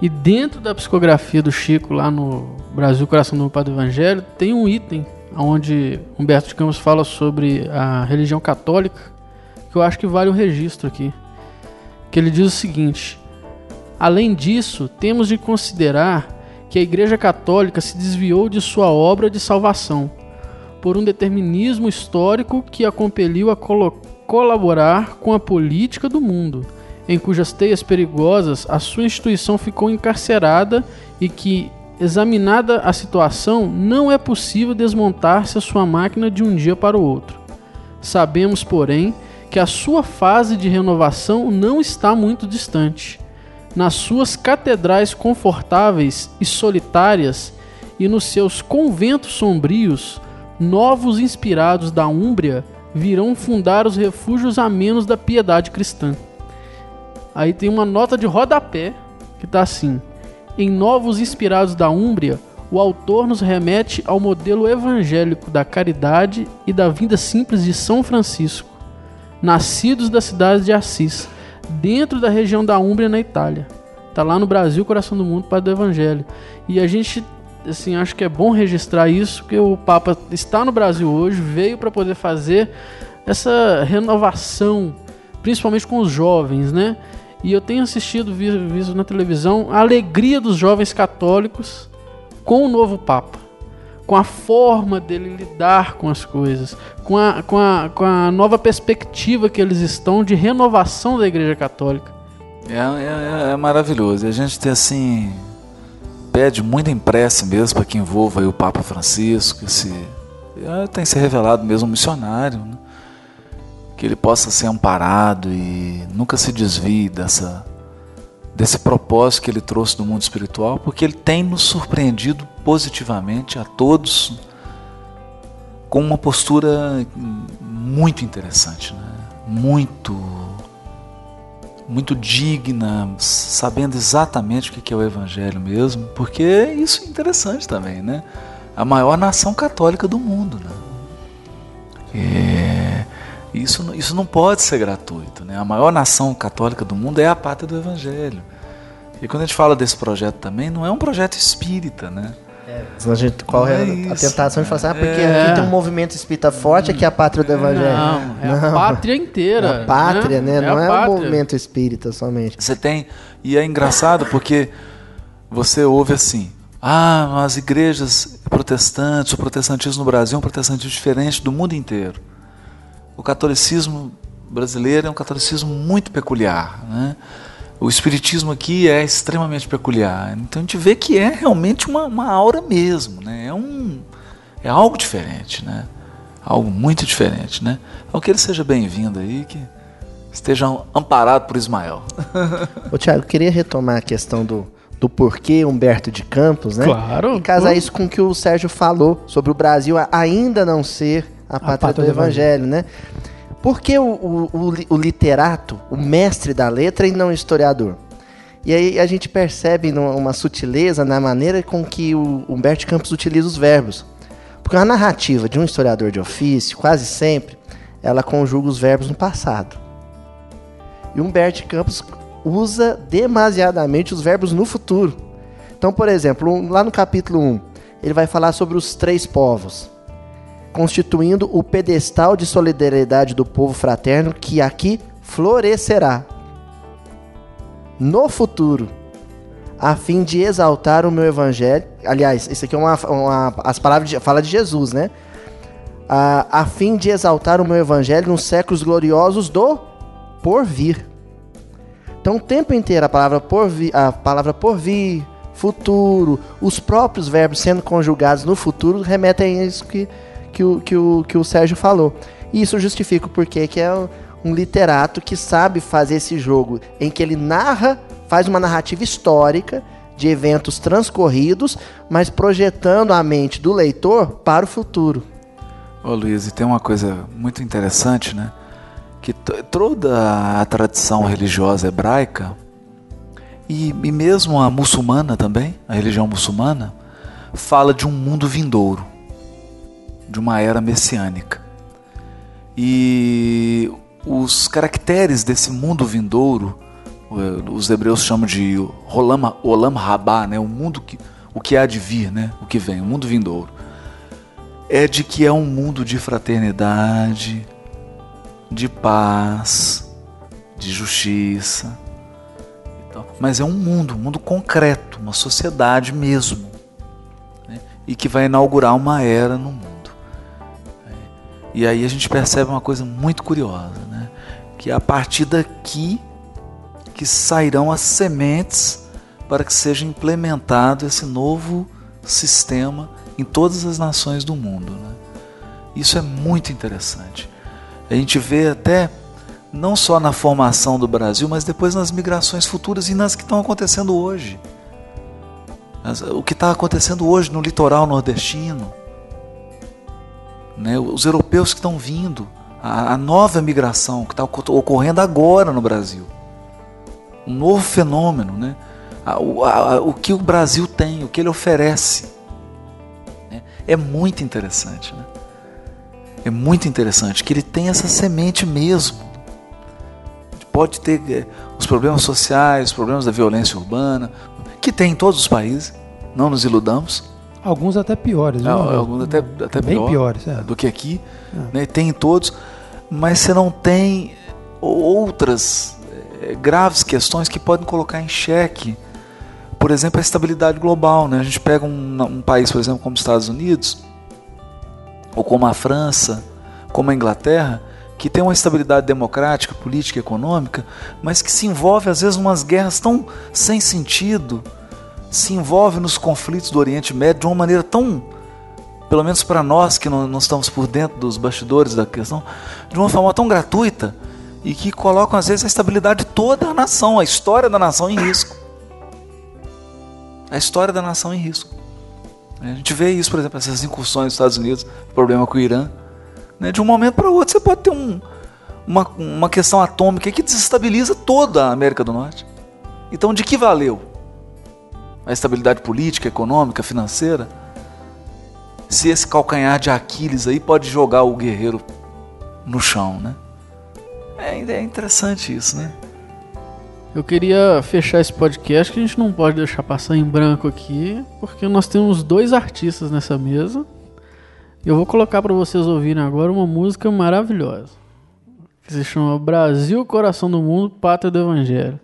E dentro da psicografia do Chico lá no Brasil Coração do Padre Evangelho tem um item onde Humberto de Campos fala sobre a religião católica, que eu acho que vale o registro aqui. Que ele diz o seguinte: Além disso, temos de considerar que a Igreja Católica se desviou de sua obra de salvação por um determinismo histórico que a compeliu a colaborar com a política do mundo, em cujas teias perigosas a sua instituição ficou encarcerada e que, examinada a situação, não é possível desmontar-se a sua máquina de um dia para o outro. Sabemos, porém, que a sua fase de renovação não está muito distante nas suas catedrais confortáveis e solitárias e nos seus conventos sombrios, novos inspirados da Úmbria virão fundar os refúgios amenos da piedade cristã. Aí tem uma nota de rodapé que está assim: Em Novos Inspirados da Úmbria, o autor nos remete ao modelo evangélico da caridade e da vida simples de São Francisco, nascidos da cidade de Assis dentro da região da Úmbria na Itália. Tá lá no Brasil, coração do mundo, Padre do Evangelho. E a gente, assim, acho que é bom registrar isso, que o Papa está no Brasil hoje, veio para poder fazer essa renovação, principalmente com os jovens, né? E eu tenho assistido, visto na televisão, a alegria dos jovens católicos com o novo Papa com a forma dele lidar com as coisas, com a, com a, com a nova perspectiva que eles estão de renovação da Igreja Católica. É, é, é maravilhoso. E a gente tem assim. Pede muita impressa mesmo para que envolva o Papa Francisco, esse eh, tem se revelado mesmo um missionário, né? que ele possa ser amparado e nunca se desvie dessa desse propósito que ele trouxe do mundo espiritual, porque ele tem nos surpreendido positivamente a todos com uma postura muito interessante, né? muito muito digna, sabendo exatamente o que é o Evangelho mesmo, porque isso é interessante também, né? A maior nação católica do mundo, né? É, isso, isso não pode ser gratuito, né? A maior nação católica do mundo é a pátria do Evangelho. E quando a gente fala desse projeto também, não é um projeto espírita, né? É, a gente, qual é, é a tentação de falar assim, ah, porque É. aqui tem um movimento espírita forte, aqui é a pátria do Evangelho. Não, é a pátria inteira. É a pátria, né? Não a é, pátria. o movimento espírita somente. Você tem. E é engraçado porque você ouve assim. Ah, as igrejas protestantes, o protestantismo no Brasil é um protestantismo diferente do mundo inteiro. O catolicismo brasileiro é um catolicismo muito peculiar. Né? O espiritismo aqui é extremamente peculiar. Então a gente vê que é realmente uma, uma aura mesmo. Né? É, um, é algo diferente. Né? Algo muito diferente. Né? Então que ele seja bem-vindo aí, que esteja amparado por Ismael. Ô, Tiago, eu queria retomar a questão do, do porquê Humberto de Campos, né? Claro. E casar isso com o que o Sérgio falou sobre o Brasil ainda não ser a pátria, pátria do, do Evangelho, né? Por que o, o, o li- o literato, o mestre da letra e não o historiador? E aí a gente percebe uma sutileza na maneira com que o Humberto Campos utiliza os verbos. Porque a narrativa de um historiador de ofício, quase sempre, ela conjuga os verbos no passado. E Humberto Campos usa demasiadamente os verbos no futuro. Então, por exemplo, lá no capítulo 1, ele vai falar sobre os três povos, constituindo o pedestal de solidariedade do povo fraterno que aqui florescerá. No futuro, a fim de exaltar o meu evangelho. Aliás, isso aqui é uma, uma- as palavras de, fala de Jesus, né? A, a fim de exaltar o meu evangelho nos séculos gloriosos do porvir. Então, o tempo inteiro a palavra porvir, a palavra porvir, futuro, os próprios verbos sendo conjugados no futuro remetem a isso que, que, o, que, o, que o Sérgio falou. E isso justifica o porquê que é um- literato que sabe fazer esse jogo em que ele narra, faz uma narrativa histórica de eventos transcorridos, mas projetando a mente do leitor para o futuro. Ô Luiz, e tem uma coisa muito interessante, né? Que toda a tradição religiosa hebraica, e, e mesmo a muçulmana também, a religião muçulmana, fala de um mundo vindouro, de uma era messiânica. E os caracteres desse mundo vindouro, eh, os hebreus chamam de Olam, Olam Rabá, né? o mundo que, o que há de vir, né? o que vem, o mundo vindouro é de que é um mundo de fraternidade, de paz, de justiça. e tal. Mas é um mundo, um mundo concreto, uma sociedade mesmo. né? E que vai inaugurar uma era no mundo. E aí a gente percebe uma coisa muito curiosa, né? que é a partir daqui que sairão as sementes para que seja implementado esse novo sistema em todas as nações do mundo. né? Isso é muito interessante. A gente vê até não só na formação do Brasil, mas depois nas migrações futuras e nas que estão acontecendo hoje. O que está acontecendo hoje no litoral nordestino, né? os europeus que estão vindo, a, a nova migração que está ocorrendo agora no Brasil. Um novo fenômeno, né? A- o- a- o que o Brasil tem, o que ele oferece. né? É muito interessante. Né? É muito interessante que ele tem essa semente mesmo. Pode ter eh, os problemas sociais, os problemas da violência urbana, que tem em todos os países, não nos iludamos. Alguns até piores. Não, alguns até, até Bem pior piores, é. do que aqui. Né? Tem em todos, mas você não tem outras eh, graves questões que podem colocar em xeque, por exemplo, a estabilidade global. Né? A gente pega um, um país, por exemplo, como os Estados Unidos, ou como a França, como a Inglaterra, que tem uma estabilidade democrática, política e econômica, mas que se envolve às vezes em umas guerras tão sem sentido, se envolve nos conflitos do Oriente Médio de uma maneira tão pelo menos para nós que não, não estamos por dentro dos bastidores da questão, de uma forma tão gratuita e que colocam às vezes a estabilidade de toda a nação, a história da nação em risco. A história da nação em risco. A gente vê isso, por exemplo, essas incursões dos Estados Unidos, problema com o Irã. Né? De um momento para o outro você pode ter um, uma, uma questão atômica que desestabiliza toda a América do Norte. Então, de que valeu? A estabilidade política, econômica, financeira? Se esse calcanhar de Aquiles aí pode jogar o guerreiro no chão, né? É, é interessante isso, né? Eu queria fechar esse podcast que a gente não pode deixar passar em branco aqui, porque nós temos dois artistas nessa mesa. Eu vou colocar para vocês ouvirem agora uma música maravilhosa, que se chama Brasil, Coração do Mundo, Pátria do Evangelho.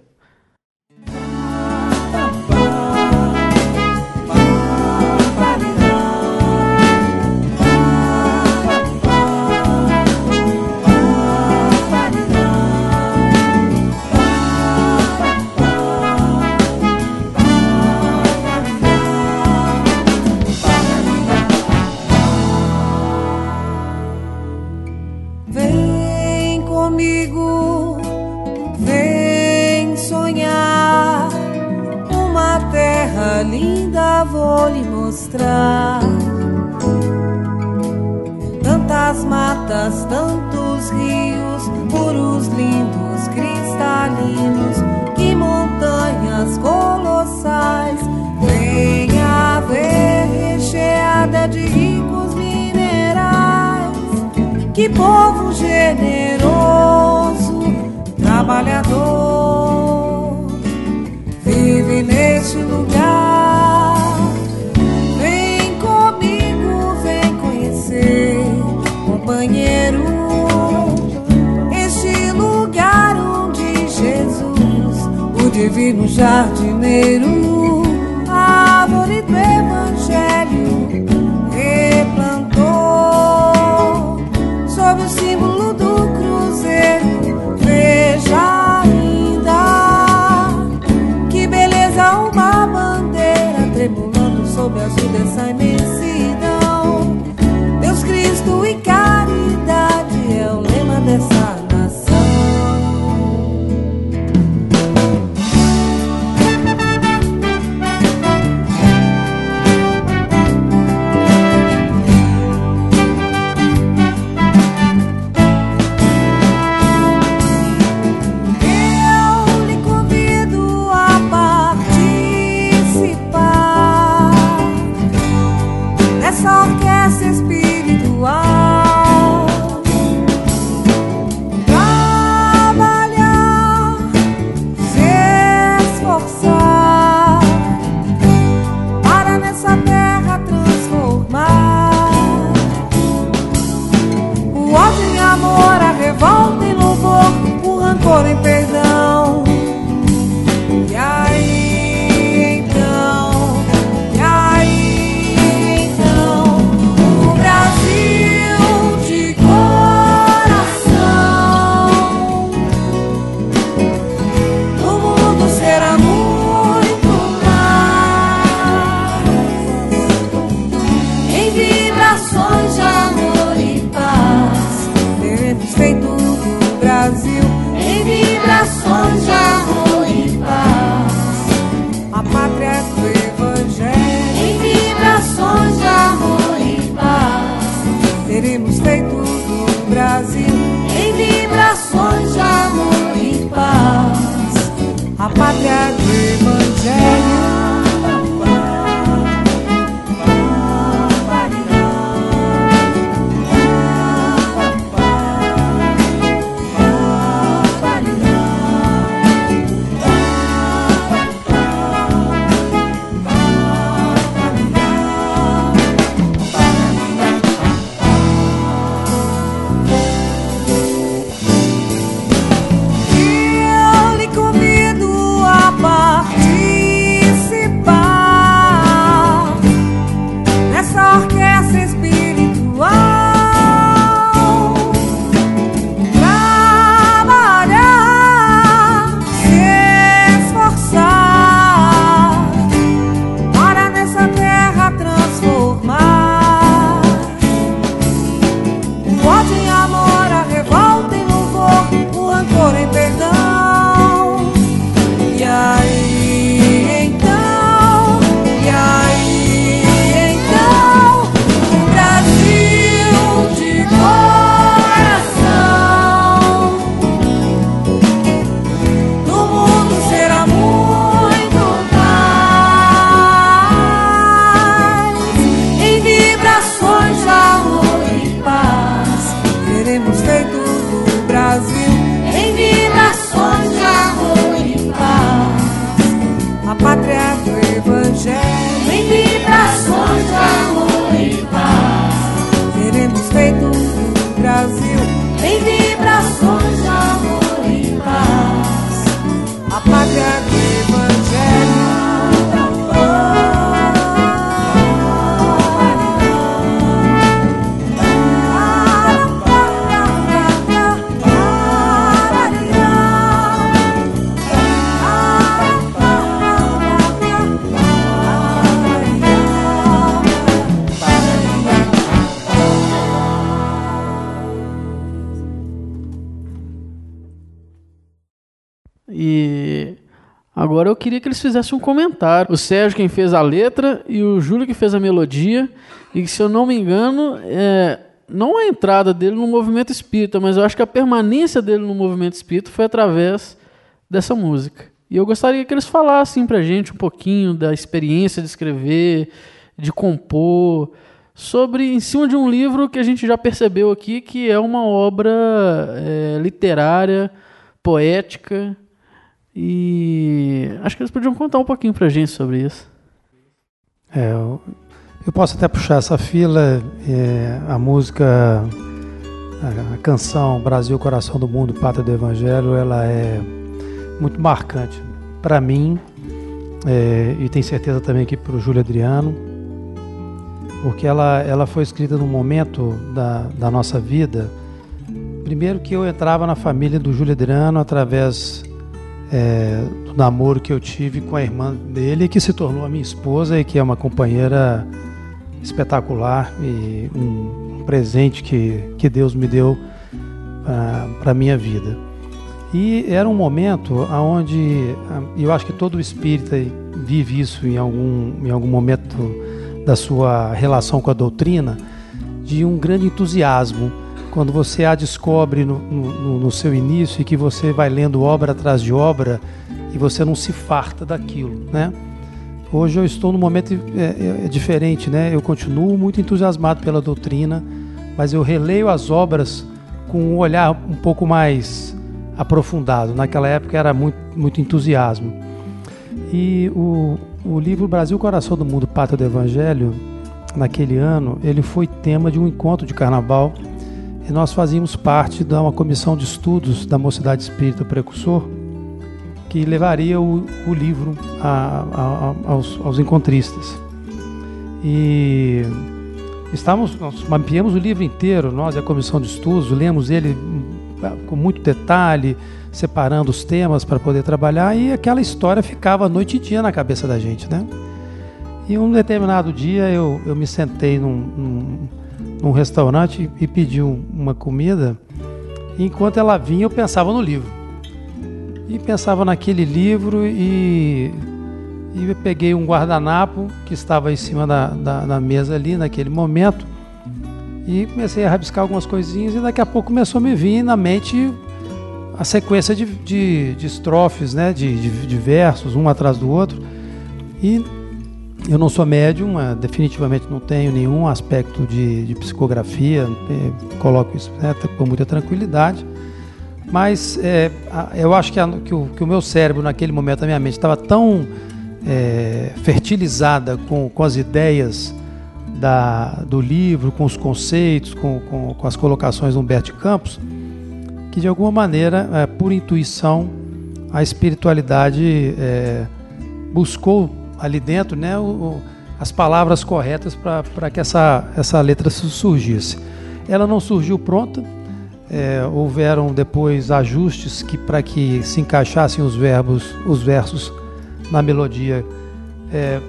Queria que eles fizessem um comentário. O Sérgio quem fez a letra e o Júlio que fez a melodia. E se eu não me engano, é, não a entrada dele no movimento espírita, mas eu acho que a permanência dele no movimento espírita foi através dessa música. E eu gostaria que eles falassem pra gente um pouquinho da experiência de escrever, de compor, sobre em cima de um livro que a gente já percebeu aqui que é uma obra é, literária, poética. E acho que eles podiam contar um pouquinho pra gente sobre isso. É, eu, eu posso até puxar essa fila, é, a música, a, a canção Brasil, Coração do Mundo, Pátria do Evangelho, ela é muito marcante para mim é, e tenho certeza também que para o Júlio Adriano, porque ela, ela foi escrita num momento da, da nossa vida. Primeiro que eu entrava na família do Júlio Adriano através é, do namoro que eu tive com a irmã dele, que se tornou a minha esposa e que é uma companheira espetacular e um presente que, que Deus me deu para a minha vida. E era um momento onde eu acho que todo espírita vive isso em algum, em algum momento da sua relação com a doutrina, de um grande entusiasmo. Quando você a descobre no, no, no seu início e que você vai lendo obra atrás de obra e você não se farta daquilo, né? Hoje eu estou num momento é, é, é diferente, né? Eu continuo muito entusiasmado pela doutrina, mas eu releio as obras com um olhar um pouco mais aprofundado. Naquela época era muito, muito entusiasmo. E o, o livro Brasil Coração do Mundo, Pátria do Evangelho, naquele ano, ele foi tema de um encontro de carnaval e nós fazíamos parte de uma comissão de estudos da Mocidade Espírita Precursor que levaria o, o livro a, a, aos, aos encontristas. E estávamos, nós mapeamos o livro inteiro, nós e a comissão de estudos, lemos ele com muito detalhe, separando os temas para poder trabalhar e aquela história ficava noite e dia na cabeça da gente, né? E um determinado dia eu, eu me sentei num, num, num restaurante e pedi uma comida. Enquanto ela vinha, eu pensava no livro. E pensava naquele livro e, e peguei um guardanapo que estava em cima da, da, da mesa ali naquele momento e comecei a rabiscar algumas coisinhas e daqui a pouco começou a me vir na mente a sequência de, de, de estrofes, né? De, de, de, versos, um atrás do outro. E eu não sou médium, definitivamente não tenho nenhum aspecto de, de psicografia, é, coloco isso né, com muita tranquilidade. Mas é, eu acho que, a, que, o, que, o, meu cérebro, naquele momento, a minha mente, estava tão é, fertilizada com, com as ideias da, do livro, com os conceitos, com, com, com as colocações do Humberto Campos, que de alguma maneira, é, por intuição, a espiritualidade buscou ali dentro né, o, as palavras corretas para que essa, essa letra surgisse. Ela não surgiu pronta, é, houveram depois ajustes que para que se encaixassem os verbos, os versos na melodia é,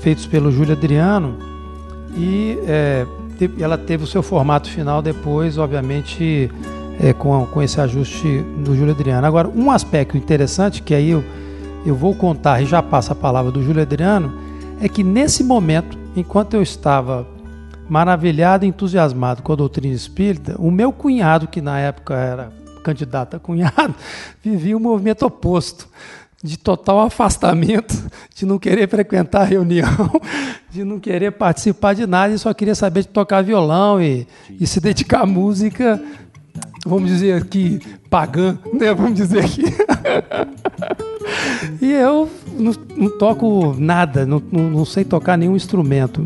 feitos pelo Júlio Adriano e é, ela teve o seu formato final depois, obviamente, é, com, com esse ajuste do Júlio Adriano. Agora, um aspecto interessante, que aí eu, eu vou contar e já passo a palavra do Júlio Adriano, é que nesse momento, enquanto eu estava maravilhado e entusiasmado com a doutrina espírita, o meu cunhado, que na época era candidato a cunhado, vivia um movimento oposto de total afastamento, de não querer frequentar a reunião, de não querer participar de nada e só queria saber de tocar violão e, e se dedicar à música, vamos dizer aqui, pagã, né? Vamos dizer aqui. e eu não, não toco nada, não, não, não, sei tocar nenhum instrumento.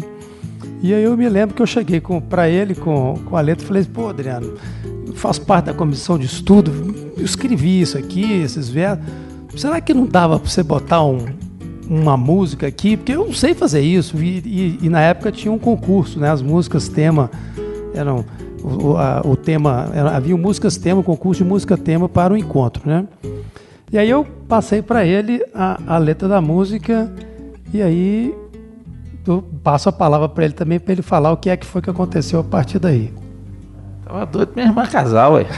E aí eu me lembro que eu cheguei para ele com, com a letra e falei, pô, Adriano, faço parte da comissão de estudo, eu escrevi isso aqui, esses versos será que não dava para você botar um, uma música aqui? Porque eu não sei fazer isso. E, e, e, na época tinha um concurso, né? As músicas tema eram o, a, o tema era, havia músicas tema, concurso de música tema para o encontro, né? E aí eu passei para ele a, a letra da música e aí eu passo a palavra para ele também para ele falar o que é que foi que aconteceu a partir daí. Tava doido mesmo a casal, ué.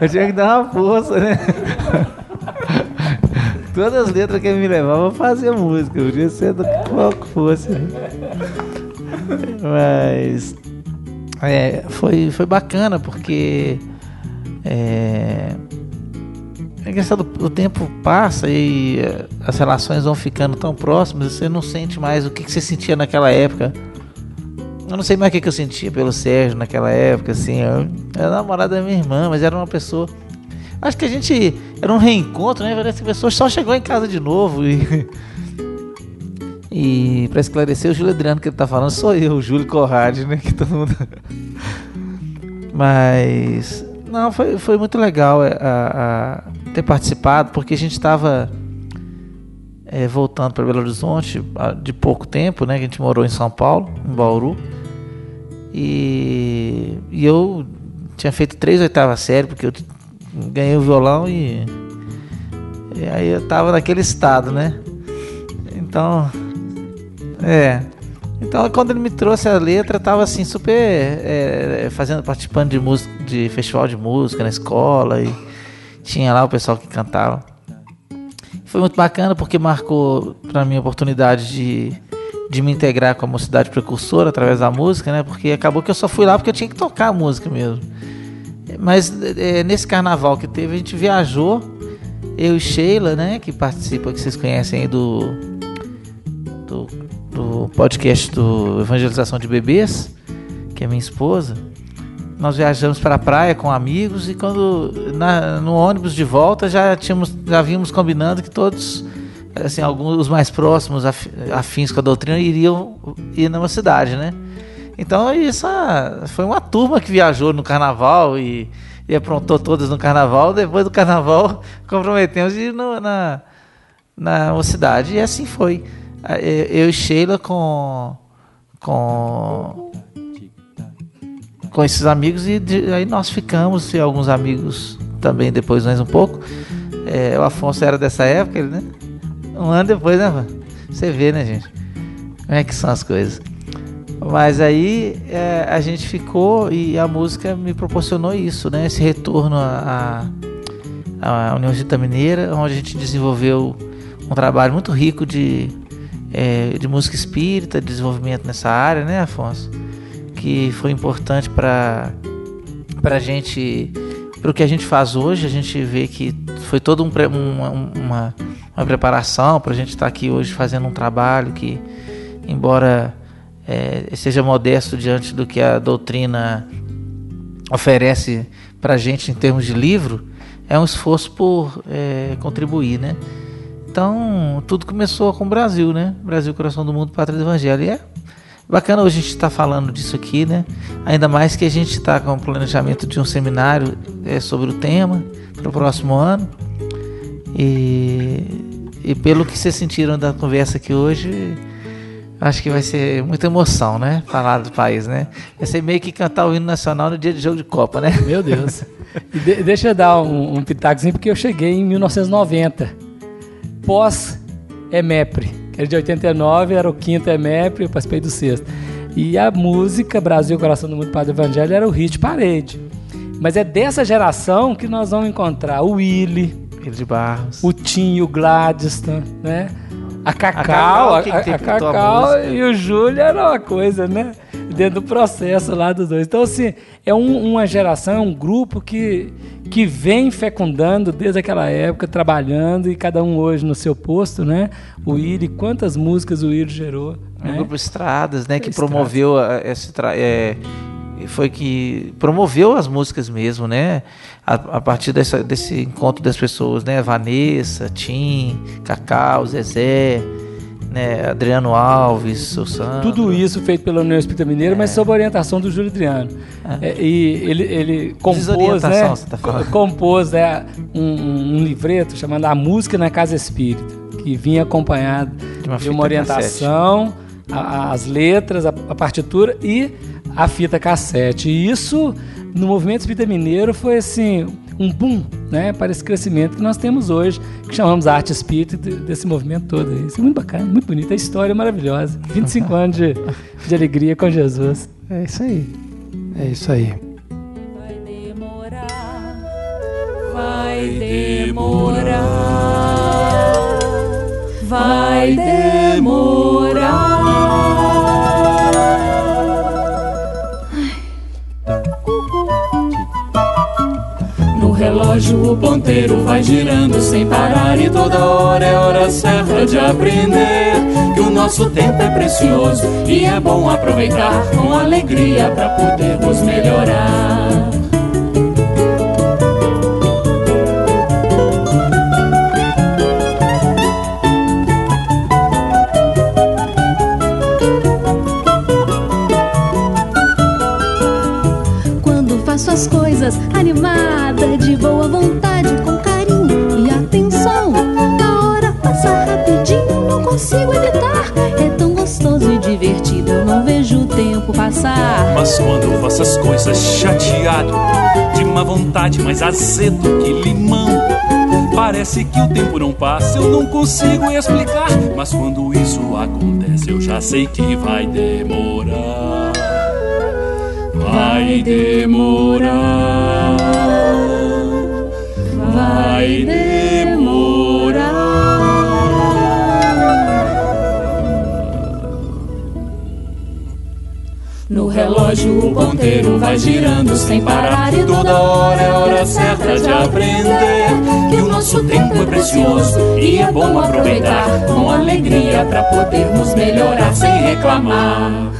eu tinha que dar uma força, né? Todas as letras que ele me levavam eu fazia música, podia ser do qual que fosse. Mas é, foi, foi bacana porque é, é engraçado, o tempo passa e eh, as relações vão ficando tão próximas, você não sente mais o que, que você sentia naquela época. Eu não sei mais o que, que eu sentia pelo Sérgio naquela época, assim. Eu era namorada da minha irmã, mas era uma pessoa. Acho que a gente. Era um reencontro, né? Parece que a pessoa só chegou em casa de novo e. E para esclarecer, o Júlio Adriano que ele tá falando sou eu, o Júlio Corrade, né? Que todo mundo. Mas. Não, foi, foi muito legal é, a, a ter participado, porque a gente estava é, voltando para Belo Horizonte de pouco tempo, né? Que a gente morou em São Paulo, em Bauru. E, e eu tinha feito três oitavas série, porque eu ganhei o violão e, e aí eu tava naquele estado, né? Então, é. Então quando ele me trouxe a letra, tava assim super é, fazendo participando de música, de festival de música na escola e tinha lá o pessoal que cantava. Foi muito bacana porque marcou para mim a oportunidade de, de me integrar com a mocidade precursora através da música, né? Porque acabou que eu só fui lá porque eu tinha que tocar a música mesmo. Mas é, nesse carnaval que teve, a gente viajou, eu e Sheila, né? Que participa, que vocês conhecem aí do, do, do podcast do Evangelização de Bebês, que é minha esposa. Nós viajamos para a praia com amigos e quando na, no ônibus de volta já tínhamos já vimos combinando que todos assim alguns os mais próximos afins com a doutrina iriam ir numa cidade, né? Então isso foi uma turma que viajou no carnaval e, e aprontou todas no carnaval. Depois do carnaval comprometemos de ir no, na na cidade e assim foi. Eu e Sheila com com com esses amigos e de, aí nós ficamos e alguns amigos também depois mais um pouco. É, o Afonso era dessa época, né? Um ano depois, né? Você vê, né, gente? Como é que são as coisas. Mas aí é, a gente ficou e a música me proporcionou isso, né? Esse retorno à, à União Gita Mineira, onde a gente desenvolveu um trabalho muito rico de, é, de música espírita, de desenvolvimento nessa área, né, Afonso? que foi importante para a gente, para o que a gente faz hoje. A gente vê que foi toda um, uma, uma, uma preparação para a gente estar tá aqui hoje fazendo um trabalho que, embora é, seja modesto diante do que a doutrina oferece para a gente em termos de livro, é um esforço por é, contribuir, né? Então, tudo começou com o Brasil, né? Brasil, coração do mundo, pátria do evangelho. E é Bacana hoje a gente estar tá falando disso aqui, né? Ainda mais que a gente está com o planejamento de um seminário é, sobre o tema para o próximo ano. E, e pelo que vocês sentiram da conversa aqui hoje, acho que vai ser muita emoção, né? Falar do país, né? Vai ser meio que cantar o hino nacional no dia de jogo de Copa, né? Meu Deus. De, deixa eu dar um, um pitacozinho, porque eu cheguei em 1990, pós EMEPRE era de 89, era o quinto EMEP, eu participei do sexto. E a música Brasil, Coração do Mundo, Padre Evangelho era o hit parede. Mas é dessa geração que nós vamos encontrar o Willy, de Barros, o Tinho, o Gladstone, né? A Cacau, a, Cacau, a, a Cacau e o Júlio era uma coisa, né? Dentro do processo lá dos dois. Então, assim, é um, uma geração, é um grupo que, que vem fecundando desde aquela época, trabalhando, e cada um hoje no seu posto, né? O Iri, quantas músicas o Iri gerou. O né? grupo Estradas, né? Que Estradas. promoveu esse. É, foi que promoveu as músicas mesmo, né? A, a partir dessa, desse encontro das pessoas, né? Vanessa, Tim, Cacau, Zezé, né? Adriano Alves, Sousa. Tudo isso feito pela União Espírita Mineira, é. mas sob a orientação do Júlio Adriano. É. É, e ele, ele compôs, né? Tá compôs né, um, um, livreto chamado A Música na Casa Espírita, que vinha acompanhado de uma, de uma orientação, a, as letras, a, a partitura e a fita cassete. E isso, no movimento espírita mineiro, foi assim um boom né, para esse crescimento que nós temos hoje, que chamamos arte espírita desse movimento todo. Isso é muito bacana, muito bonito. A história é maravilhosa. 25 anos de, de alegria com Jesus. É isso aí. É isso aí. Vai demorar vai demorar, vai demorar. No relógio o ponteiro vai girando sem parar e toda hora é hora certa de aprender que o nosso tempo é precioso e é bom aproveitar com alegria para podermos melhorar. Animada, de boa vontade, com carinho e atenção. A hora passa rapidinho, não consigo evitar. É tão gostoso e divertido, eu não vejo o tempo passar. Mas quando faço as coisas chateado, de má vontade, mais azedo que limão. Parece que o tempo não passa, eu não consigo explicar. Mas quando isso acontece, eu já sei que vai demorar. Vai demorar. Vai No relógio o ponteiro vai girando sem parar e toda hora é hora certa de aprender que o nosso tempo é precioso e é bom aproveitar com alegria para podermos melhorar sem reclamar.